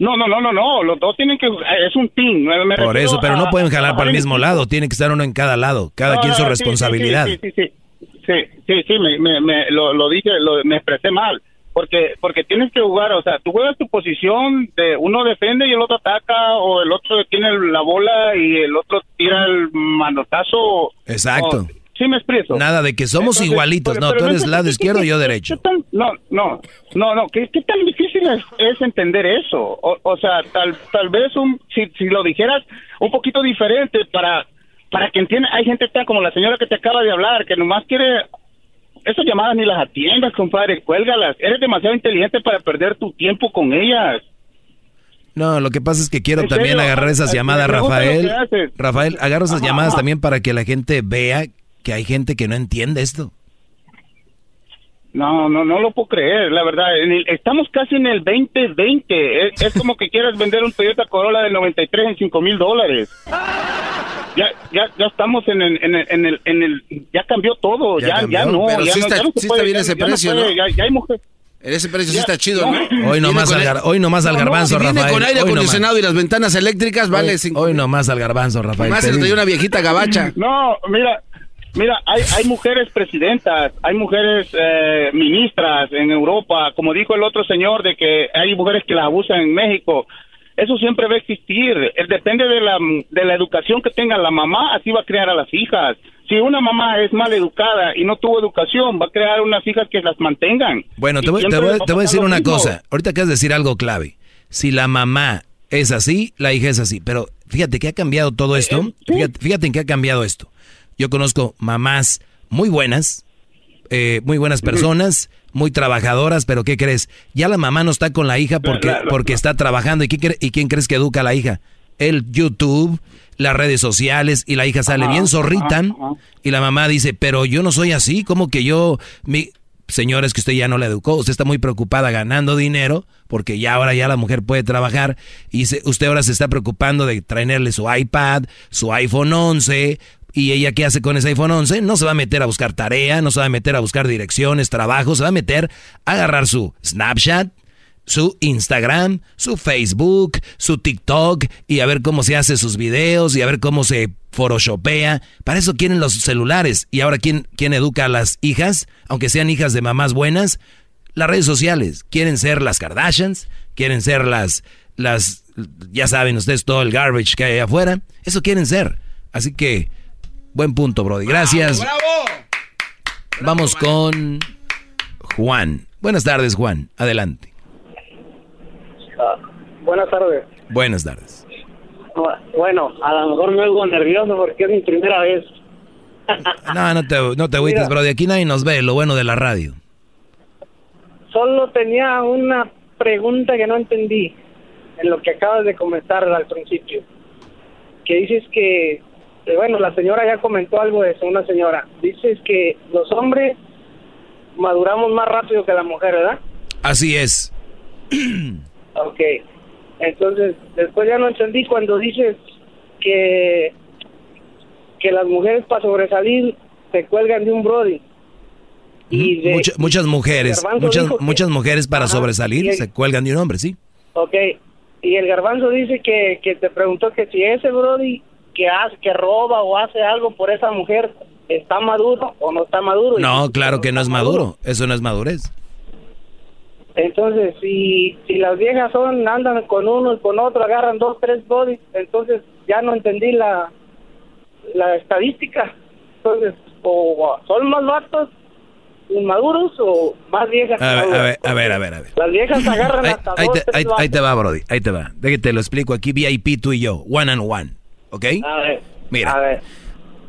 No, no, no, no, no, los dos tienen que es un team. me- Por eso, pero a- no pueden a jalar para el mismo lado, tiene que estar uno en cada lado, cada No, quien su responsabilidad. Sí, sí, sí, sí, sí, sí, sí, me, me, me- lo, lo dije, lo, me expresé mal. Porque, porque tienes que jugar, o sea, tú juegas tu posición, de uno defiende y el otro ataca, o el otro tiene la bola y el otro tira el manotazo. Exacto. O- sí, me expreso. Nada de que somos Entonces, igualitos, no, tú eres no- lado ¿qué- izquierdo y yo derecho. tan- no, no, no, no, ¿qué, qué tan difícil es, es entender eso? O, o sea, tal, tal vez un, si, si lo dijeras un poquito diferente para, para que entienda, hay gente tan como la señora que te acaba de hablar, que nomás quiere, esas llamadas ni las atiendas, compadre, cuélgalas, eres demasiado inteligente para perder tu tiempo con ellas. No, lo que pasa es que quiero ¿En también serio? agarrar esas llamadas, Rafael. Rafael, agarro esas Ajá, llamadas también para que la gente vea que hay gente que no entiende esto. No, no, no lo puedo creer, la verdad. En el- estamos casi en el 2020. Es, es como que quieras vender un Toyota Corolla del 93 en 5 mil dólares. Ya, ya, ya estamos en el, en el, en el, en el- ya cambió todo, Ya ya, ya, no, pero ya sí no, está- ya no sí puede, está bien ya- ese ya precio, puede, ¿no? Ya, ya hay mujer. Ese precio sí está chido, no. ¿no? Hoy nomás, al, gar- hoy nomás al No, no, garbanzo, Si viene Rafael. con aire acondicionado y las ventanas eléctricas, vale Hoy, cinco hoy nomás al garbanzo, Rafael. Más se trae una viejita gabacha. No, mira, mira, hay, hay mujeres presidentas, hay mujeres eh, ministras en Europa, como dijo el otro señor de que hay mujeres que las abusan en México. Eso siempre va a existir. Eh, Depende de la, de la educación que tenga la mamá, así va a crear a las hijas. Si una mamá es mal educada y no tuvo educación, va a crear unas hijas que las mantengan. Bueno, te voy, te voy- te voy a decir una mismo. cosa. Ahorita de decir algo clave. Si la mamá es así, la hija es así. Pero fíjate que ha cambiado todo esto. Fíjate, fíjate en qué ha cambiado esto. Yo conozco mamás muy buenas, eh, muy buenas personas, muy trabajadoras, pero ¿qué crees? Ya la mamá no está con la hija porque, porque está trabajando. ¿Y, qué cre- ¿Y quién crees que educa a la hija? El YouTube, las redes sociales, y la hija sale Ajá, bien zorrita. ajá, ajá. Y la mamá dice, pero yo no soy así, como que yo, mi... Señores, que usted ya no la educó, usted está muy preocupada ganando dinero, porque ya ahora ya la mujer puede trabajar, y se- usted ahora se está preocupando de traerle su iPad, su iPhone 11, y ella qué hace con ese iPhone 11? No se va a meter a buscar tarea, no se va a meter a buscar direcciones, trabajo, se va a meter a agarrar su Snapchat, su Instagram, su Facebook, su TikTok y a ver cómo se hace sus videos y a ver cómo se photoshopea. Para eso quieren los celulares. Y ahora, ¿quién, quién educa a las hijas? Aunque sean hijas de mamás buenas, las redes sociales. Quieren ser las Kardashians, quieren ser las, las, ya saben ustedes todo el garbage que hay afuera. Eso quieren ser. Así que, buen punto, Brody. Gracias. Vamos con Juan. Buenas tardes, Juan. Adelante. Ah, buenas tardes. Buenas tardes. Bueno, a lo mejor me oigo nervioso porque es mi primera vez. No, no te, no te agüites. Brody. Aquí nadie nos ve, lo bueno de la radio. Solo tenía una pregunta que no entendí en lo que acabas de comentar al principio. Que dices que, eh, bueno, la señora ya comentó algo de eso, una señora. Dices que los hombres maduramos más rápido que la mujer, ¿verdad? Así es. Ok. Entonces, después ya no entendí cuando dices que que las mujeres para sobresalir se cuelgan de un brody. Y de, Mucha- muchas mujeres, muchas, mujeres para Ajá, sobresalir el- se cuelgan de un hombre, sí. Ok. Y el garbanzo dice que, que te preguntó que si ese brody que hace, que roba o hace algo por esa mujer está maduro o no está maduro. No, claro que no es maduro. Eso no es madurez. Entonces, si, si las viejas son, andan con uno y con otro, agarran dos, tres bodies, entonces ya no entendí la, la estadística. Entonces, o son más vatos inmaduros o más viejas. A ver, a ver, a ver, a ver. a ver. Las viejas agarran Ahí, hasta ahí dos, te, tres ahí- vatos. ahí te va, Brody. Ahí te va. De que te lo explico aquí, VIP tú y yo. One and one. ¿Ok? A ver, Mira. a ver.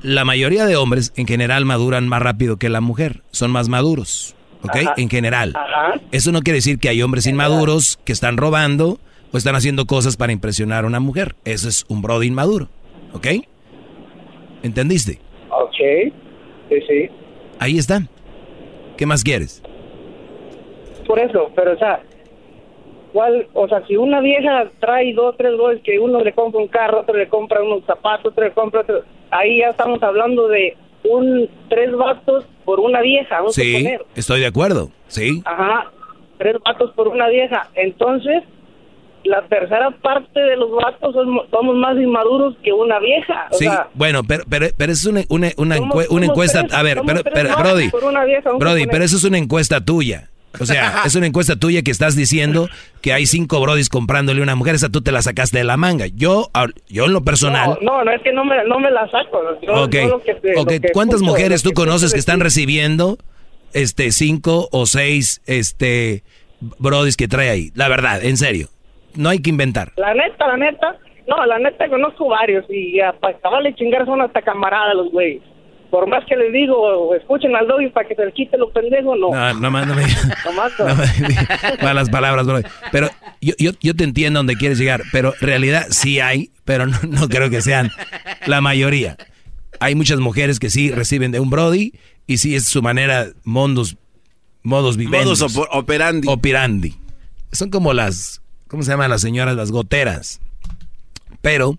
La mayoría de hombres en general maduran más rápido que la mujer. Son más maduros. ¿Ok? Ajá. En general. Ajá. Eso no quiere decir que hay hombres inmaduros que están robando o están haciendo cosas para impresionar a una mujer. Eso es un brody inmaduro. ¿Ok? ¿Entendiste? Ok. Sí, sí. Ahí está. ¿Qué más quieres? por eso, pero o sea, ¿cuál? O sea, si una vieja trae dos, tres goles que uno le compra un carro, otro le compra unos zapatos, otro le compra otro, ahí ya estamos hablando de un tres vatos por una vieja, vamos a Sí, estoy de acuerdo. Sí. Ajá, tres vatos por una vieja. Entonces, la tercera parte de los vatos somos, somos más inmaduros que una vieja. O Sí, sea, bueno, pero, pero, pero eso es una, una, una, Somos- encue- una encuesta. tres- a ver, pero, pero, Brody, vieja, Brody, pero eso es una encuesta tuya. O sea, es una encuesta tuya que estás diciendo que hay cinco brodis comprándole a una mujer. Esa tú te la sacaste de la manga. Yo, ah, yo en lo personal. no, no, no, es que no me, no me la saco. Yo- Ok, yo lo que lo que ¿cuántas escucho, mujeres tú conoces que están recibiendo este cinco o seis este brodis que trae ahí? La verdad, en serio. No hay que inventar. La neta, la neta, no, la neta conozco varios y ya, para acabarle chingar son hasta camaradas los güeyes. Por más que les digo, escuchen al doggy para que se le quite los pendejos, no. No, no, más no me Nomás no. malas palabras, bro. Pero yo, yo, yo te entiendo donde quieres llegar, pero en realidad sí hay, pero no, no creo que sean la mayoría. Hay muchas mujeres que sí reciben de un Brody y sí es su manera, mondos, modos vivendos. Modus opo- operandi. Operandi. Son como las, ¿cómo se llaman las señoras? Las goteras. Pero,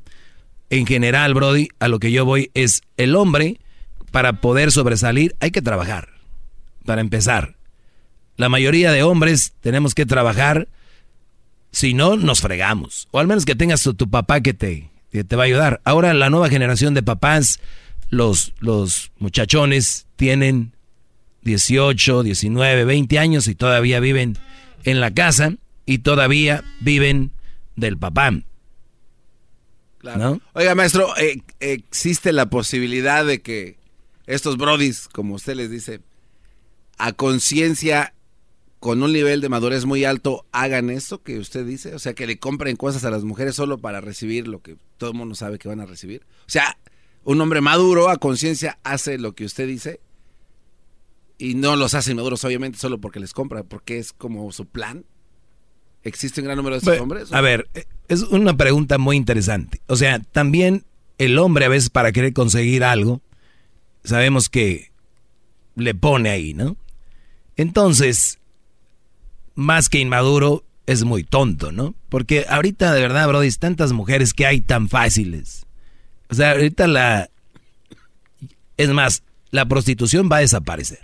en general, Brody, a lo que yo voy es el hombre, para poder sobresalir, hay que trabajar. Para empezar. La mayoría de hombres tenemos que trabajar, si no, nos fregamos. O al menos que tengas tu, tu papá que te, que te va a ayudar. Ahora la nueva generación de papás, los, los muchachones tienen 18, 19, 20 años y todavía viven en la casa y todavía viven del papá. Claro. ¿No? Oiga, maestro, eh, ¿existe la posibilidad de que estos brodis, como usted les dice, a conciencia, con un nivel de madurez muy alto, hagan esto que usted dice? O sea, que le compren cosas a las mujeres solo para recibir lo que todo el mundo sabe que van a recibir. O sea, un hombre maduro a conciencia hace lo que usted dice y no los hace maduros, obviamente, solo porque les compra, porque es como su plan. ¿Existe un gran número de estos hombres? A ver, es una pregunta muy interesante. O sea, también el hombre a veces para querer conseguir algo, sabemos que le pone ahí, ¿no? Entonces, más que inmaduro, es muy tonto, ¿no? Porque ahorita, de verdad, Brody, tantas mujeres que hay tan fáciles. O sea, ahorita la... Es más, la prostitución va a desaparecer.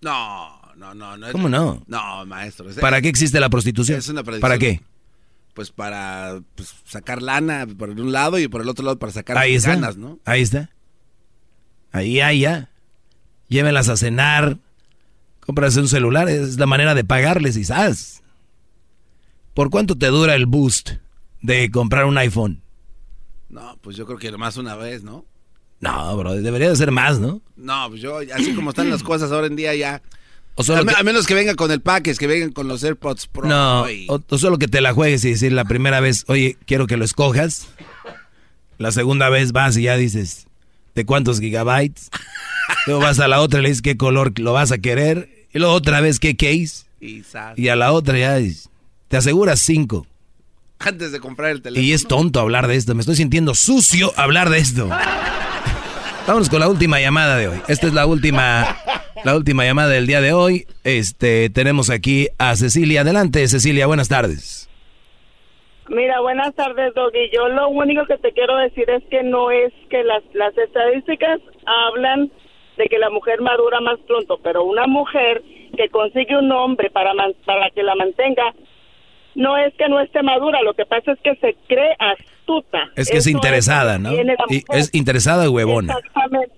No, no, no. no ¿Cómo no? No, maestro. es- ¿Para qué existe la prostitución? Es una. ¿Para qué? Pues para pues, sacar lana por un lado y por el otro lado para sacar Ahí está. ganas, ¿no? Ahí está. Ahí, ahí, ya. Llévenlas a cenar. Cómprase un celular. Es la manera de pagarles y ¿sabes? ¿Por cuánto te dura el boost de comprar un iPhone? No, pues yo creo que nomás una vez, ¿no? No, bro, debería de ser más, ¿no? No, pues yo, así como están las cosas ahora en día ya... O solo a, me- que- a menos que venga con el package, que vengan con los AirPods Pro. No, o, o solo que te la juegues y decir la primera vez, oye, quiero que lo escojas. La segunda vez vas y ya dices, ¿de cuántos gigabytes? Luego vas a la otra y le dices qué color lo vas a querer. Y luego otra vez qué case. y a la otra ya te aseguras cinco. Antes de comprar el teléfono. Y es tonto hablar de esto. Me estoy sintiendo sucio hablar de esto. Vámonos con la última llamada de hoy. Esta es la última, la última llamada del día de hoy. Este, tenemos aquí a Cecilia. Adelante, Cecilia. Buenas tardes. Mira, buenas tardes, Doggy. Yo lo único que te quiero decir es que no es que las, las estadísticas hablan de que la mujer madura más pronto, pero una mujer que consigue un hombre para, man- para que la mantenga, no es que no esté madura, lo que pasa es que se cree astuta. Es que es interesada, ¿no? Y es interesada y huevona. Exactamente.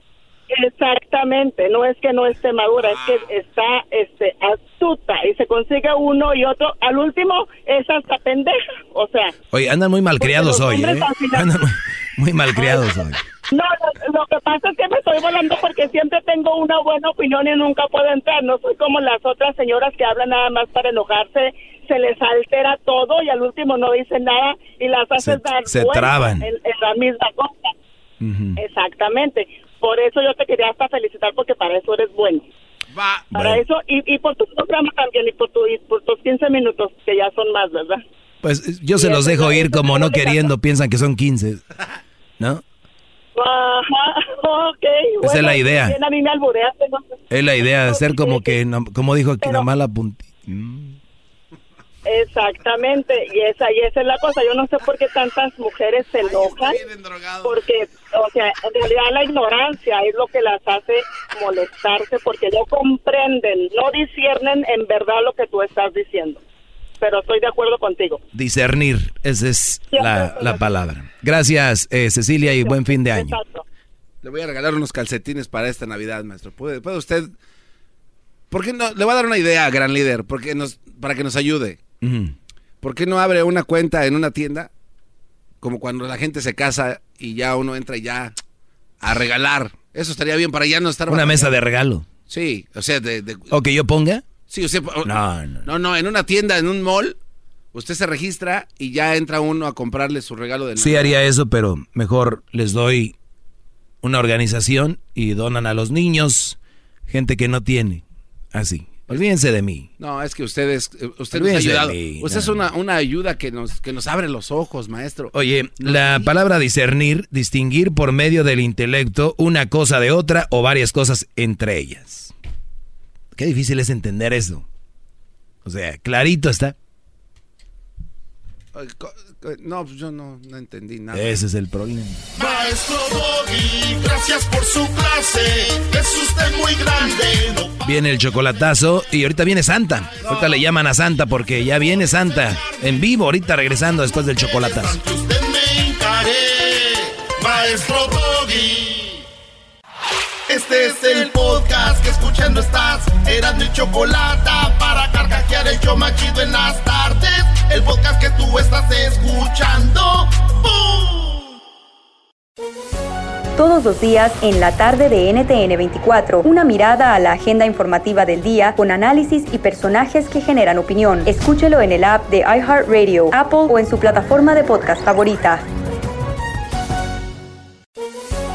Exactamente, no es que no esté madura, es que está este astuta y se consigue uno y otro, al último es hasta pendeja, o sea, Oye, andan muy malcriados hoy, ¿eh? Andan muy, muy malcriados hoy. no, lo, lo que pasa es que me estoy volando porque siempre tengo una buena opinión y nunca puedo entrar, no soy como las otras señoras que hablan nada más para enojarse, se les altera todo y al último no dicen nada y las hacen dar se traban. en, en la misma cosa. Exactamente. Por eso yo te quería hasta felicitar porque para eso eres bueno. Para Bueno. eso y, y por tu programa también y por, tu, y por tus 15 minutos que ya son más, ¿verdad? Pues yo se los dejo ir como no queriendo, piensan que son 15. ¿No? Ajá, ok. Esa es la idea. bien, a mí me albureaste, no sé. Es la idea de ser como que, como dijo aquí, nomás la puntita. Exactamente, y esa, y esa es la cosa. Yo no sé por qué tantas mujeres se enojan, porque, o sea, en realidad la ignorancia es lo que las hace molestarse, porque no comprenden, no disciernen en verdad lo que tú estás diciendo. Pero estoy de acuerdo contigo. Discernir, esa es la, la palabra. Gracias, eh, Cecilia, y buen fin de año. Le voy a regalar unos calcetines para esta Navidad, maestro. ¿Puede, puede usted...? ¿Por qué no? Le voy a dar una idea, gran líder, porque nos, para que nos ayude. ¿Por qué no abre una cuenta en una tienda? Como cuando la gente se casa y ya uno entra ya a regalar. Eso estaría bien para ya no estar... Una mesa de regalo. Sí, o sea, de... ¿O que yo ponga? Sí, o sea... No, no. No, no, en una tienda, en un mall, usted se registra y ya entra uno a comprarle su regalo de Sí haría eso, pero mejor les doy una organización y donan a los niños, gente que no tiene. Así. Olvídense de mí. No, es que ustedes, eh, usted nos ha Olvídense ayudado. mí, usted es no. una, una ayuda que nos, que nos abre los ojos, maestro. Oye, la palabra discernir, distinguir por medio del intelecto una cosa de otra o varias cosas entre ellas. Qué difícil es entender eso. O sea, clarito está. No, pues yo no, no entendí nada. Ese es el problema. Maestro Doggy, gracias por su clase. Es usted muy grande. No Viene el chocolatazo y ahorita viene Santa. Ahorita le llaman a Santa porque ya viene Santa en vivo, ahorita regresando después del chocolatazo. usted me encaré. Maestro Doggy. Este es el podcast que escuchando estás. Eran mi chocolate para carcajear el show más chido en las tardes. El podcast que tú estás escuchando. Todos los días en la tarde de NTN 24, una mirada a la agenda informativa del día con análisis y personajes que generan opinión. Escúchelo en el app de iHeartRadio, Apple o en su plataforma de podcast favorita.